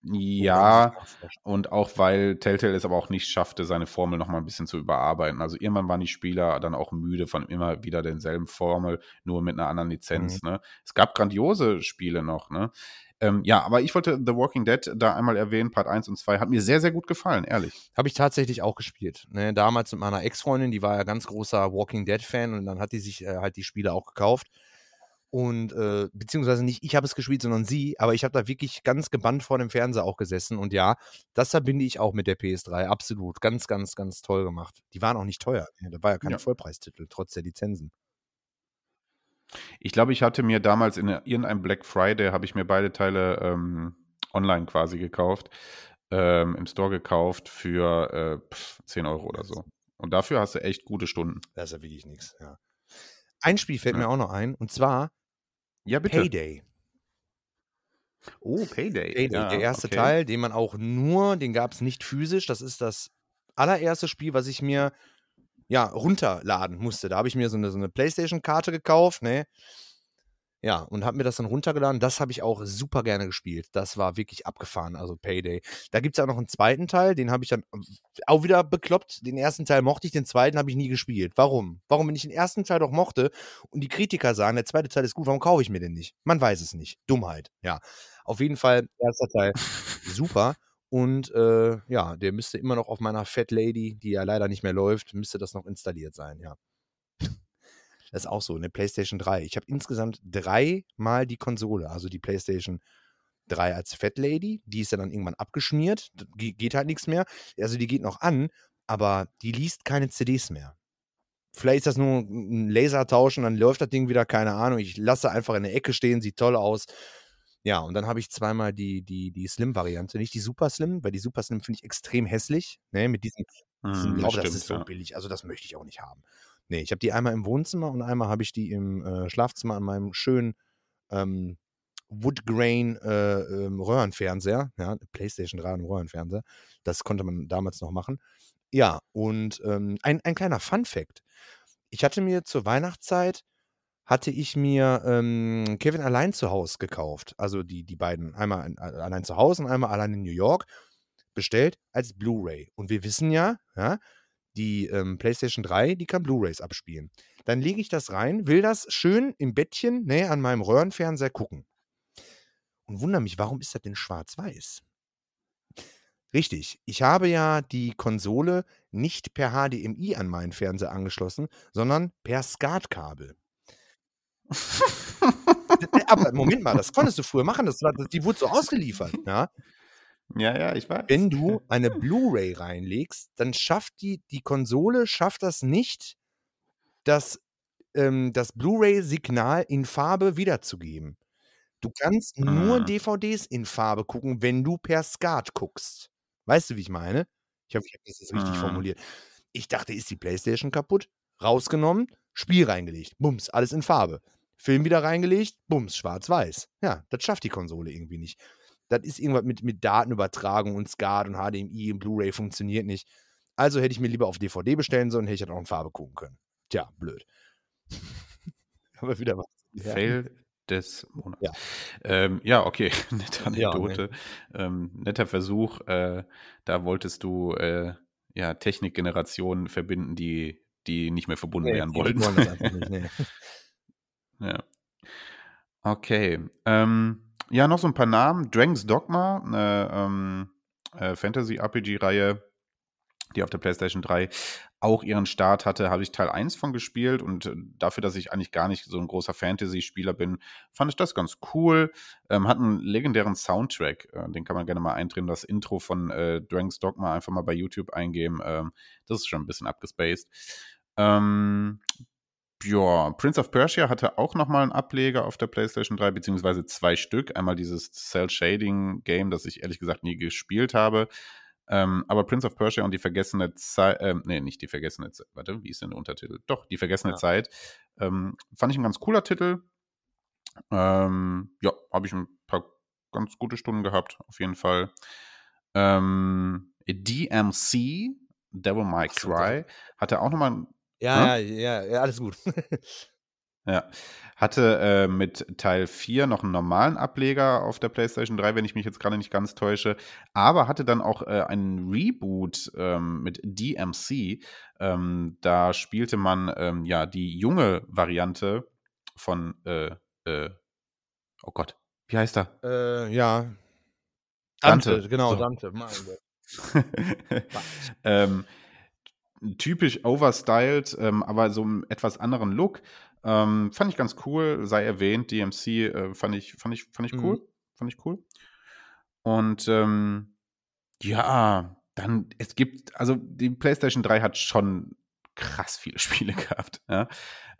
ja, und auch weil Telltale es aber auch nicht schaffte, seine Formel noch mal ein bisschen zu überarbeiten. Also irgendwann waren die Spieler dann auch müde von immer wieder denselben Formel, nur mit einer anderen Lizenz. Mhm. Ne? Es gab grandiose Spiele noch, ne? Ähm, ja, aber ich wollte The Walking Dead da einmal erwähnen, Part 1 und 2. Hat mir sehr, sehr gut gefallen, ehrlich. Habe ich tatsächlich auch gespielt. Ne, damals mit meiner Ex-Freundin, die war ja ganz großer Walking Dead-Fan und dann hat die sich äh, halt die Spiele auch gekauft. Und äh, beziehungsweise nicht ich habe es gespielt, sondern sie, aber ich habe da wirklich ganz gebannt vor dem Fernseher auch gesessen. Und ja, das verbinde ich auch mit der PS3. Absolut. Ganz, ganz, ganz toll gemacht. Die waren auch nicht teuer. Ja, das war ja kein ja. Vollpreistitel, trotz der Lizenzen. Ich glaube, ich hatte mir damals in irgendeinem Black Friday, habe ich mir beide Teile ähm, online quasi gekauft, ähm, im Store gekauft für äh, 10 Euro oder so. Und dafür hast du echt gute Stunden. Das ist ja wirklich nichts, ja. Ein Spiel fällt ja. mir auch noch ein, und zwar ja, bitte. Payday. Oh, Payday. Payday ja, der erste okay. Teil, den man auch nur, den gab es nicht physisch. Das ist das allererste Spiel, was ich mir ja runterladen musste. Da habe ich mir so eine, so eine PlayStation-Karte gekauft, ne? Ja, und habe mir das dann runtergeladen. Das habe ich auch super gerne gespielt. Das war wirklich abgefahren, also Payday. Da gibt es auch noch einen zweiten Teil, den habe ich dann auch wieder bekloppt. Den ersten Teil mochte ich, den zweiten habe ich nie gespielt. Warum? Warum, wenn ich den ersten Teil doch mochte und die Kritiker sagen, der zweite Teil ist gut, warum kaufe ich mir den nicht? Man weiß es nicht. Dummheit, ja. Auf jeden Fall, erster Teil [LAUGHS] super. Und äh, ja, der müsste immer noch auf meiner Fat Lady, die ja leider nicht mehr läuft, müsste das noch installiert sein, ja. [LAUGHS] Das ist auch so, eine PlayStation 3. Ich habe insgesamt dreimal die Konsole, also die PlayStation 3 als Fat Lady. Die ist ja dann irgendwann abgeschmiert, geht halt nichts mehr. Also die geht noch an, aber die liest keine CDs mehr. Vielleicht ist das nur ein Lasertausch und dann läuft das Ding wieder, keine Ahnung. Ich lasse einfach in der Ecke stehen, sieht toll aus. Ja, und dann habe ich zweimal die, die, die Slim-Variante, nicht die Super Slim, weil die Super Slim finde ich extrem hässlich. Ne, mit diesem, diesem mm, das, das ist so ja. billig. Also das möchte ich auch nicht haben. Nee, ich habe die einmal im Wohnzimmer und einmal habe ich die im äh, Schlafzimmer an meinem schönen ähm, Woodgrain äh, ähm, Röhrenfernseher. Ja, PlayStation 3 und Röhrenfernseher. Das konnte man damals noch machen. Ja, und ähm, ein, ein kleiner Fun-Fact. Ich hatte mir zur Weihnachtszeit hatte ich mir ähm, Kevin allein zu Hause gekauft. Also die, die beiden, einmal in, allein zu Hause und einmal allein in New York, bestellt als Blu-ray. Und wir wissen ja, ja die ähm, PlayStation 3, die kann Blu-rays abspielen. Dann lege ich das rein, will das schön im Bettchen ne, an meinem Röhrenfernseher gucken. Und wundere mich, warum ist das denn schwarz-weiß? Richtig, ich habe ja die Konsole nicht per HDMI an meinen Fernseher angeschlossen, sondern per SCART-Kabel. Aber Moment mal, das konntest du früher machen, das, die wurde so ausgeliefert, [LAUGHS] ja. Ja, ja, ich weiß. Wenn du [LAUGHS] eine Blu-ray reinlegst, dann schafft die, die Konsole schafft das nicht, das, ähm, das Blu-ray-Signal in Farbe wiederzugeben. Du kannst nur Ah. DVDs in Farbe gucken, wenn du per SCART guckst. Weißt du, wie ich meine? Ich hoffe, ich habe das jetzt richtig Mhm. formuliert. Ich dachte, ist die Playstation kaputt? Rausgenommen, Spiel reingelegt, bums, alles in Farbe. Film wieder reingelegt, bums, schwarz-weiß. Ja, das schafft die Konsole irgendwie nicht. Das ist irgendwas mit, mit Datenübertragung und SCART und HDMI und Blu-ray funktioniert nicht. Also hätte ich mir lieber auf DVD bestellen sollen, hätte ich das auch in Farbe gucken können. Tja, blöd. [LAUGHS] Aber wieder was. Ja. Fail des Monats. Ja. Ähm, ja, okay, [LAUGHS] nette Ja, ne. Anekdote. ähm, netter Versuch. Äh, da wolltest du äh, ja, Technikgenerationen verbinden, die, die nicht mehr verbunden Nee, werden wollten. wollen das einfach [LAUGHS] nicht, nee. Ja. Okay. Ähm, ja, noch so ein paar Namen. Dragon's Dogma, eine ähm, äh, Fantasy-RPG-Reihe, die auf der PlayStation 3 auch ihren Start hatte, habe ich Teil 1 von gespielt und äh, dafür, dass ich eigentlich gar nicht so ein großer Fantasy-Spieler bin, fand ich das ganz cool. Ähm, hat einen legendären Soundtrack, äh, den kann man gerne mal eindrehen. Das Intro von äh, Dragon's Dogma einfach mal bei YouTube eingeben. Ähm, das ist schon ein bisschen abgespaced. Ähm, ja, Prince of Persia hatte auch nochmal einen Ableger auf der PlayStation 3, beziehungsweise zwei Stück. Einmal dieses Cell-Shading-Game, das ich ehrlich gesagt nie gespielt habe. Ähm, aber Prince of Persia und die vergessene Zeit, ähm, nee, nicht die vergessene Zeit, warte, wie ist denn der Untertitel? Doch, die vergessene Ja. Zeit. Ähm, fand ich ein ganz cooler Titel. Ähm, ja, habe ich ein paar ganz gute Stunden gehabt, auf jeden Fall. Ähm, DMC, Devil May Cry, hatte auch nochmal Ja, ja, ja, ja, alles gut. [LAUGHS] Ja, hatte äh, mit Teil 4 noch einen normalen Ableger auf der PlayStation 3, wenn ich mich jetzt gerade nicht ganz täusche, aber hatte dann auch äh, einen Reboot ähm, mit DMC. Ähm, da spielte man ähm, ja die junge Variante von, äh, äh, oh Gott, wie heißt er? äh, ja. Dante, Dante, genau, so. Dante. [LAUGHS] Ähm, typisch overstyled, ähm, aber so einen etwas anderen Look. Ähm, fand ich ganz cool, sei erwähnt, DMC äh, fand ich, fand ich, fand ich cool. Mhm. Fand ich cool. Und ähm, ja, dann, es gibt, also die PlayStation 3 hat schon krass viele [LAUGHS] Spiele gehabt. Ja.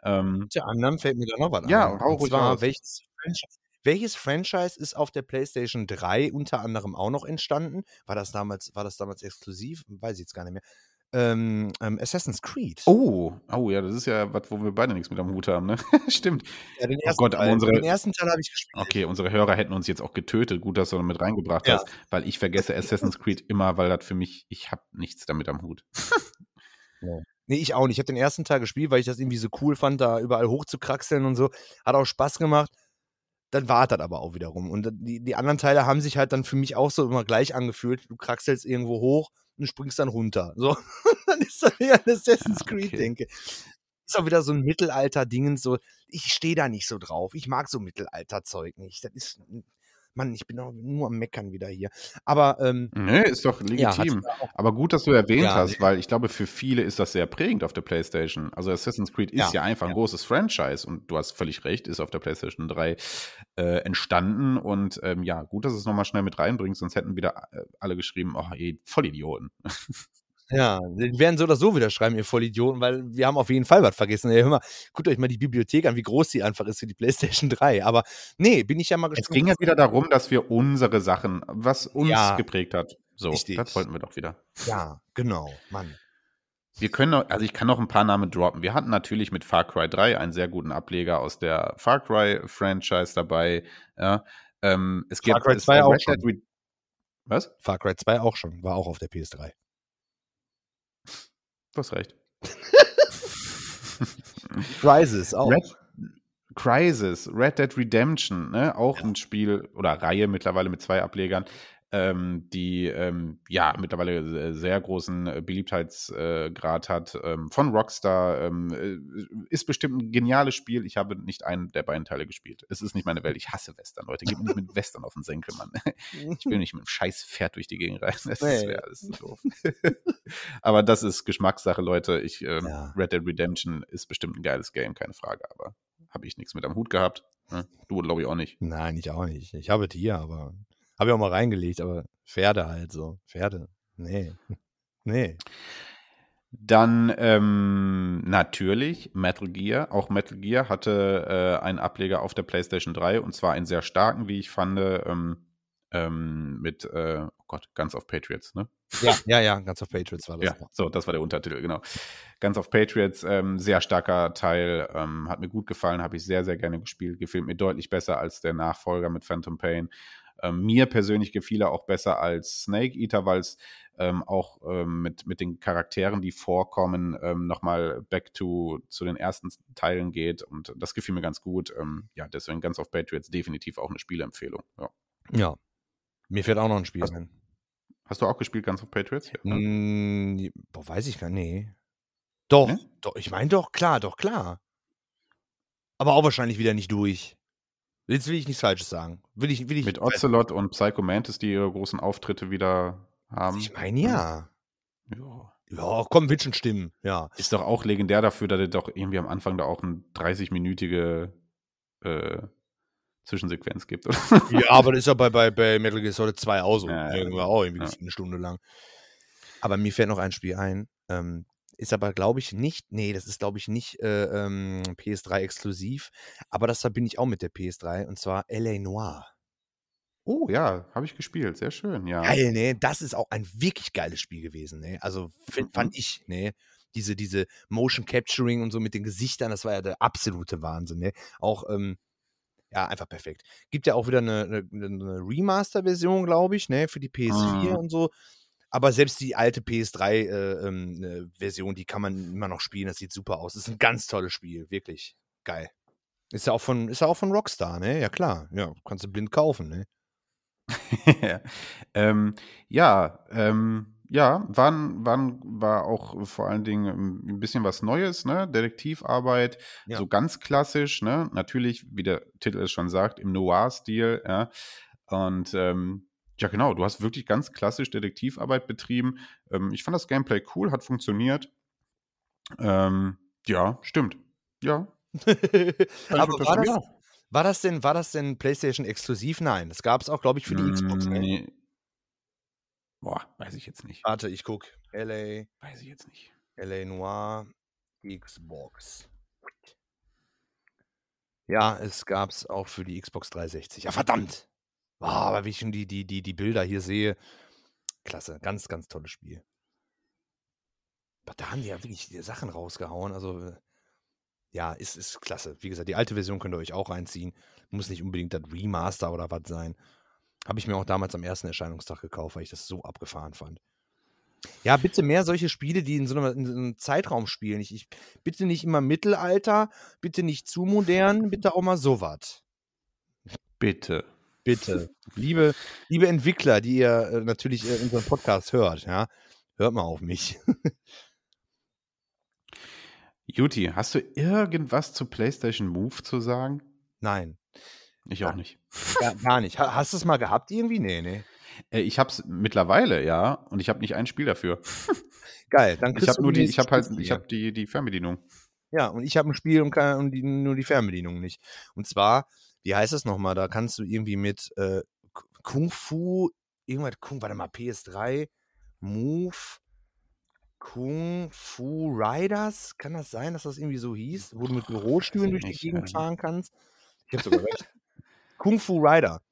Ähm, Unter anderem fällt mir da noch was Ja, ein. hau Und ruhig zwar, welches Franchise, welches Franchise ist auf der PlayStation 3 unter anderem auch noch entstanden? War das damals, war das damals exklusiv? Weiß ich jetzt gar nicht mehr. Ähm, ähm, Assassin's Creed. oh, oh ja, das ist ja was, wo wir beide nichts mit am Hut haben, ne? [LAUGHS] Stimmt. ja, den oh ersten Gott, aber Teil. unsere- den ersten Teil habe ich gespielt. Okay, unsere Hörer hätten uns jetzt auch getötet. Gut, dass du mit reingebracht Ja. hast, weil ich vergesse [LAUGHS] Assassin's Creed immer, weil das für mich, ich habe nichts damit am Hut. Nee, ich auch nicht. Ich habe den ersten Teil gespielt, weil ich das irgendwie so cool fand, da überall hochzukraxeln und so. Hat auch Spaß gemacht. Dann war das aber auch wiederum. Und die, die anderen Teile haben sich halt dann für mich auch so immer gleich angefühlt. Du kraxelst irgendwo hoch und springst dann runter. So, [LAUGHS] dann ist das wieder ein Assassin's Ja, Creed, okay. denke. Ist auch wieder so ein Mittelalter-Dingens. So, ich stehe da nicht so drauf. Ich mag so Mittelalter-Zeug nicht. Das ist, Mann, ich bin auch nur am Meckern wieder hier. Aber, ähm, Nö, ist doch ja, legitim. auch Aber gut, dass du erwähnt Ja, hast, weil ich glaube, für viele ist das sehr prägend auf der PlayStation. Also Assassin's Creed ist Ja, ja, einfach ein ja. großes Franchise und du hast völlig recht, ist auf der PlayStation 3 äh, entstanden. Und ähm, ja, gut, dass du es nochmal schnell mit reinbringst, sonst hätten wieder äh, alle geschrieben, oh, ey, Vollidioten. [LAUGHS] Ja, die werden so oder so wieder schreiben, ihr Vollidioten, weil wir haben auf jeden Fall was vergessen. Ey, hör mal, guckt euch mal die Bibliothek an, wie groß die einfach ist für die PlayStation 3. Aber nee, bin ich ja mal Es gespannt. ging ja wieder darum, dass wir unsere Sachen, was uns Ja, geprägt hat. So, richtig. das wollten wir doch wieder. Ja, genau, Mann. Wir können noch, also ich kann noch ein paar Namen droppen. Wir hatten natürlich mit Far Cry 3 einen sehr guten Ableger aus der Far Cry Franchise dabei. Ja, ähm, es Far gibt Cry es 2 war auch schon. Red- Was? Far Cry 2 auch schon, war auch auf der PS3. Du hast recht. [LAUGHS] Crisis auch. Red, Crisis, Red Dead Redemption, ne? auch ein Spiel oder Reihe mittlerweile mit zwei Ablegern, ähm, die ähm, ja mittlerweile se- sehr großen äh, Beliebtheitsgrad hat. Ähm, von Rockstar ähm, äh, ist bestimmt ein geniales Spiel. Ich habe nicht einen der beiden Teile gespielt. Es ist nicht meine Welt. Ich hasse Western, Leute. Gib mir nicht mit Western auf den Senkel, Mann. [LAUGHS] Ich will [LAUGHS] nicht mit einem scheiß Pferd durch die Gegend reisen. Das Nee. wäre alles so doof. [LAUGHS] Aber das ist Geschmackssache, Leute. Ich, ähm, Ja. Red Dead Redemption ist bestimmt ein geiles Game, keine Frage. Aber habe ich nichts mit am Hut gehabt. Ne? Du, glaube ich, auch nicht. Nein, ich auch nicht. Ich habe hier, aber habe ich auch mal reingelegt, aber Pferde halt so. Pferde. Nee. [LAUGHS] Nee. Dann ähm, natürlich Metal Gear. Auch Metal Gear hatte äh, einen Ableger auf der PlayStation 3 und zwar einen sehr starken, wie ich fand, ähm, ähm, mit, äh, oh Gott, Guns of Patriots, ne? Ja, ja, ja, Guns of Patriots war das. Ja, so, das war der Untertitel, genau. Guns of Patriots, ähm, sehr starker Teil, ähm, hat mir gut gefallen, habe ich sehr, sehr gerne gespielt, gefällt mir deutlich besser als der Nachfolger mit Phantom Pain. Ähm, mir persönlich gefiel er auch besser als Snake Eater, weil es ähm, auch ähm, mit, mit den Charakteren, die vorkommen, ähm, nochmal back to zu den ersten Teilen geht. Und das gefiel mir ganz gut. Ähm, ja, deswegen ganz auf Patriots definitiv auch eine Spieleempfehlung. Ja. ja. Mir fällt auch noch ein Spiel hast, ein. Hast du auch gespielt, ganz auf Patriots? Ja, mm, boah, weiß ich gar nicht. Nee. Doch, nee? doch, ich meine doch, klar, doch, klar. Aber auch wahrscheinlich wieder nicht durch. Jetzt will ich nichts Falsches sagen. Will ich, will ich, Mit Ocelot und Psycho Mantis, die ihre großen Auftritte wieder haben. Ich meine ja. Ja. Ja, komm, wird schon stimmen, ja. Ist doch auch legendär dafür, dass er doch irgendwie am Anfang da auch eine 30-minütige äh, Zwischensequenz gibt. ja, aber das ist ja bei, bei, bei Metal Gear Solid 2 auch so. Ja, Irgendwann auch irgendwie ja. eine Stunde lang. Aber mir fällt noch ein Spiel ein. Ähm, ist aber, glaube ich, nicht, nee, das ist, glaube ich, nicht äh, ähm, PS3 exklusiv. Aber das verbinde ich auch mit der PS3 und zwar L.A. Noir. Oh ja, habe ich gespielt. Sehr schön, ja. Geil, ne? Das ist auch ein wirklich geiles Spiel gewesen, ne? Also find, fand mhm. ich, ne? Diese, diese Motion Capturing und so mit den Gesichtern, das war ja der absolute Wahnsinn, ne? Auch, ähm, ja, einfach perfekt. Gibt ja auch wieder eine, eine, eine Remaster-Version, glaube ich, ne? Für die PS4 mhm. und so. Aber selbst die alte PS3-Version, äh, ähm, die kann man immer noch spielen. Das sieht super aus. Das ist ein ganz tolles Spiel, wirklich geil. Ist ja auch von, ist ja auch von Rockstar, ne? Ja, klar. Ja, kannst du blind kaufen, ne? [LAUGHS] ähm, ja, ähm, ja, waren, waren, war auch vor allen Dingen ein bisschen was Neues, ne? Detektivarbeit, ja. so ganz klassisch, ne? Natürlich, wie der Titel es schon sagt, im Noir-Stil, ja. Und ähm, ja, genau, du hast wirklich ganz klassisch Detektivarbeit betrieben. Ähm, ich fand das Gameplay cool, hat funktioniert. Ähm, ja, stimmt. Ja. [LAUGHS] Aber war das, war das denn, war das denn PlayStation exklusiv? Nein, das gab es auch, glaube ich, für die Xbox. Ne? Nee. Boah, weiß ich jetzt nicht. Warte, ich gucke. LA. Weiß ich jetzt nicht. LA Noir Xbox. Ja, es gab es auch für die Xbox 360. Ja, verdammt! Boah, aber wie ich schon die, die, die, die Bilder hier sehe, klasse. Ganz, ganz tolles Spiel. Aber da haben die ja wirklich Sachen rausgehauen. Also, ja, ist, ist klasse. Wie gesagt, die alte Version könnt ihr euch auch reinziehen. Muss nicht unbedingt das Remaster oder was sein. Habe ich mir auch damals am ersten Erscheinungstag gekauft, weil ich das so abgefahren fand. Ja, bitte mehr solche Spiele, die in so einem, in so einem Zeitraum spielen. Ich, ich, bitte nicht immer Mittelalter, bitte nicht zu modern, bitte auch mal sowas. Bitte. Bitte. Liebe, liebe Entwickler, die ihr äh, natürlich äh, unseren Podcast hört, ja, hört mal auf mich. [LAUGHS] Juti, hast du irgendwas zu PlayStation Move zu sagen? Nein. Ich auch nicht. Ja, gar nicht. [LAUGHS] Hast du es mal gehabt irgendwie? Nee, nee. Äh, ich habe es mittlerweile, ja, und ich habe nicht ein Spiel dafür. [LAUGHS] Geil, dann Ich habe nur die, ich habe halt, ich habe die, die Fernbedienung. Ja, und ich habe ein Spiel und, kann, und die, nur die Fernbedienung nicht. Und zwar, wie heißt das nochmal? Da kannst du irgendwie mit äh, Kung Fu, irgendwas, Kung, warte mal, PS3, Move, Kung Fu Riders, kann das sein, dass das irgendwie so hieß, wo du mit Bürostühlen durch die Gegend fahren kannst? Ich hab sogar recht. Kung Fu Rider.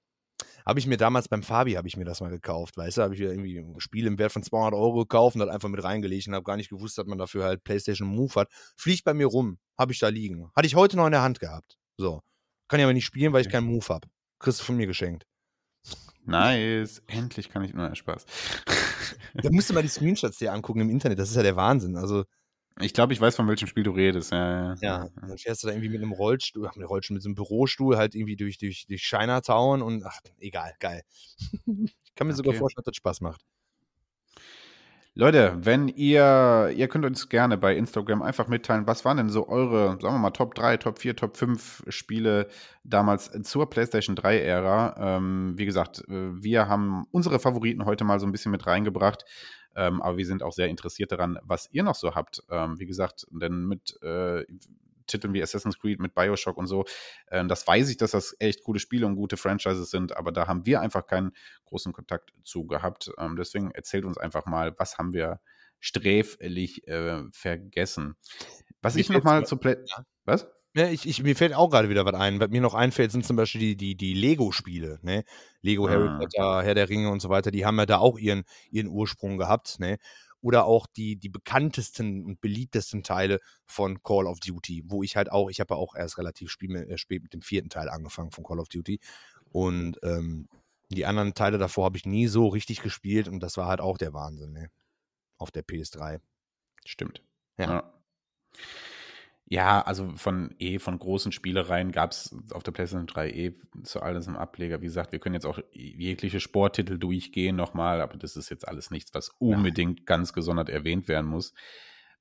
Habe ich mir damals beim Fabi, habe ich mir das mal gekauft, weißt du, habe ich mir irgendwie ein Spiel im Wert von 200 Euro gekauft und hat einfach mit reingelegt und habe gar nicht gewusst, dass man dafür halt PlayStation Move hat. Fliegt bei mir rum, habe ich da liegen. Hatte ich heute noch in der Hand gehabt. So. Kann ich aber nicht spielen, weil ich keinen Move habe. Kriegst du von mir geschenkt. Nice. Endlich kann ich. Na, Spaß. [LAUGHS] Da musst du mal die Screenshots dir angucken im Internet. Das ist ja der Wahnsinn. Also. Ich glaube, ich weiß, von welchem Spiel du redest. Ja, ja. ja dann fährst du da irgendwie mit einem Rollstuhl, mit Rollstuhl, mit so einem Bürostuhl halt irgendwie durch, durch, durch Chinatown und ach, egal, geil. [LAUGHS] ich kann mir okay. sogar vorstellen, dass das Spaß macht. Leute, wenn ihr, ihr könnt uns gerne bei Instagram einfach mitteilen, was waren denn so eure, sagen wir mal, Top 3, Top 4, Top 5 Spiele damals zur PlayStation 3-Ära. Ähm, wie gesagt, äh, wir haben unsere Favoriten heute mal so ein bisschen mit reingebracht. Ähm, aber wir sind auch sehr interessiert daran, was ihr noch so habt. Ähm, wie gesagt, denn mit äh, Titeln wie Assassin's Creed mit Bioshock und so. Ähm, das weiß ich, dass das echt gute Spiele und gute Franchises sind, aber da haben wir einfach keinen großen Kontakt zu gehabt. Ähm, deswegen erzählt uns einfach mal, was haben wir sträflich äh, vergessen. Was ich fällt's nochmal mal- zu Play. Ja. Was? Ne, ich, ich, mir fällt auch gerade wieder was ein. Was mir noch einfällt, sind zum Beispiel die, die, die Lego-Spiele, ne? Lego, Harry Ah. Potter, Herr der Ringe und so weiter, die haben ja da auch ihren, ihren Ursprung gehabt, ne? Oder auch die, die bekanntesten und beliebtesten Teile von Call of Duty, wo ich halt auch, ich habe ja auch erst relativ äh, spät mit dem vierten Teil angefangen von Call of Duty. Und ähm, die anderen Teile davor habe ich nie so richtig gespielt und das war halt auch der Wahnsinn, ne? Auf der PS3. Stimmt. Ja. Ja. Ja, also von eh, von großen Spielereien gab es auf der PlayStation 3 eh zu alles im Ableger. Wie gesagt, wir können jetzt auch jegliche Sporttitel durchgehen nochmal, aber das ist jetzt alles nichts, was unbedingt ganz gesondert erwähnt werden muss.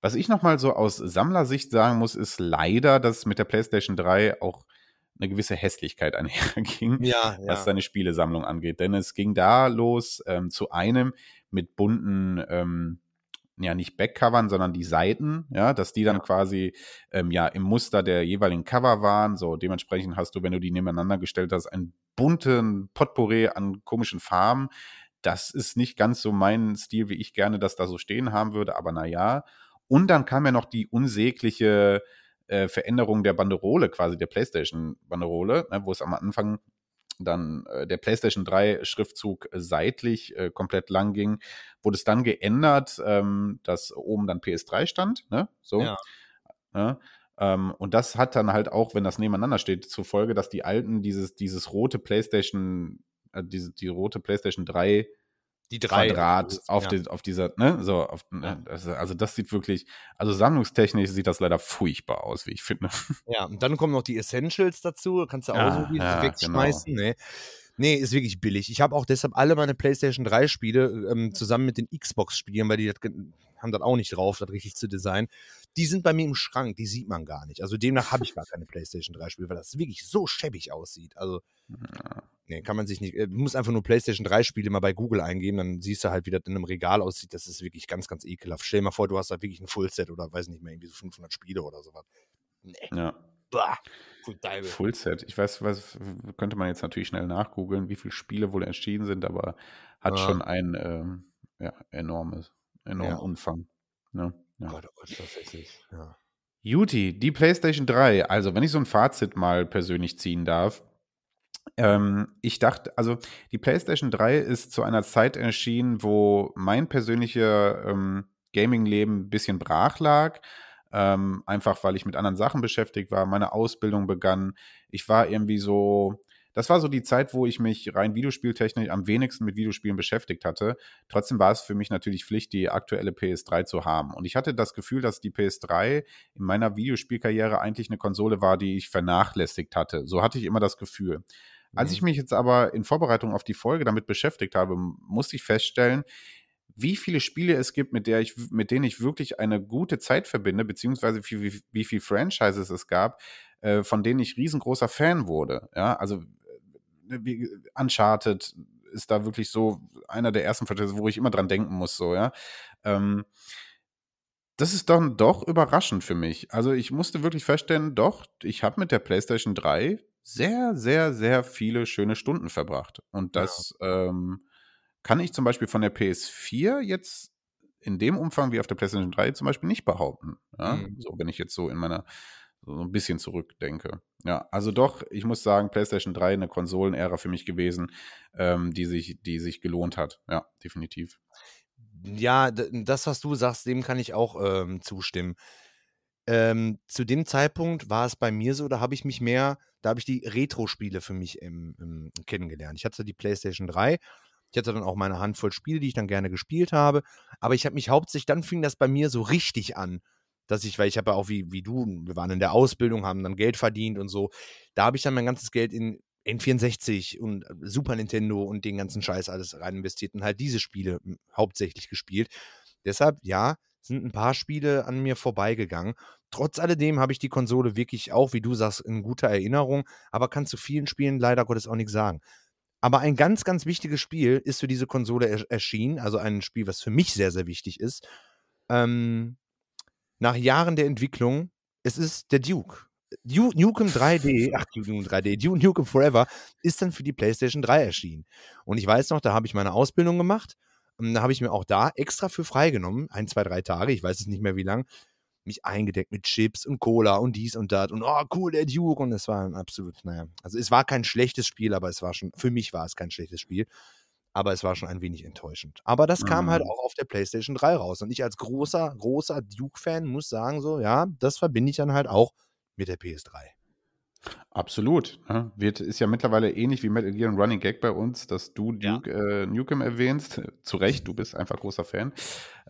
Was ich nochmal so aus Sammlersicht sagen muss, ist leider, dass mit der PlayStation 3 auch eine gewisse Hässlichkeit [LAUGHS] einherging Ja, was seine Spielesammlung angeht. Denn es ging da los ähm, zu einem mit bunten, ähm, ja, nicht Backcovern, sondern die Seiten, ja, dass die dann Ja. quasi ähm, ja im Muster der jeweiligen Cover waren. So, dementsprechend hast du, wenn du die nebeneinander gestellt hast, einen bunten Potpourri an komischen Farben. Das ist nicht ganz so mein Stil, wie ich gerne das da so stehen haben würde, aber naja. Und dann kam ja noch die unsägliche äh, Veränderung der Banderole, quasi der PlayStation-Banderole, ne, wo es am Anfang dann äh, der PlayStation 3 Schriftzug seitlich äh, komplett lang ging, wurde es dann geändert, ähm, dass oben dann PS3 stand, ne? So. Ja. Ne? Ähm, und das hat dann halt auch, wenn das nebeneinander steht, zur Folge, dass die alten dieses, dieses rote PlayStation, äh, diese, die rote PlayStation 3 die drei. Quadrat auf, ja. die, auf dieser, ne, so, auf, ne, also, also das sieht wirklich, also sammlungstechnisch sieht das leider furchtbar aus, wie ich finde. [LAUGHS] Ja, und dann kommen noch die Essentials dazu, kannst du auch Ja, so wieder ja, wegschmeißen. Nee. nee, ist wirklich billig. Ich habe auch deshalb alle meine PlayStation 3 Spiele ähm, zusammen mit den Xbox-Spielen, weil die das, haben das auch nicht drauf, das richtig zu designen. Die sind bei mir im Schrank, die sieht man gar nicht. Also demnach habe ich gar keine PlayStation 3 Spiele, weil das wirklich so schäbig aussieht. Also, nee, kann man sich nicht. äh, Du musst einfach nur PlayStation 3 Spiele mal bei Google eingeben, dann siehst du halt, wie das in einem Regal aussieht. Das ist wirklich ganz, ganz ekelhaft. Stell dir mal vor, du hast da wirklich ein Fullset oder weiß nicht mehr, irgendwie so 500 Spiele oder sowas. Nee. Ja. Bah. Fullset. Ich weiß, was könnte man jetzt natürlich schnell nachgoogeln, wie viele Spiele wohl erschienen sind, aber hat Ja. schon ein ähm, ja, enormes, enormen Ja. Umfang. Ne? Ja. Gott, oh tatsächlich. Ja. Juti, die PlayStation 3. Also, wenn ich so ein Fazit mal persönlich ziehen darf. Ähm, ich dachte, also die PlayStation 3 ist zu einer Zeit erschienen, wo mein persönlicher ähm, Gaming-Leben ein bisschen brach lag. Ähm, einfach weil ich mit anderen Sachen beschäftigt war, meine Ausbildung begann. Ich war irgendwie so, das war so die Zeit, wo ich mich rein videospieltechnisch am wenigsten mit Videospielen beschäftigt hatte. Trotzdem war es für mich natürlich Pflicht, die aktuelle PS3 zu haben. Und ich hatte das Gefühl, dass die PS3 in meiner Videospielkarriere eigentlich eine Konsole war, die ich vernachlässigt hatte. So hatte ich immer das Gefühl. Als ich Mhm. mich jetzt aber in Vorbereitung auf die Folge damit beschäftigt habe, musste ich feststellen, wie viele Spiele es gibt, mit, der ich, mit denen ich wirklich eine gute Zeit verbinde, beziehungsweise wie, wie, wie viele Franchises es gab, äh, von denen ich riesengroßer Fan wurde. Ja, also äh, wie, Uncharted ist da wirklich so einer der ersten Franchises, wo ich immer dran denken muss, so, ja. Ähm, das ist dann doch überraschend für mich. Also ich musste wirklich feststellen, doch, ich habe mit der PlayStation 3 sehr, sehr, sehr viele schöne Stunden verbracht. Und Ja. das ähm, kann ich zum Beispiel von der PS4 jetzt in dem Umfang wie auf der PlayStation 3 zum Beispiel nicht behaupten. Ja? Mhm. So, wenn ich jetzt so in meiner so ein bisschen zurückdenke. Ja, also doch, ich muss sagen, PlayStation 3 eine Konsolenära für mich gewesen, ähm, die, sich, die sich gelohnt hat. Ja, definitiv. Ja, das, was du sagst, dem kann ich auch ähm, zustimmen. Ähm, zu dem Zeitpunkt war es bei mir so, da habe ich mich mehr, da habe ich die Retro-Spiele für mich im, im, kennengelernt. Ich hatte die PlayStation 3, ich hatte dann auch meine Handvoll Spiele, die ich dann gerne gespielt habe, aber ich habe mich hauptsächlich, dann fing das bei mir so richtig an, dass ich, weil ich habe ja auch wie, wie du, wir waren in der Ausbildung, haben dann Geld verdient und so, da habe ich dann mein ganzes Geld in N64 und Super Nintendo und den ganzen Scheiß alles rein investiert und halt diese Spiele m, hauptsächlich gespielt. Deshalb, ja, sind ein paar Spiele an mir vorbeigegangen. Trotz alledem habe ich die Konsole wirklich auch, wie du sagst, in guter Erinnerung, aber kann zu vielen Spielen leider Gottes auch nichts sagen. Aber ein ganz, ganz wichtiges Spiel ist für diese Konsole er erschienen, also ein Spiel, was für mich sehr, sehr wichtig ist. Ähm, nach Jahren der Entwicklung Es ist der Duke. Duke Nukem 3D, ach, Duke Nukem 3D, Duke Nukem Forever ist dann für die PlayStation 3 erschienen. Und ich weiß noch, da habe ich meine Ausbildung gemacht. Und da habe ich mir auch da extra für freigenommen, ein, zwei, drei Tage, ich weiß es nicht mehr wie lang, mich eingedeckt mit Chips und Cola und dies und das und oh, cool, der Duke. Und es war ein absolut, naja, also es war kein schlechtes Spiel, aber es war schon, für mich war es kein schlechtes Spiel. Aber es war schon ein wenig enttäuschend. Aber das kam halt Mhm. auch auf der PlayStation 3 raus. Und ich als großer, großer Duke-Fan muss sagen, so, ja, das verbinde ich dann halt auch mit der PS3. Absolut. Ne? Wird, ist ja mittlerweile ähnlich wie Metal Gear ein Running Gag bei uns, dass du Ja. Duke äh, Nukem erwähnst. [LAUGHS] Zu Recht, du bist einfach großer Fan.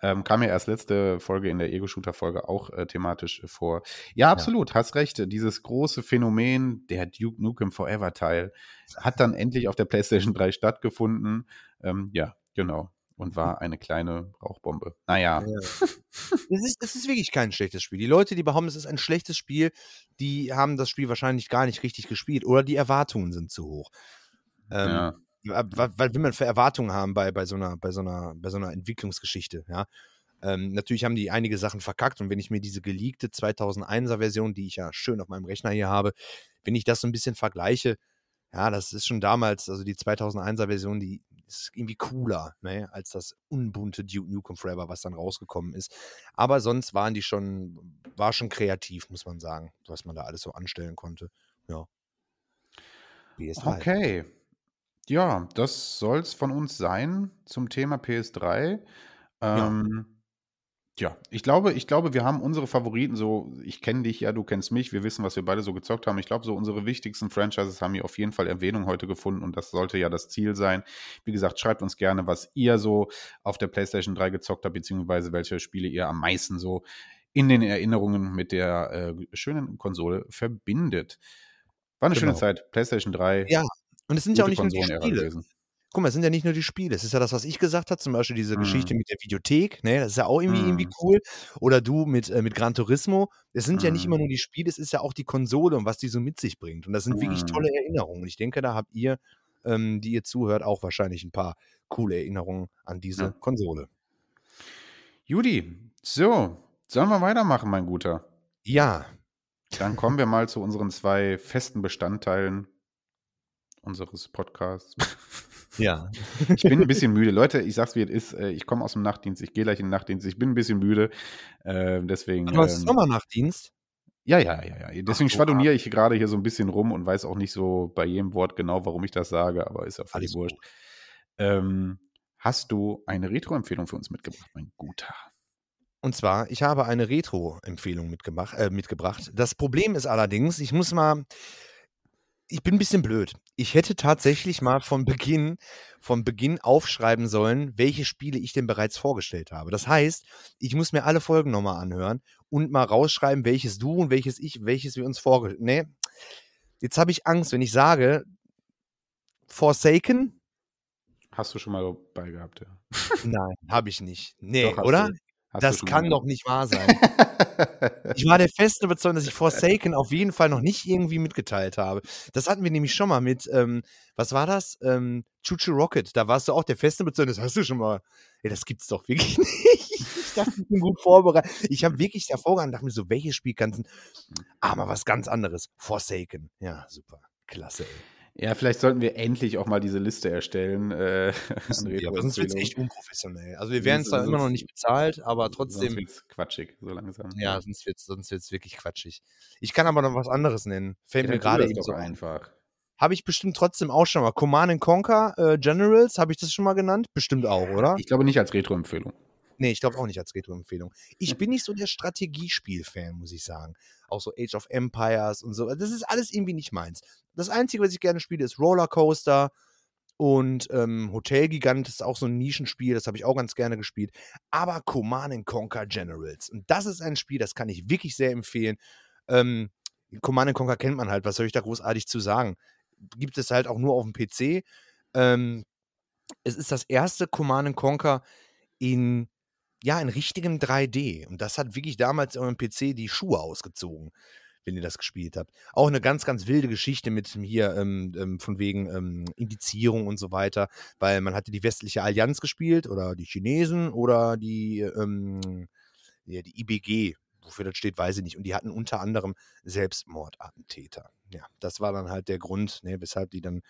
Ähm, kam ja erst letzte Folge in der Ego-Shooter-Folge auch äh, thematisch vor. Ja, absolut, hast recht. Dieses große Phänomen, der Duke Nukem Forever-Teil, hat dann endlich auf der PlayStation 3 stattgefunden. Ähm, ja, genau. Und war eine kleine Rauchbombe. Naja, [LAUGHS] Es ist, es ist wirklich kein schlechtes Spiel. Die Leute, die behaupten, es ist ein schlechtes Spiel, die haben das Spiel wahrscheinlich gar nicht richtig gespielt oder die Erwartungen sind zu hoch. Ähm, ja. Weil, weil will man für Erwartungen haben bei, bei, so einer, bei, so einer, bei so einer Entwicklungsgeschichte, ja. Ähm, natürlich haben die einige Sachen verkackt und wenn ich mir diese geleakte 2001er Version, die ich ja schön auf meinem Rechner hier habe, wenn ich das so ein bisschen vergleiche, ja, das ist schon damals, also die 2001er Version, die ist irgendwie cooler, ne, als das unbunte Duke Nukem Forever, was dann rausgekommen ist. Aber sonst waren die schon, war schon kreativ, muss man sagen, was man da alles so anstellen konnte. Ja. PS3. Okay. Ja, das soll es von uns sein zum Thema PS3. Ja. Ähm, ja, ich glaube, ich glaube, wir haben unsere Favoriten so, ich kenne dich ja, du kennst mich, wir wissen, was wir beide so gezockt haben. Ich glaube, so unsere wichtigsten Franchises haben hier auf jeden Fall Erwähnung heute gefunden und das sollte ja das Ziel sein. Wie gesagt, schreibt uns gerne, was ihr so auf der PlayStation 3 gezockt habt, beziehungsweise welche Spiele ihr am meisten so in den Erinnerungen mit der äh, schönen Konsole verbindet. War eine schöne Genau. Zeit. PlayStation 3. Ja, und es sind ja auch nicht nur die Spiele. gewesen. Guck mal, es sind ja nicht nur die Spiele. Es ist ja das, was ich gesagt habe, zum Beispiel diese Geschichte Mhm. mit der Videothek, ne? Das ist ja auch irgendwie, irgendwie Mhm. cool. Oder du mit, äh, mit Gran Turismo. Es sind ja nicht Mhm. immer nur die Spiele, es ist ja auch die Konsole und was die so mit sich bringt. Und das sind wirklich Mhm. tolle Erinnerungen. Und ich denke, da habt ihr, ähm, die ihr zuhört, auch wahrscheinlich ein paar coole Erinnerungen an diese Ja. Konsole. Judy, so, sollen wir weitermachen, mein Guter? Ja, Dann kommen wir mal zu unseren zwei festen Bestandteilen unseres Podcasts. [LAUGHS] ja. Ich bin ein bisschen müde. Leute, ich sag's wie es ist. äh, Ich komme aus dem Nachtdienst. Ich gehe gleich in den Nachtdienst. Ich bin ein bisschen müde. Äh, deswegen. Du hast ähm, Sommernachtdienst? ja, ja, ja, ja. Deswegen Ach, schwadroniere ich gerade hier so ein bisschen rum und weiß auch nicht so bei jedem Wort genau, warum ich das sage, aber ist ja völlig wurscht. Ähm, hast du eine Retro-Empfehlung für uns mitgebracht, mein Guter? Und zwar, ich habe eine Retro-Empfehlung mitgemacht, äh, mitgebracht. Das Problem ist allerdings, ich muss mal, ich bin ein bisschen blöd. Ich hätte tatsächlich mal von Beginn, von Beginn aufschreiben sollen, welche Spiele ich denn bereits vorgestellt habe. Das heißt, ich muss mir alle Folgen nochmal anhören und mal rausschreiben, welches du und welches ich, welches wir uns vorgestellt Nee, jetzt habe ich Angst, wenn ich sage, Forsaken? Hast du schon mal dabei gehabt, ja. Nein, habe ich nicht. Nee, Doch, oder? Hast Das kann mal. doch nicht wahr sein. [LAUGHS] Ich war der festen Überzeugung, dass ich Forsaken auf jeden Fall noch nicht irgendwie mitgeteilt habe. Das hatten wir nämlich schon mal mit, ähm, was war das? Ähm, Chuchu Rocket. Da warst du auch der festen Überzeugung, das hast du schon mal. Ja, das gibt's doch wirklich [LAUGHS] nicht. Ich dachte, ich bin gut vorbereitet. Ich habe wirklich davor gegangen und dachte mir so, welches Spiel kannst du. Ah, mal was ganz anderes. Forsaken. Ja, super. Klasse, ey. Ja, vielleicht sollten wir endlich auch mal diese Liste erstellen. Äh, [LAUGHS] sonst wird's Retro-Empfehlungen. echt unprofessionell. Also wir werden Sonst- zwar immer noch sonst- nicht bezahlt, aber Sonst trotzdem. wird's quatschig, so langsam. Ja, sonst wird's, sonst wird's wirklich quatschig. Ich kann aber noch was anderes nennen. Fällt Ja, mir dann gerade eben so ein. einfach. Habe ich bestimmt trotzdem auch schon mal. Command and Conquer äh, Generals, habe ich das schon mal genannt? Bestimmt auch, oder? Ich glaube nicht als Retro-Empfehlung. Nee, ich glaube auch nicht als Retro-Empfehlung. Ich bin nicht so der Strategiespiel-Fan, muss ich sagen. Auch so Age of Empires und so. Das ist alles irgendwie nicht meins. Das Einzige, was ich gerne spiele, ist Rollercoaster und ähm, Hotel Gigant ist auch so ein Nischenspiel, das habe ich auch ganz gerne gespielt. Aber Command and Conquer Generals. Und das ist ein Spiel, das kann ich wirklich sehr empfehlen. Ähm, Command and Conquer kennt man halt, was soll ich da großartig zu sagen? Gibt es halt auch nur auf dem PC. Ähm, es ist das erste Command and Conquer in, ja, in richtigem 3D. Und das hat wirklich damals dem PC die Schuhe ausgezogen, wenn ihr das gespielt habt. Auch eine ganz, ganz wilde Geschichte mit hier, ähm, ähm, von wegen ähm, Indizierung und so weiter, weil man hatte die westliche Allianz gespielt oder die Chinesen oder die, ähm, ja, die IBG. wofür das steht, weiß ich nicht. Und die hatten unter anderem Selbstmordattentäter. Ja, das war dann halt der Grund, ne, weshalb die dann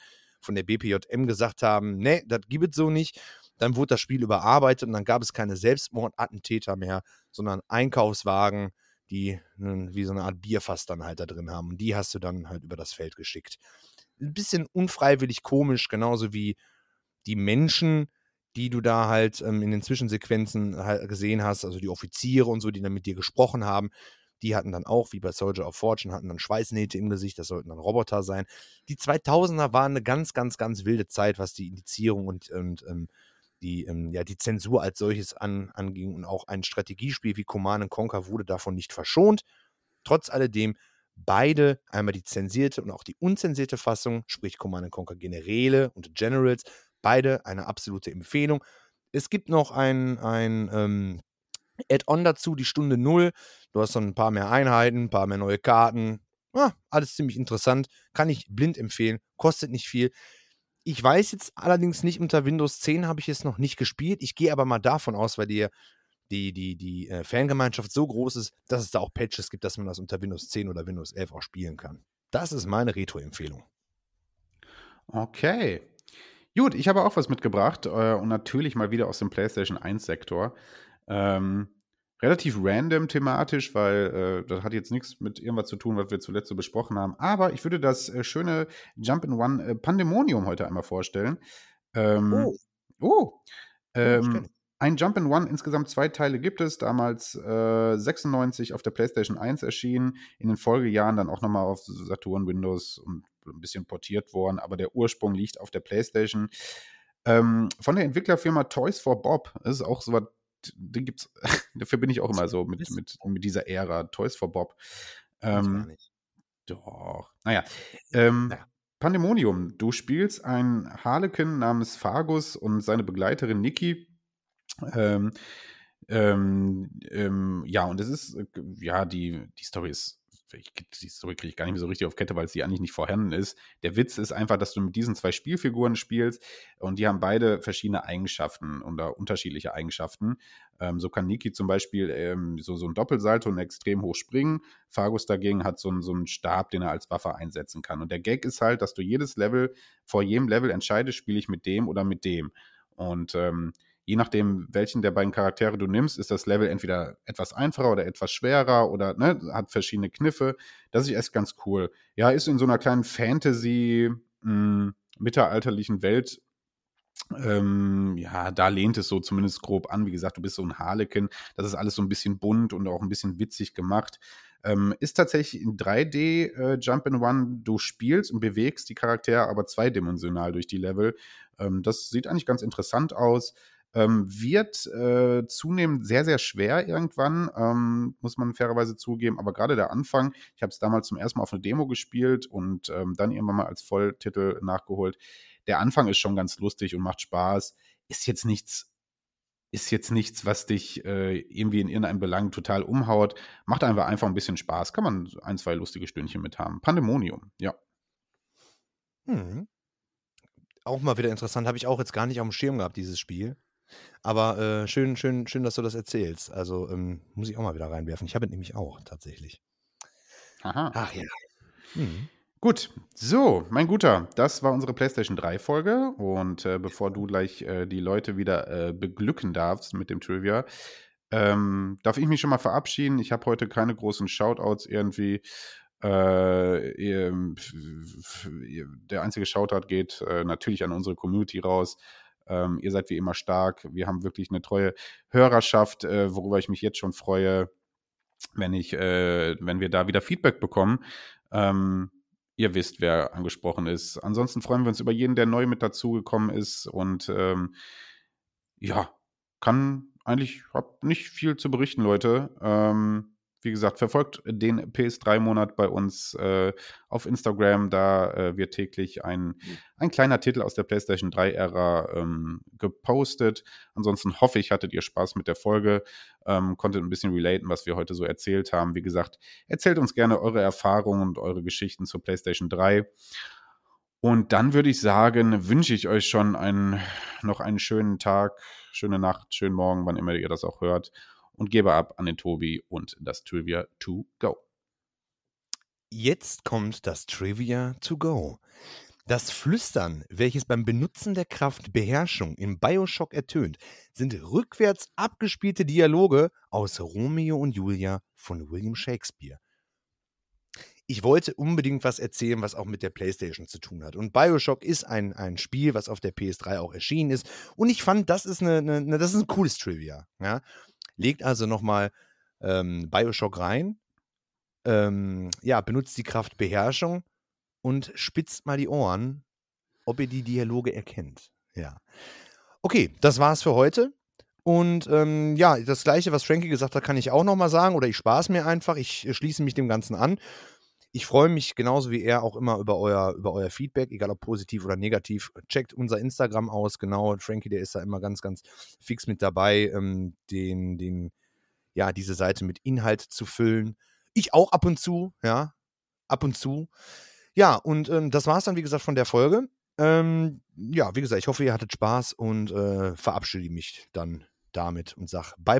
von der BPJM gesagt haben, ne, das gibt es so nicht. Dann wurde das Spiel überarbeitet und dann gab es keine Selbstmordattentäter mehr, sondern Einkaufswagen, die wie so eine Art Bierfass dann halt da drin haben. Und die hast du dann halt über das Feld geschickt. Ein bisschen unfreiwillig komisch, genauso wie die Menschen, die du da halt ähm, in den Zwischensequenzen halt gesehen hast, also die Offiziere und so, die dann mit dir gesprochen haben, die hatten dann auch, wie bei Soldier of Fortune, hatten dann Schweißnähte im Gesicht, das sollten dann Roboter sein. Die 2000er waren eine ganz, ganz, ganz wilde Zeit, was die Indizierung und, und ähm, die, ähm, ja, die Zensur als solches an, anging und auch ein Strategiespiel wie Command Conquer wurde davon nicht verschont. Trotz alledem beide, einmal die zensierte und auch die unzensierte Fassung, sprich Command Conquer Generäle und Generals, beide eine absolute Empfehlung. Es gibt noch ein, ein ähm, Add-on dazu, die Stunde Null. Du hast dann ein paar mehr Einheiten, ein paar mehr neue Karten. Ja, alles ziemlich interessant. Kann ich blind empfehlen. Kostet nicht viel. Ich weiß jetzt allerdings nicht, unter Windows 10 habe ich es noch nicht gespielt. Ich gehe aber mal davon aus, weil die, die, die, die äh, Fangemeinschaft so groß ist, dass es da auch Patches gibt, dass man das unter Windows 10 oder Windows 11 auch spielen kann. Das ist meine Retro-Empfehlung. Okay. Gut, ich habe auch was mitgebracht äh, und natürlich mal wieder aus dem PlayStation 1-Sektor. Ähm, relativ random thematisch, weil äh, das hat jetzt nichts mit irgendwas zu tun, was wir zuletzt so besprochen haben. Aber ich würde das äh, schöne Jump-in-One äh, Pandemonium heute einmal vorstellen. Ähm, oh. oh ähm, ein Jump-in-One, insgesamt zwei Teile gibt es, damals äh, 96 auf der PlayStation 1 erschienen, in den Folgejahren dann auch nochmal auf Saturn, Windows und ein bisschen portiert worden, aber der Ursprung liegt auf der PlayStation. Ähm, von der Entwicklerfirma Toys for Bob. Das ist auch so was den gibt's, [LAUGHS] dafür bin ich auch immer so mit, mit, mit dieser Ära, Toys for Bob. Ähm, doch, naja. Ähm, ja. Pandemonium, du spielst einen Harlequin namens Fargus und seine Begleiterin Nikki. Ähm, ähm, ähm, ja, und es ist, äh, ja, die, die Story ist ich, die Story kriege ich gar nicht mehr so richtig auf Kette, weil sie eigentlich nicht vorhanden ist. Der Witz ist einfach, dass du mit diesen zwei Spielfiguren spielst und die haben beide verschiedene Eigenschaften oder unterschiedliche Eigenschaften. Ähm, so kann Niki zum Beispiel ähm, so, so ein Doppelsalto und extrem hoch springen. Fargus dagegen hat so, so einen Stab, den er als Waffe einsetzen kann. Und der Gag ist halt, dass du jedes Level, vor jedem Level entscheidest, spiele ich mit dem oder mit dem. Und ähm, je nachdem, welchen der beiden Charaktere du nimmst, ist das Level entweder etwas einfacher oder etwas schwerer oder ne, hat verschiedene Kniffe. Das ist echt ganz cool. Ja, ist in so einer kleinen Fantasy, mh, hm, mittelalterlichen Welt ähm, ja, da lehnt es so zumindest grob an. Wie gesagt, du bist so ein Harlekin. Das ist alles so ein bisschen bunt und auch ein bisschen witzig gemacht. Ähm, ist tatsächlich in 3D äh, Jump in One. Du spielst und bewegst die Charaktere aber zweidimensional durch die Level. Ähm, das sieht eigentlich ganz interessant aus ähm, wird äh, zunehmend sehr, sehr schwer irgendwann, ähm, muss man fairerweise zugeben. Aber gerade der Anfang, ich habe es damals zum ersten Mal auf eine Demo gespielt und ähm, dann irgendwann mal als Volltitel nachgeholt. Der Anfang ist schon ganz lustig und macht Spaß. Ist jetzt nichts ist jetzt nichts, was dich äh, irgendwie in irgendeinem Belang total umhaut. Macht einfach einfach ein bisschen Spaß. Kann man ein, zwei lustige Stündchen mit haben. Pandemonium, ja. Hm. Auch mal wieder interessant. Habe ich auch jetzt gar nicht auf dem Schirm gehabt, dieses Spiel. Aber äh, schön, schön, schön, dass du das erzählst. Also ähm, muss ich auch mal wieder reinwerfen. Ich habe es nämlich auch tatsächlich. Aha. Ach ja. Hm. Gut, so, mein Guter, das war unsere PlayStation 3-Folge. Und äh, bevor du gleich äh, die Leute wieder äh, beglücken darfst mit dem Trivia, ähm, darf ich mich schon mal verabschieden. Ich habe heute keine großen Shoutouts irgendwie. Äh, der einzige Shoutout geht äh, natürlich an unsere Community raus. Ähm, ihr seid wie immer stark. Wir haben wirklich eine treue Hörerschaft, äh, worüber ich mich jetzt schon freue, wenn ich, äh, wenn wir da wieder Feedback bekommen. Ähm, ihr wisst, wer angesprochen ist. Ansonsten freuen wir uns über jeden, der neu mit dazugekommen ist und ähm, ja, kann eigentlich, hab nicht viel zu berichten, Leute. Ähm, wie gesagt, verfolgt den PS3-Monat bei uns äh, auf Instagram. Da äh, wird täglich ein, ein kleiner Titel aus der PlayStation 3-Ära ähm, gepostet. Ansonsten hoffe ich, hattet ihr Spaß mit der Folge, ähm, konntet ein bisschen relaten, was wir heute so erzählt haben. Wie gesagt, erzählt uns gerne eure Erfahrungen und eure Geschichten zur PlayStation 3. Und dann würde ich sagen, wünsche ich euch schon einen, noch einen schönen Tag, schöne Nacht, schönen Morgen, wann immer ihr das auch hört. Und gebe ab an den Tobi und das Trivia to go. Jetzt kommt das Trivia to go. Das Flüstern, welches beim Benutzen der Kraft Beherrschung im Bioshock ertönt, sind rückwärts abgespielte Dialoge aus Romeo und Julia von William Shakespeare. Ich wollte unbedingt was erzählen, was auch mit der PlayStation zu tun hat. Und Bioshock ist ein, ein Spiel, was auf der PS3 auch erschienen ist. Und ich fand, das ist, eine, eine das ist ein cooles Trivia. Ja? Legt also nochmal ähm, Bioshock rein. Ähm, ja, benutzt die Kraft Beherrschung und spitzt mal die Ohren, ob ihr die Dialoge erkennt. Ja. Okay, das war's für heute. Und ähm, ja, das gleiche, was Frankie gesagt hat, kann ich auch nochmal sagen oder ich spaß mir einfach. Ich schließe mich dem Ganzen an. Ich freue mich genauso wie er auch immer über euer, über euer Feedback, egal ob positiv oder negativ. Checkt unser Instagram aus, genau. Frankie, der ist da immer ganz, ganz fix mit dabei, ähm, den, den, ja, diese Seite mit Inhalt zu füllen. Ich auch ab und zu, ja, ab und zu. Ja, und ähm, das war es dann, wie gesagt, von der Folge. Ähm, ja, wie gesagt, ich hoffe, ihr hattet Spaß und äh, verabschiede mich dann damit und sage bye